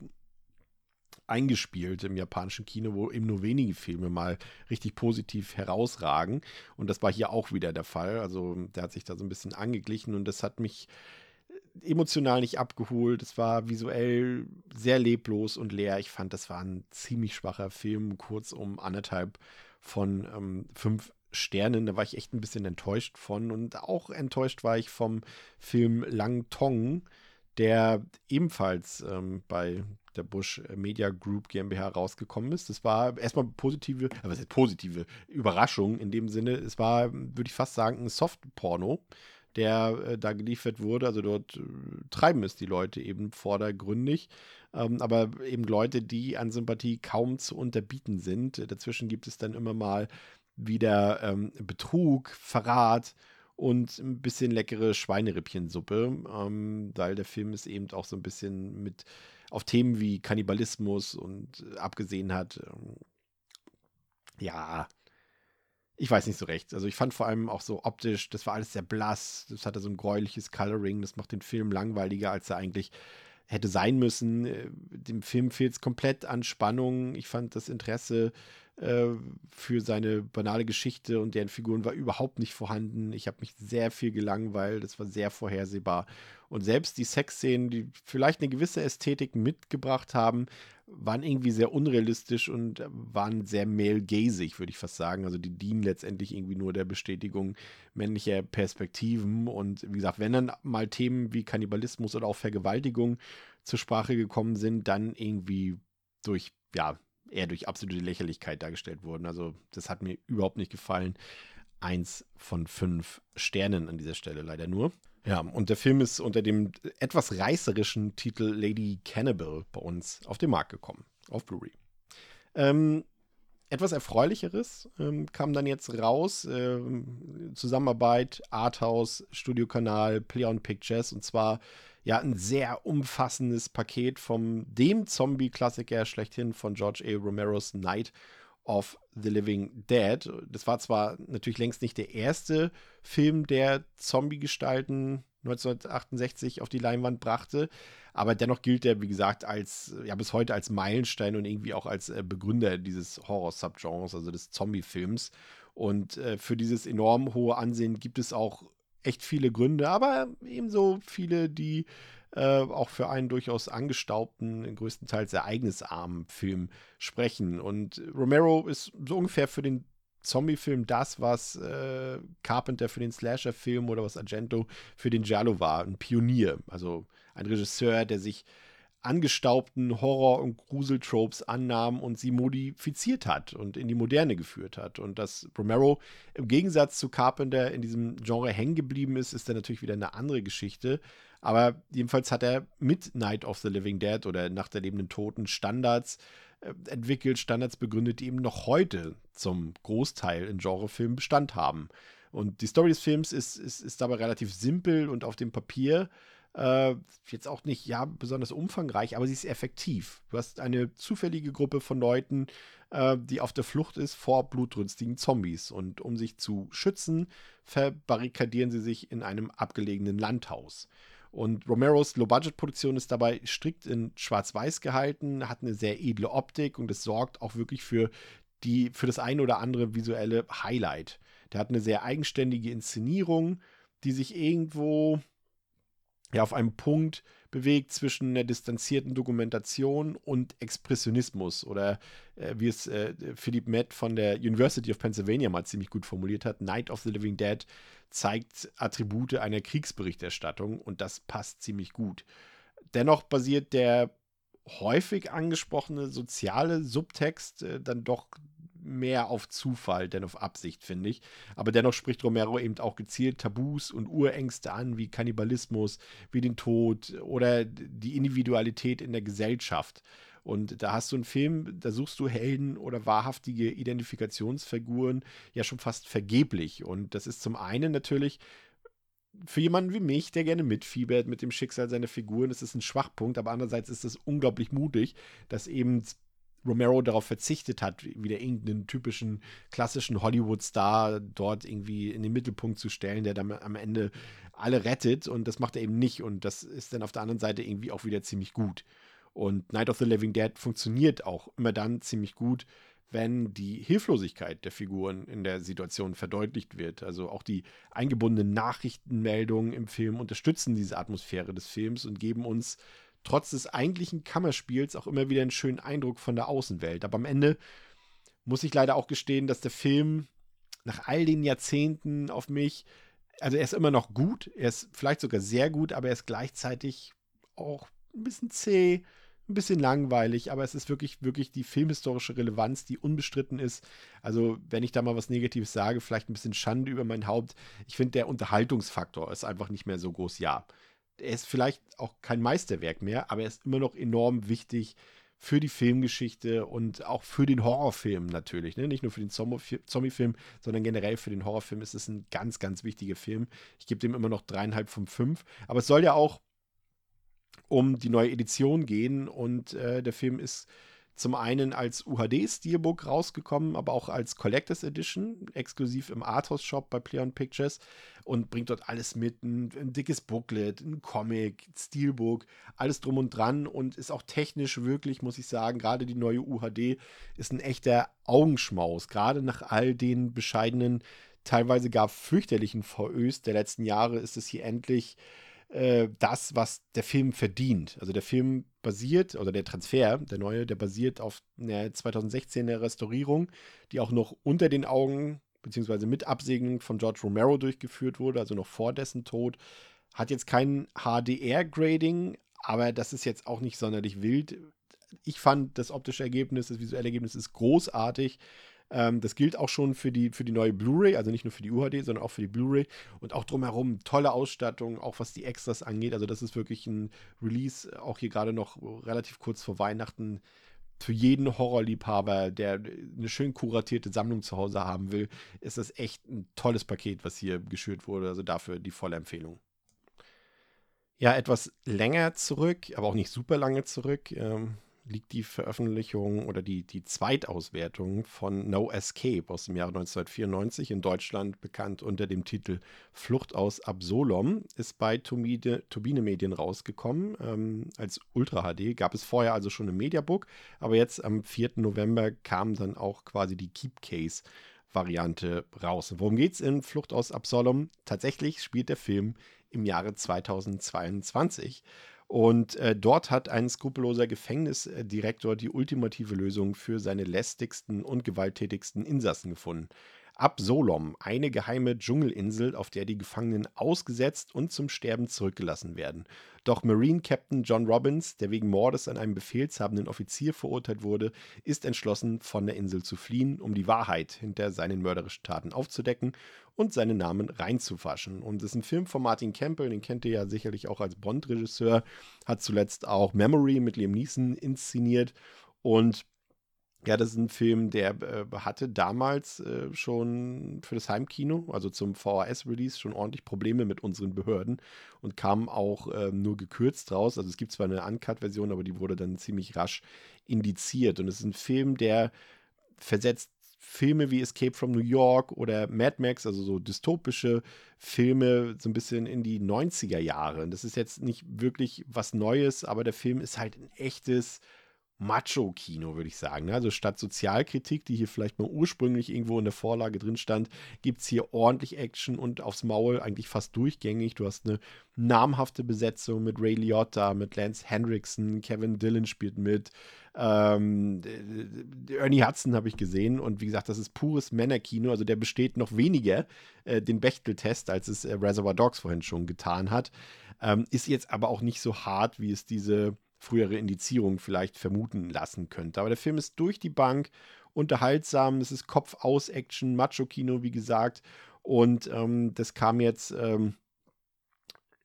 eingespielt im japanischen Kino, wo eben nur wenige Filme mal richtig positiv herausragen. Und das war hier auch wieder der Fall. Also der hat sich da so ein bisschen angeglichen und das hat mich äh, emotional nicht abgeholt. Es war visuell sehr leblos und leer. Ich fand, das war ein ziemlich schwacher Film, kurz um anderthalb von ähm, fünf Sternen. Da war ich echt ein bisschen enttäuscht von. Und auch enttäuscht war ich vom Film Lang Tong, der ebenfalls ähm, bei der Bush Media Group GmbH rausgekommen ist. Das war erstmal positive, äh, was ist positive Überraschung in dem Sinne. Es war, würde ich fast sagen, ein Soft-Porno, der äh, da geliefert wurde. Also dort äh, treiben es die Leute eben vordergründig. Ähm, aber eben Leute, die an Sympathie kaum zu unterbieten sind. Dazwischen gibt es dann immer mal wieder ähm, Betrug, Verrat und ein bisschen leckere Schweinerippchensuppe, ähm, weil der Film ist eben auch so ein bisschen mit auf Themen wie Kannibalismus und äh, abgesehen hat. Ähm, ja, ich weiß nicht so recht. Also ich fand vor allem auch so optisch, das war alles sehr blass, das hatte so ein gräuliches Coloring, das macht den Film langweiliger, als er eigentlich hätte sein müssen. Äh, dem Film fehlt es komplett an Spannung. Ich fand das Interesse äh, für seine banale Geschichte und deren Figuren war überhaupt nicht vorhanden. Ich habe mich sehr viel gelangweilt, das war sehr vorhersehbar. Und selbst die Sexszenen, die vielleicht eine gewisse Ästhetik mitgebracht haben, waren irgendwie sehr unrealistisch und waren sehr male-gazig, würde ich fast sagen. Also die dienen letztendlich irgendwie nur der Bestätigung männlicher Perspektiven. Und wie gesagt, wenn dann mal Themen wie Kannibalismus oder auch Vergewaltigung zur Sprache gekommen sind, dann irgendwie durch, ja, eher durch absolute Lächerlichkeit dargestellt wurden. Also das hat mir überhaupt nicht gefallen. Eins von fünf Sternen an dieser Stelle leider nur. Ja, und der Film ist unter dem etwas reißerischen Titel Lady Cannibal bei uns auf den Markt gekommen, auf Blu-ray. Ähm, etwas Erfreulicheres ähm, kam dann jetzt raus. Ähm, Zusammenarbeit, Arthouse, Studiokanal, Play on Pictures und zwar ja ein sehr umfassendes Paket vom dem Zombie-Klassiker schlechthin von George A. Romeros Night of the Living Dead. Das war zwar natürlich längst nicht der erste Film, der Zombie-Gestalten 1968 auf die Leinwand brachte, aber dennoch gilt er, wie gesagt, als, ja, bis heute als Meilenstein und irgendwie auch als äh, Begründer dieses Horror-Subgenres, also des Zombie-Films. Und äh, für dieses enorm hohe Ansehen gibt es auch echt viele Gründe, aber ebenso viele, die äh, auch für einen durchaus angestaubten, größtenteils ereignisarmen Film sprechen. Und Romero ist so ungefähr für den Zombie-Film das, was äh, Carpenter für den Slasher-Film oder was Argento für den Giallo war. Ein Pionier, also ein Regisseur, der sich angestaubten Horror- und Gruseltropes annahm und sie modifiziert hat und in die Moderne geführt hat. Und dass Romero im Gegensatz zu Carpenter in diesem Genre hängen geblieben ist, ist dann natürlich wieder eine andere Geschichte. Aber jedenfalls hat er mit Night of the Living Dead oder Nacht der lebenden Toten Standards äh, entwickelt, Standards begründet, die eben noch heute zum Großteil in Genrefilmen Bestand haben. Und die Story des Films ist, ist, ist dabei relativ simpel und auf dem Papier Äh, jetzt auch nicht, ja, besonders umfangreich, aber sie ist effektiv. Du hast eine zufällige Gruppe von Leuten, äh, die auf der Flucht ist vor blutrünstigen Zombies. Und um sich zu schützen, verbarrikadieren sie sich in einem abgelegenen Landhaus. Und Romeros Low-Budget-Produktion ist dabei strikt in Schwarz-Weiß gehalten, hat eine sehr edle Optik und es sorgt auch wirklich für die, für das ein oder andere visuelle Highlight. Der hat eine sehr eigenständige Inszenierung, die sich irgendwo ja, auf einem Punkt bewegt zwischen einer distanzierten Dokumentation und Expressionismus oder äh, wie es äh, Philipp Matt von der University of Pennsylvania mal ziemlich gut formuliert hat, Night of the Living Dead zeigt Attribute einer Kriegsberichterstattung und das passt ziemlich gut. Dennoch basiert der häufig angesprochene soziale Subtext äh, dann doch mehr auf Zufall denn auf Absicht, finde ich. Aber dennoch spricht Romero eben auch gezielt Tabus und Urängste an, wie Kannibalismus, wie den Tod oder die Individualität in der Gesellschaft. Und da hast du einen Film, da suchst du Helden oder wahrhaftige Identifikationsfiguren ja schon fast vergeblich. Und das ist zum einen natürlich für jemanden wie mich, der gerne mitfiebert mit dem Schicksal seiner Figuren, ist es ein Schwachpunkt, aber andererseits ist es unglaublich mutig, dass eben Romero darauf verzichtet hat, wieder irgendeinen typischen klassischen Hollywood-Star dort irgendwie in den Mittelpunkt zu stellen, der dann am Ende alle rettet und das macht er eben nicht und das ist dann auf der anderen Seite irgendwie auch wieder ziemlich gut. Und Night of the Living Dead funktioniert auch immer dann ziemlich gut, wenn die Hilflosigkeit der Figuren in der Situation verdeutlicht wird. Also auch die eingebundenen Nachrichtenmeldungen im Film unterstützen diese Atmosphäre des Films und geben uns trotz des eigentlichen Kammerspiels auch immer wieder einen schönen Eindruck von der Außenwelt. Aber am Ende muss ich leider auch gestehen, dass der Film nach all den Jahrzehnten auf mich, also er ist immer noch gut, er ist vielleicht sogar sehr gut, aber er ist gleichzeitig auch ein bisschen zäh, ein bisschen langweilig, aber es ist wirklich, wirklich die filmhistorische Relevanz, die unbestritten ist. Also, wenn ich da mal was Negatives sage, vielleicht ein bisschen Schande über mein Haupt. Ich finde, der Unterhaltungsfaktor ist einfach nicht mehr so groß. Ja, er ist vielleicht auch kein Meisterwerk mehr, aber er ist immer noch enorm wichtig für die Filmgeschichte und auch für den Horrorfilm natürlich. Ne? Nicht nur für den Zombie-Film, sondern generell für den Horrorfilm ist es ein ganz, ganz wichtiger Film. Ich gebe dem immer noch dreieinhalb von fünf. Aber es soll ja auch um die neue Edition gehen und äh, der Film ist zum einen als UHD-Steelbook rausgekommen, aber auch als Collectors Edition, exklusiv im Arthouse-Shop bei Play on Pictures und bringt dort alles mit, ein, ein, dickes Booklet, ein Comic, Steelbook, alles drum und dran und ist auch technisch wirklich, muss ich sagen, gerade die neue UHD ist ein echter Augenschmaus, gerade nach all den bescheidenen, teilweise gar fürchterlichen VÖs der letzten Jahre ist es hier endlich äh, das, was der Film verdient. Also der Film basiert, oder der Transfer, der neue, der basiert auf einer 2016er Restaurierung, die auch noch unter den Augen beziehungsweise mit Absegnung von George Romero durchgeführt wurde, also noch vor dessen Tod. Hat jetzt kein HDR-Grading, aber das ist jetzt auch nicht sonderlich wild. Ich fand das optische Ergebnis, das visuelle Ergebnis ist großartig. Ähm, das gilt auch schon für die, für die neue Blu-ray, also nicht nur für die UHD, sondern auch für die Blu-ray. Und auch drumherum tolle Ausstattung, auch was die Extras angeht. Also das ist wirklich ein Release, auch hier gerade noch relativ kurz vor Weihnachten. Für jeden Horrorliebhaber, der eine schön kuratierte Sammlung zu Hause haben will, ist das echt ein tolles Paket, was hier geschürt wurde. Also dafür die volle Empfehlung. Ja, etwas länger zurück, aber auch nicht super lange zurück. Ähm, liegt die Veröffentlichung oder die, die Zweitauswertung von No Escape aus dem Jahre 1994 in Deutschland bekannt unter dem Titel Flucht aus Absolom, ist bei Turbine, Turbine Medien rausgekommen ähm, als Ultra HD. Gab es vorher also schon im Mediabook, aber jetzt am 4. November kam dann auch quasi die Keep Case Variante raus. Worum geht es in Flucht aus Absalom? Tatsächlich spielt der Film im Jahre 2022 und äh, dort hat ein skrupelloser Gefängnisdirektor die ultimative Lösung für seine lästigsten und gewalttätigsten Insassen gefunden. Absolom, eine geheime Dschungelinsel, auf der die Gefangenen ausgesetzt und zum Sterben zurückgelassen werden. Doch Marine Captain John Robbins, der wegen Mordes an einem befehlshabenden Offizier verurteilt wurde, ist entschlossen, von der Insel zu fliehen, um die Wahrheit hinter seinen mörderischen Taten aufzudecken und seinen Namen reinzufaschen. Und das ist ein Film von Martin Campbell, den kennt ihr ja sicherlich auch als Bond-Regisseur, hat zuletzt auch Memory mit Liam Neeson inszeniert und Ja, das ist ein Film, der äh, hatte damals äh, schon für das Heimkino, also zum VHS-Release, schon ordentlich Probleme mit unseren Behörden und kam auch äh, nur gekürzt raus. Also es gibt zwar eine Uncut-Version, aber die wurde dann ziemlich rasch indiziert. Und es ist ein Film, der versetzt Filme wie Escape from New York oder Mad Max, also so dystopische Filme, so ein bisschen in die 90er Jahre. Das ist jetzt nicht wirklich was Neues, aber der Film ist halt ein echtes Macho-Kino, würde ich sagen. Also statt Sozialkritik, die hier vielleicht mal ursprünglich irgendwo in der Vorlage drin stand, gibt es hier ordentlich Action und aufs Maul eigentlich fast durchgängig. Du hast eine namhafte Besetzung mit Ray Liotta, mit Lance Hendrickson, Kevin Dillon spielt mit, ähm, Ernie Hudson habe ich gesehen und wie gesagt, das ist pures Männerkino, also der besteht noch weniger äh, den Bechtel-Test, als es äh, Reservoir Dogs vorhin schon getan hat. Ähm, ist jetzt aber auch nicht so hart, wie es diese frühere Indizierung vielleicht vermuten lassen könnte. Aber der Film ist durch die Bank unterhaltsam, es ist Kopf-aus-Action, Macho-Kino, wie gesagt. Und ähm, das kam jetzt ähm,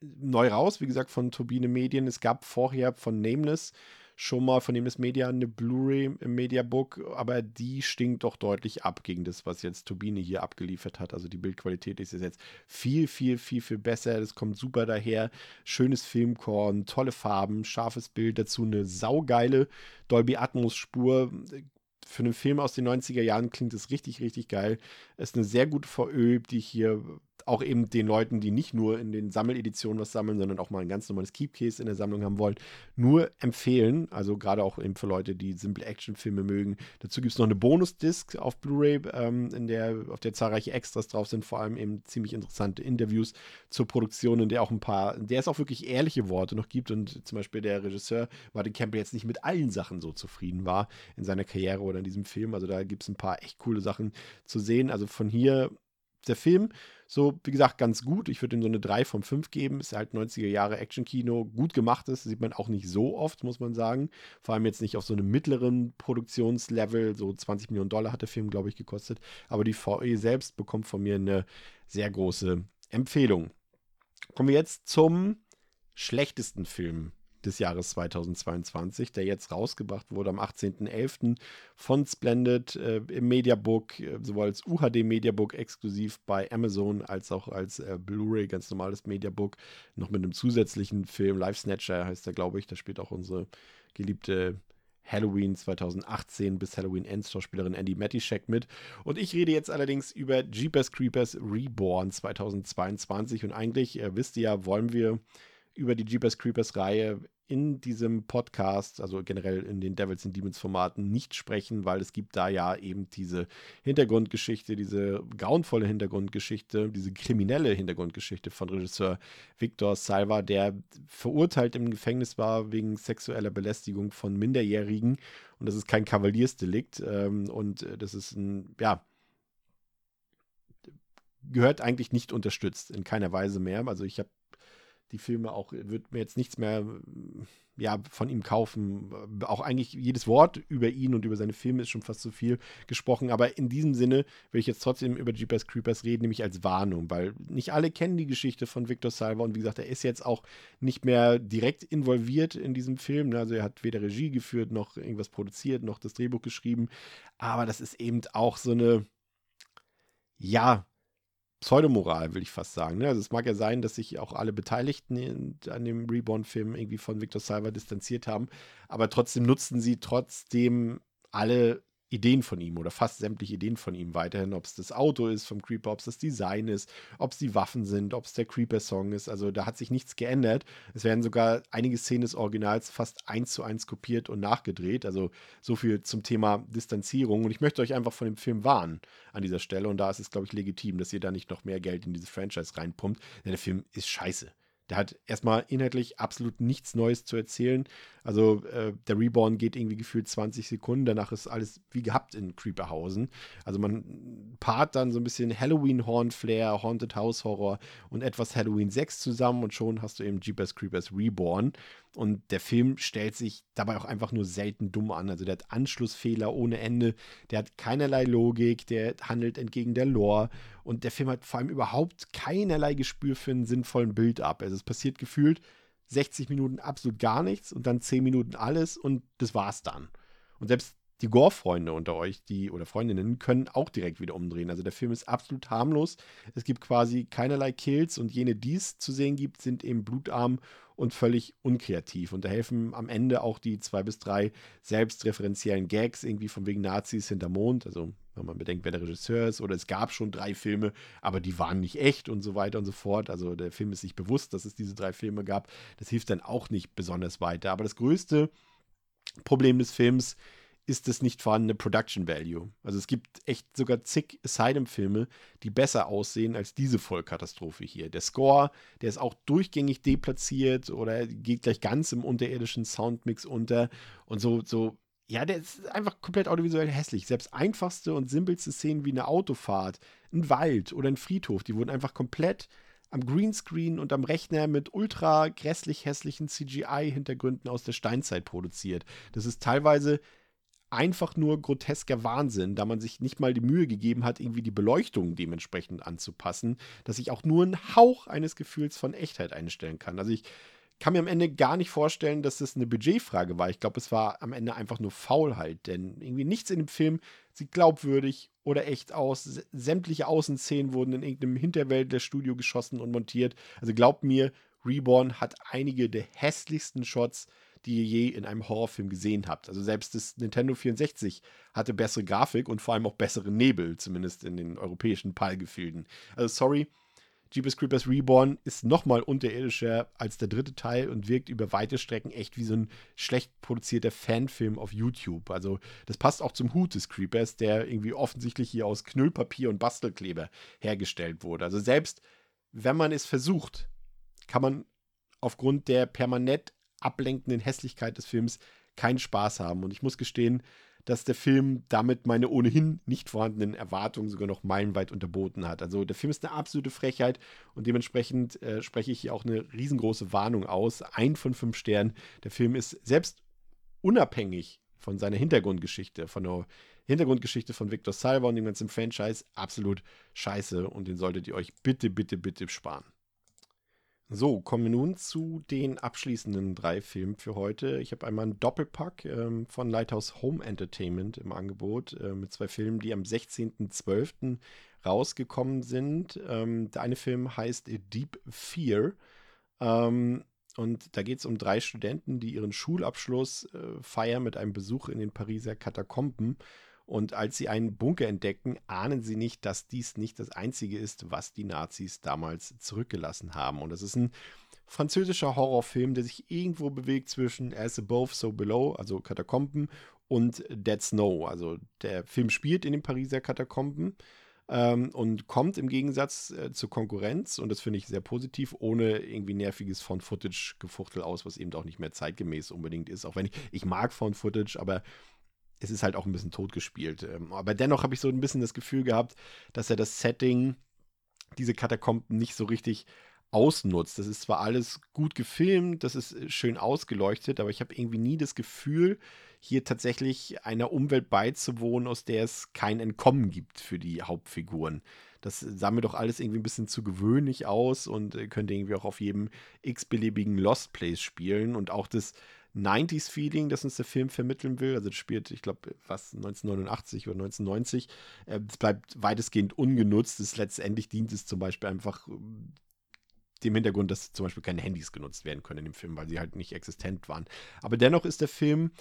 neu raus, wie gesagt, von Turbine Medien. Es gab vorher von Nameless schon mal von Nemes Media eine Blu-ray im Mediabook, aber die stinkt doch deutlich ab gegen das, was jetzt Turbine hier abgeliefert hat. Also die Bildqualität ist jetzt viel, viel, viel, viel besser. Das kommt super daher. Schönes Filmkorn, tolle Farben, scharfes Bild, dazu eine saugeile Dolby Atmos Spur für einen Film aus den 90er Jahren klingt es richtig, richtig geil. Es ist eine sehr gute VÖ, die ich hier auch eben den Leuten, die nicht nur in den Sammeleditionen was sammeln, sondern auch mal ein ganz normales Keepcase in der Sammlung haben wollen, nur empfehlen. Also gerade auch eben für Leute, die simple Actionfilme mögen. Dazu gibt es noch eine Bonus-Disc auf Blu-ray, ähm, in der, auf der zahlreiche Extras drauf sind, vor allem eben ziemlich interessante Interviews zur Produktion, in der auch ein paar, in der es auch wirklich ehrliche Worte noch gibt. Und zum Beispiel der Regisseur Martin Campbell jetzt nicht mit allen Sachen so zufrieden war in seiner Karriere oder in diesem Film. Also da gibt es ein paar echt coole Sachen zu sehen. Also von hier der Film so, wie gesagt, ganz gut. Ich würde ihm so eine 3 von 5 geben. Ist halt 90er Jahre Actionkino. Gut gemacht ist, sieht man auch nicht so oft, muss man sagen. Vor allem jetzt nicht auf so einem mittleren Produktionslevel. So 20 Millionen Dollar hat der Film, glaube ich, gekostet. Aber die VE selbst bekommt von mir eine sehr große Empfehlung. Kommen wir jetzt zum schlechtesten Film des Jahres 2022, der jetzt rausgebracht wurde am 18.11. von Splendid äh, im Mediabook, äh, sowohl als UHD Mediabook exklusiv bei Amazon als auch als äh, Blu-ray, ganz normales Mediabook, noch mit einem zusätzlichen Film, Live Snatcher heißt der, glaube ich, da spielt auch unsere geliebte Halloween 2018 bis Halloween Ends Schauspielerin Andy Matischek mit. Und ich rede jetzt allerdings über Jeepers Creepers Reborn 2022 und eigentlich, äh, wisst ihr ja, wollen wir über die Jeepers Creepers Reihe in diesem Podcast, also generell in den Devils and Demons Formaten, nicht sprechen, weil es gibt da ja eben diese Hintergrundgeschichte, diese grauenvolle Hintergrundgeschichte, diese kriminelle Hintergrundgeschichte von Regisseur Victor Salva, der verurteilt im Gefängnis war wegen sexueller Belästigung von Minderjährigen. Und das ist kein Kavaliersdelikt. Ähm, und das ist ein, ja, gehört eigentlich nicht unterstützt, in keiner Weise mehr. Also ich habe die Filme auch, würde mir jetzt nichts mehr ja, von ihm kaufen. Auch eigentlich jedes Wort über ihn und über seine Filme ist schon fast zu viel gesprochen. Aber in diesem Sinne will ich jetzt trotzdem über Jeepers Creepers reden, nämlich als Warnung, weil nicht alle kennen die Geschichte von Victor Salva und wie gesagt, er ist jetzt auch nicht mehr direkt involviert in diesem Film. Also er hat weder Regie geführt, noch irgendwas produziert, noch das Drehbuch geschrieben. Aber das ist eben auch so eine, ja, Pseudomoral, will ich fast sagen. Ne? Also es mag ja sein, dass sich auch alle Beteiligten an dem Reborn-Film irgendwie von Victor Salva distanziert haben, aber trotzdem nutzen sie trotzdem alle Ideen von ihm oder fast sämtliche Ideen von ihm weiterhin, ob es das Auto ist vom Creeper, ob es das Design ist, ob es die Waffen sind, ob es der Creeper-Song ist. Also da hat sich nichts geändert. Es werden sogar einige Szenen des Originals fast eins zu eins kopiert und nachgedreht. Also so viel zum Thema Distanzierung. Und ich möchte euch einfach von dem Film warnen an dieser Stelle. Und da ist es, glaube ich, legitim, dass ihr da nicht noch mehr Geld in diese Franchise reinpumpt. Denn der Film ist scheiße. Der hat erstmal inhaltlich absolut nichts Neues zu erzählen. Also äh, der Reborn geht irgendwie gefühlt 20 Sekunden, danach ist alles wie gehabt in Creeperhausen. Also man paart dann so ein bisschen Halloween-Horn-Flair, Haunted House Horror und etwas Halloween 6 zusammen und schon hast du eben Jeepers Creepers Reborn. Und der Film stellt sich dabei auch einfach nur selten dumm an. Also der hat Anschlussfehler ohne Ende, der hat keinerlei Logik, der handelt entgegen der Lore und der Film hat vor allem überhaupt keinerlei Gespür für einen sinnvollen Bild ab. Also es passiert gefühlt 60 Minuten absolut gar nichts und dann 10 Minuten alles und das war's dann. Und selbst die Gore-Freunde unter euch, die oder Freundinnen, können auch direkt wieder umdrehen. Also der Film ist absolut harmlos. Es gibt quasi keinerlei Kills und jene, die es zu sehen gibt, sind eben blutarm und völlig unkreativ. Und da helfen am Ende auch die zwei bis drei selbstreferenziellen Gags, irgendwie von wegen Nazis hinter Mond. Also wenn man bedenkt, wer der Regisseur ist, oder es gab schon drei Filme, aber die waren nicht echt und so weiter und so fort. Also der Film ist sich bewusst, dass es diese drei Filme gab. Das hilft dann auch nicht besonders weiter. Aber das größte Problem des Films ist, ist das nicht vorhandene Production Value. Also es gibt echt sogar zig Asylum-Filme, die besser aussehen als diese Vollkatastrophe hier. Der Score, der ist auch durchgängig deplatziert oder geht gleich ganz im unterirdischen Soundmix unter und so, so, ja, der ist einfach komplett audiovisuell hässlich. Selbst einfachste und simpelste Szenen wie eine Autofahrt, ein Wald oder ein Friedhof, die wurden einfach komplett am Greenscreen und am Rechner mit ultra grässlich hässlichen CGI-Hintergründen aus der Steinzeit produziert. Das ist teilweise einfach nur grotesker Wahnsinn, da man sich nicht mal die Mühe gegeben hat, irgendwie die Beleuchtung dementsprechend anzupassen, dass ich auch nur einen Hauch eines Gefühls von Echtheit einstellen kann. Also ich kann mir am Ende gar nicht vorstellen, dass das eine Budgetfrage war. Ich glaube, es war am Ende einfach nur Faulheit, denn irgendwie nichts in dem Film sieht glaubwürdig oder echt aus. Sämtliche Außenszenen wurden in irgendeinem Hinterwelt der Studio geschossen und montiert. Also glaubt mir, Reborn hat einige der hässlichsten Shots, die ihr je in einem Horrorfilm gesehen habt. Also selbst das Nintendo 64 hatte bessere Grafik und vor allem auch bessere Nebel, zumindest in den europäischen PAL-Gefilden. Also sorry, Jeepers Creepers Reborn ist nochmal unterirdischer als der dritte Teil und wirkt über weite Strecken echt wie so ein schlecht produzierter Fanfilm auf YouTube. Also das passt auch zum Hut des Creepers, der irgendwie offensichtlich hier aus Knüllpapier und Bastelkleber hergestellt wurde. Also selbst wenn man es versucht, kann man aufgrund der permanent ablenkenden Hässlichkeit des Films keinen Spaß haben. Und ich muss gestehen, dass der Film damit meine ohnehin nicht vorhandenen Erwartungen sogar noch meilenweit unterboten hat. Also der Film ist eine absolute Frechheit und dementsprechend äh, spreche ich hier auch eine riesengroße Warnung aus. Ein von fünf Sternen. Der Film ist selbst unabhängig von seiner Hintergrundgeschichte, von der Hintergrundgeschichte von Victor Salva und dem ganzen Franchise absolut scheiße und den solltet ihr euch bitte, bitte, bitte sparen. So, kommen wir nun zu den abschließenden drei Filmen für heute. Ich habe einmal einen Doppelpack ähm, von Lighthouse Home Entertainment im Angebot äh, mit zwei Filmen, die am 16.12. rausgekommen sind. Ähm, der eine Film heißt Deep Fear. Ähm, und da geht es um drei Studenten, die ihren Schulabschluss äh, feiern mit einem Besuch in den Pariser Katakomben. Und als sie einen Bunker entdecken, ahnen sie nicht, dass dies nicht das Einzige ist, was die Nazis damals zurückgelassen haben. Und das ist ein französischer Horrorfilm, der sich irgendwo bewegt zwischen As Above, So Below, also Katakomben, und Dead Snow. Also der Film spielt in den Pariser Katakomben ähm, und kommt im Gegensatz äh, zur Konkurrenz, und das finde ich sehr positiv, ohne irgendwie nerviges Found-Footage-Gefuchtel aus, was eben auch nicht mehr zeitgemäß unbedingt ist. Auch wenn ich, ich mag Found-Footage, aber es ist halt auch ein bisschen totgespielt. Ähm, aber dennoch habe ich so ein bisschen das Gefühl gehabt, dass er das Setting, diese Katakomben nicht so richtig ausnutzt. Das ist zwar alles gut gefilmt, das ist äh, schön ausgeleuchtet, aber ich habe irgendwie nie das Gefühl, hier tatsächlich einer Umwelt beizuwohnen, aus der es kein Entkommen gibt für die Hauptfiguren. Das sah mir doch alles irgendwie ein bisschen zu gewöhnlich aus und äh, könnte irgendwie auch auf jedem x-beliebigen Lost Place spielen. Und auch das 90s-Feeling, das uns der Film vermitteln will. Also das spielt, ich glaube, was 1989 oder 1990. Es äh, bleibt weitestgehend ungenutzt. Es letztendlich dient es zum Beispiel einfach ähm, dem Hintergrund, dass zum Beispiel keine Handys genutzt werden können in dem Film, weil sie halt nicht existent waren. Aber dennoch ist der Film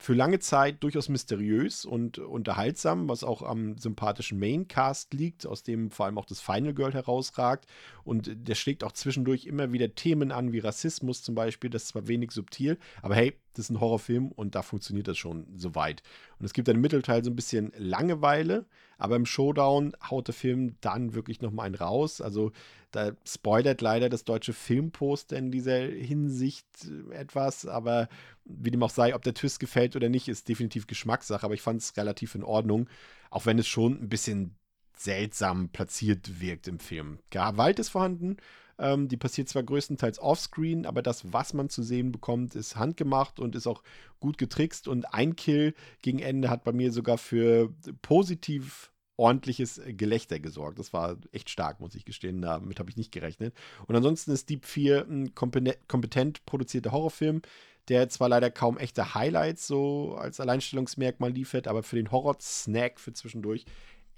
für lange Zeit durchaus mysteriös und unterhaltsam, was auch am sympathischen Maincast liegt, aus dem vor allem auch das Final Girl herausragt. Und der schlägt auch zwischendurch immer wieder Themen an, wie Rassismus zum Beispiel. Das ist zwar wenig subtil, aber hey, das ist ein Horrorfilm und da funktioniert das schon soweit. Und es gibt dann im Mittelteil so ein bisschen Langeweile, aber im Showdown haut der Film dann wirklich nochmal einen raus. Also da spoilert leider das deutsche Filmposter in dieser Hinsicht etwas, aber wie dem auch sei, ob der Twist gefällt oder nicht, ist definitiv Geschmackssache, aber ich fand es relativ in Ordnung, auch wenn es schon ein bisschen seltsam platziert wirkt im Film. Gewalt ist vorhanden, ähm, die passiert zwar größtenteils offscreen, aber das, was man zu sehen bekommt, ist handgemacht und ist auch gut getrickst und ein Kill gegen Ende hat bei mir sogar für positiv ordentliches Gelächter gesorgt. Das war echt stark, muss ich gestehen. Damit habe ich nicht gerechnet. Und ansonsten ist Deep 4 ein kompetent produzierter Horrorfilm, der zwar leider kaum echte Highlights so als Alleinstellungsmerkmal liefert, aber für den Horror-Snack für zwischendurch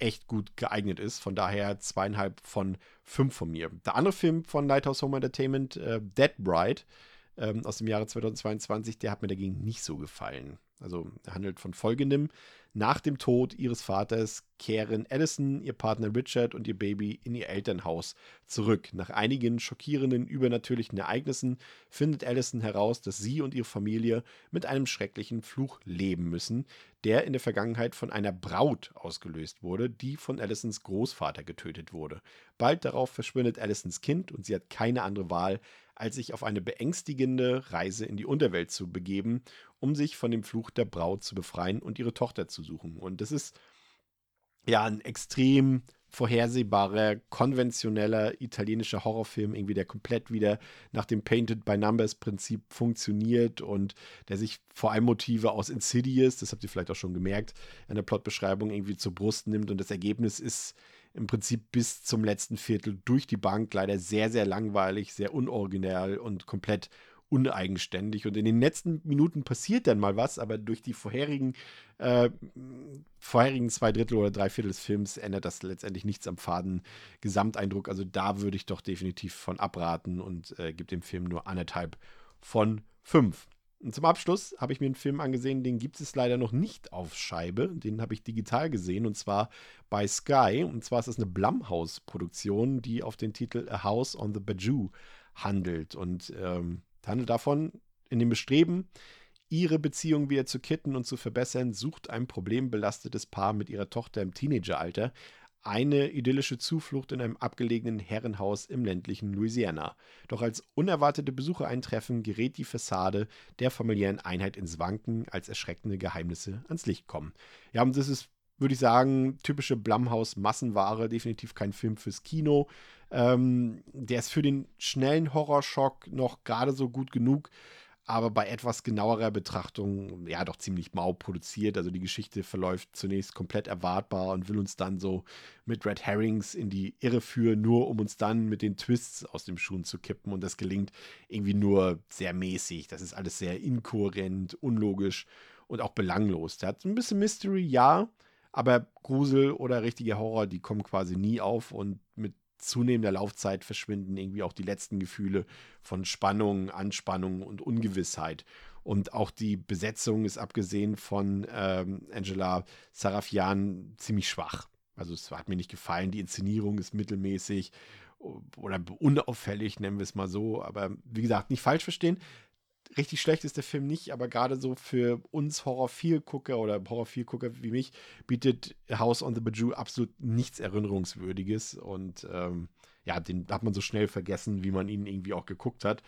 echt gut geeignet ist. Von daher zweieinhalb von fünf von mir. Der andere Film von Lighthouse Home Entertainment, äh, Dead Bride, ähm, aus dem Jahre 2022, der hat mir dagegen nicht so gefallen. Also handelt von folgendem. Nach dem Tod ihres Vaters kehren Allison, ihr Partner Richard und ihr Baby in ihr Elternhaus zurück. Nach einigen schockierenden übernatürlichen Ereignissen findet Allison heraus, dass sie und ihre Familie mit einem schrecklichen Fluch leben müssen, der in der Vergangenheit von einer Braut ausgelöst wurde, die von Allisons Großvater getötet wurde. Bald darauf verschwindet Allisons Kind und sie hat keine andere Wahl, als sich auf eine beängstigende Reise in die Unterwelt zu begeben um sich von dem Fluch der Braut zu befreien und ihre Tochter zu suchen. Und das ist ja ein extrem vorhersehbarer, konventioneller italienischer Horrorfilm, irgendwie der komplett wieder nach dem Painted by Numbers Prinzip funktioniert und der sich vor allem Motive aus Insidious, das habt ihr vielleicht auch schon gemerkt, in der Plotbeschreibung irgendwie zur Brust nimmt und das Ergebnis ist im Prinzip bis zum letzten Viertel durch die Bank leider sehr, sehr langweilig, sehr unoriginell und komplett uneigenständig. Und in den letzten Minuten passiert dann mal was, aber durch die vorherigen, äh, vorherigen zwei Drittel oder drei Viertel des Films ändert das letztendlich nichts am faden Gesamteindruck. Also da würde ich doch definitiv von abraten und äh, gebe dem Film nur anderthalb von fünf. Und zum Abschluss habe ich mir einen Film angesehen, den gibt es leider noch nicht auf Scheibe. Den habe ich digital gesehen und zwar bei Sky. Und zwar ist es eine Blumhouse-Produktion, die auf den Titel A House on the Bajou handelt. Und ähm, handelt davon, in dem Bestreben, ihre Beziehung wieder zu kitten und zu verbessern, sucht ein problembelastetes Paar mit ihrer Tochter im Teenageralter eine idyllische Zuflucht in einem abgelegenen Herrenhaus im ländlichen Louisiana. Doch als unerwartete Besucher eintreffen, gerät die Fassade der familiären Einheit ins Wanken, als erschreckende Geheimnisse ans Licht kommen. Ja, und das ist, würde ich sagen, typische Blumhaus-Massenware, definitiv kein Film fürs Kino. Ähm, der ist für den schnellen Horrorschock noch gerade so gut genug, aber bei etwas genauerer Betrachtung, ja, doch ziemlich mau produziert. Also die Geschichte verläuft zunächst komplett erwartbar und will uns dann so mit Red Herrings in die Irre führen, nur um uns dann mit den Twists aus dem Schuhen zu kippen. Und das gelingt irgendwie nur sehr mäßig. Das ist alles sehr inkohärent, unlogisch und auch belanglos. Der hat ein bisschen Mystery, ja, aber Grusel oder richtige Horror, die kommen quasi nie auf und mit zunehmender Laufzeit verschwinden irgendwie auch die letzten Gefühle von Spannung, Anspannung und Ungewissheit. Und auch die Besetzung ist abgesehen von ähm, Angela Sarafian ziemlich schwach. Also es hat mir nicht gefallen. Die Inszenierung ist mittelmäßig oder unauffällig, nennen wir es mal so. Aber wie gesagt, nicht falsch verstehen richtig schlecht ist der Film nicht, aber gerade so für uns Horror-Viel-Gucker oder Horror-Viel-Gucker wie mich bietet House on the Bajou absolut nichts Erinnerungswürdiges und ähm, ja, den hat man so schnell vergessen, wie man ihn irgendwie auch geguckt hat.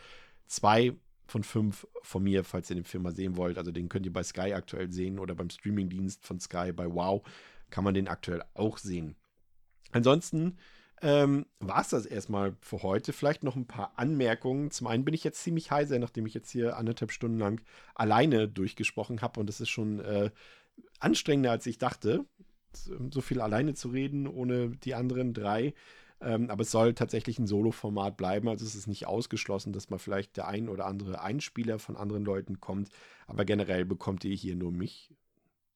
Zwei von fünf von mir, falls ihr den Film mal sehen wollt. Also den könnt ihr bei Sky aktuell sehen oder beim Streamingdienst von Sky bei Wow kann man den aktuell auch sehen. Ansonsten ähm, war es das erstmal für heute. Vielleicht noch ein paar Anmerkungen. Zum einen bin ich jetzt ziemlich heiser, nachdem ich jetzt hier anderthalb Stunden lang alleine durchgesprochen habe. Und das ist schon äh, anstrengender, als ich dachte, so viel alleine zu reden, ohne die anderen drei. Ähm, aber es soll tatsächlich ein Solo-Format bleiben. Also es ist nicht ausgeschlossen, dass mal vielleicht der ein oder andere Einspieler von anderen Leuten kommt. Aber generell bekommt ihr hier nur mich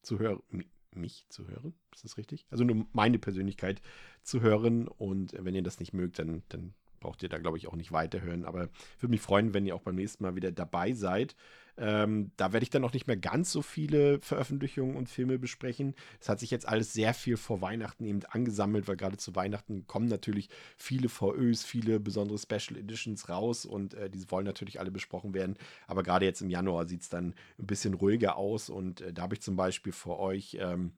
zu hören mich zu hören. Ist das richtig? Also nur meine Persönlichkeit zu hören. Und wenn ihr das nicht mögt, dann, dann braucht ihr da, glaube ich, auch nicht weiterhören. Aber ich würde mich freuen, wenn ihr auch beim nächsten Mal wieder dabei seid. Ähm, da werde ich dann auch nicht mehr ganz so viele Veröffentlichungen und Filme besprechen. Es hat sich jetzt alles sehr viel vor Weihnachten eben angesammelt, weil gerade zu Weihnachten kommen natürlich viele VÖs, viele besondere Special Editions raus und äh, diese wollen natürlich alle besprochen werden. Aber gerade jetzt im Januar sieht es dann ein bisschen ruhiger aus und äh, da habe ich zum Beispiel für euch. Ähm,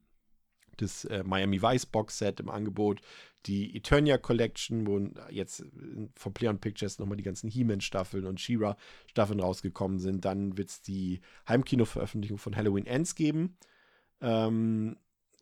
das äh, Miami Vice Box Set im Angebot, die Eternia Collection, wo jetzt von Play on Pictures nochmal die ganzen He-Man-Staffeln und She-Ra Staffeln rausgekommen sind. Dann wird es die Heimkino-Veröffentlichung von Halloween Ends geben. Ähm,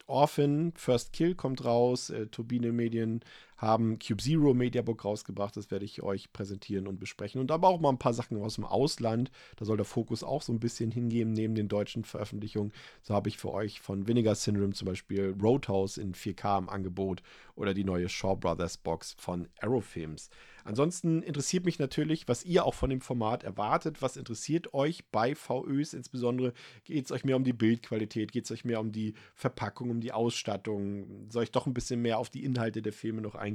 Orphan, First Kill kommt raus. Äh, Turbine Medien haben Cube Zero Mediabook rausgebracht. Das werde ich euch präsentieren und besprechen. Und aber auch mal ein paar Sachen aus dem Ausland. Da soll der Fokus auch so ein bisschen hingehen neben den deutschen Veröffentlichungen. So habe ich für euch von Vinegar Syndrome zum Beispiel Roadhouse in 4K im Angebot oder die neue Shaw Brothers Box von Arrow Films. Ansonsten interessiert mich natürlich, was ihr auch von dem Format erwartet. Was interessiert euch bei VÖs insbesondere? Geht es euch mehr um die Bildqualität? Geht es euch mehr um die Verpackung, um die Ausstattung? Soll ich doch ein bisschen mehr auf die Inhalte der Filme noch eingehen?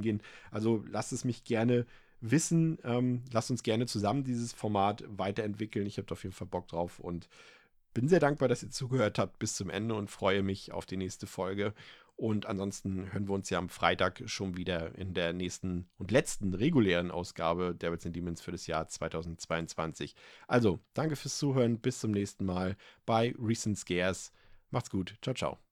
Also lasst es mich gerne wissen. Ähm, lasst uns gerne zusammen dieses Format weiterentwickeln. Ich habe auf jeden Fall Bock drauf und bin sehr dankbar, dass ihr zugehört habt bis zum Ende und freue mich auf die nächste Folge. Und ansonsten hören wir uns ja am Freitag schon wieder in der nächsten und letzten regulären Ausgabe Devils and Demons für das Jahr 2022. Also, danke fürs Zuhören. Bis zum nächsten Mal bei Recent Scares. Macht's gut. Ciao, ciao.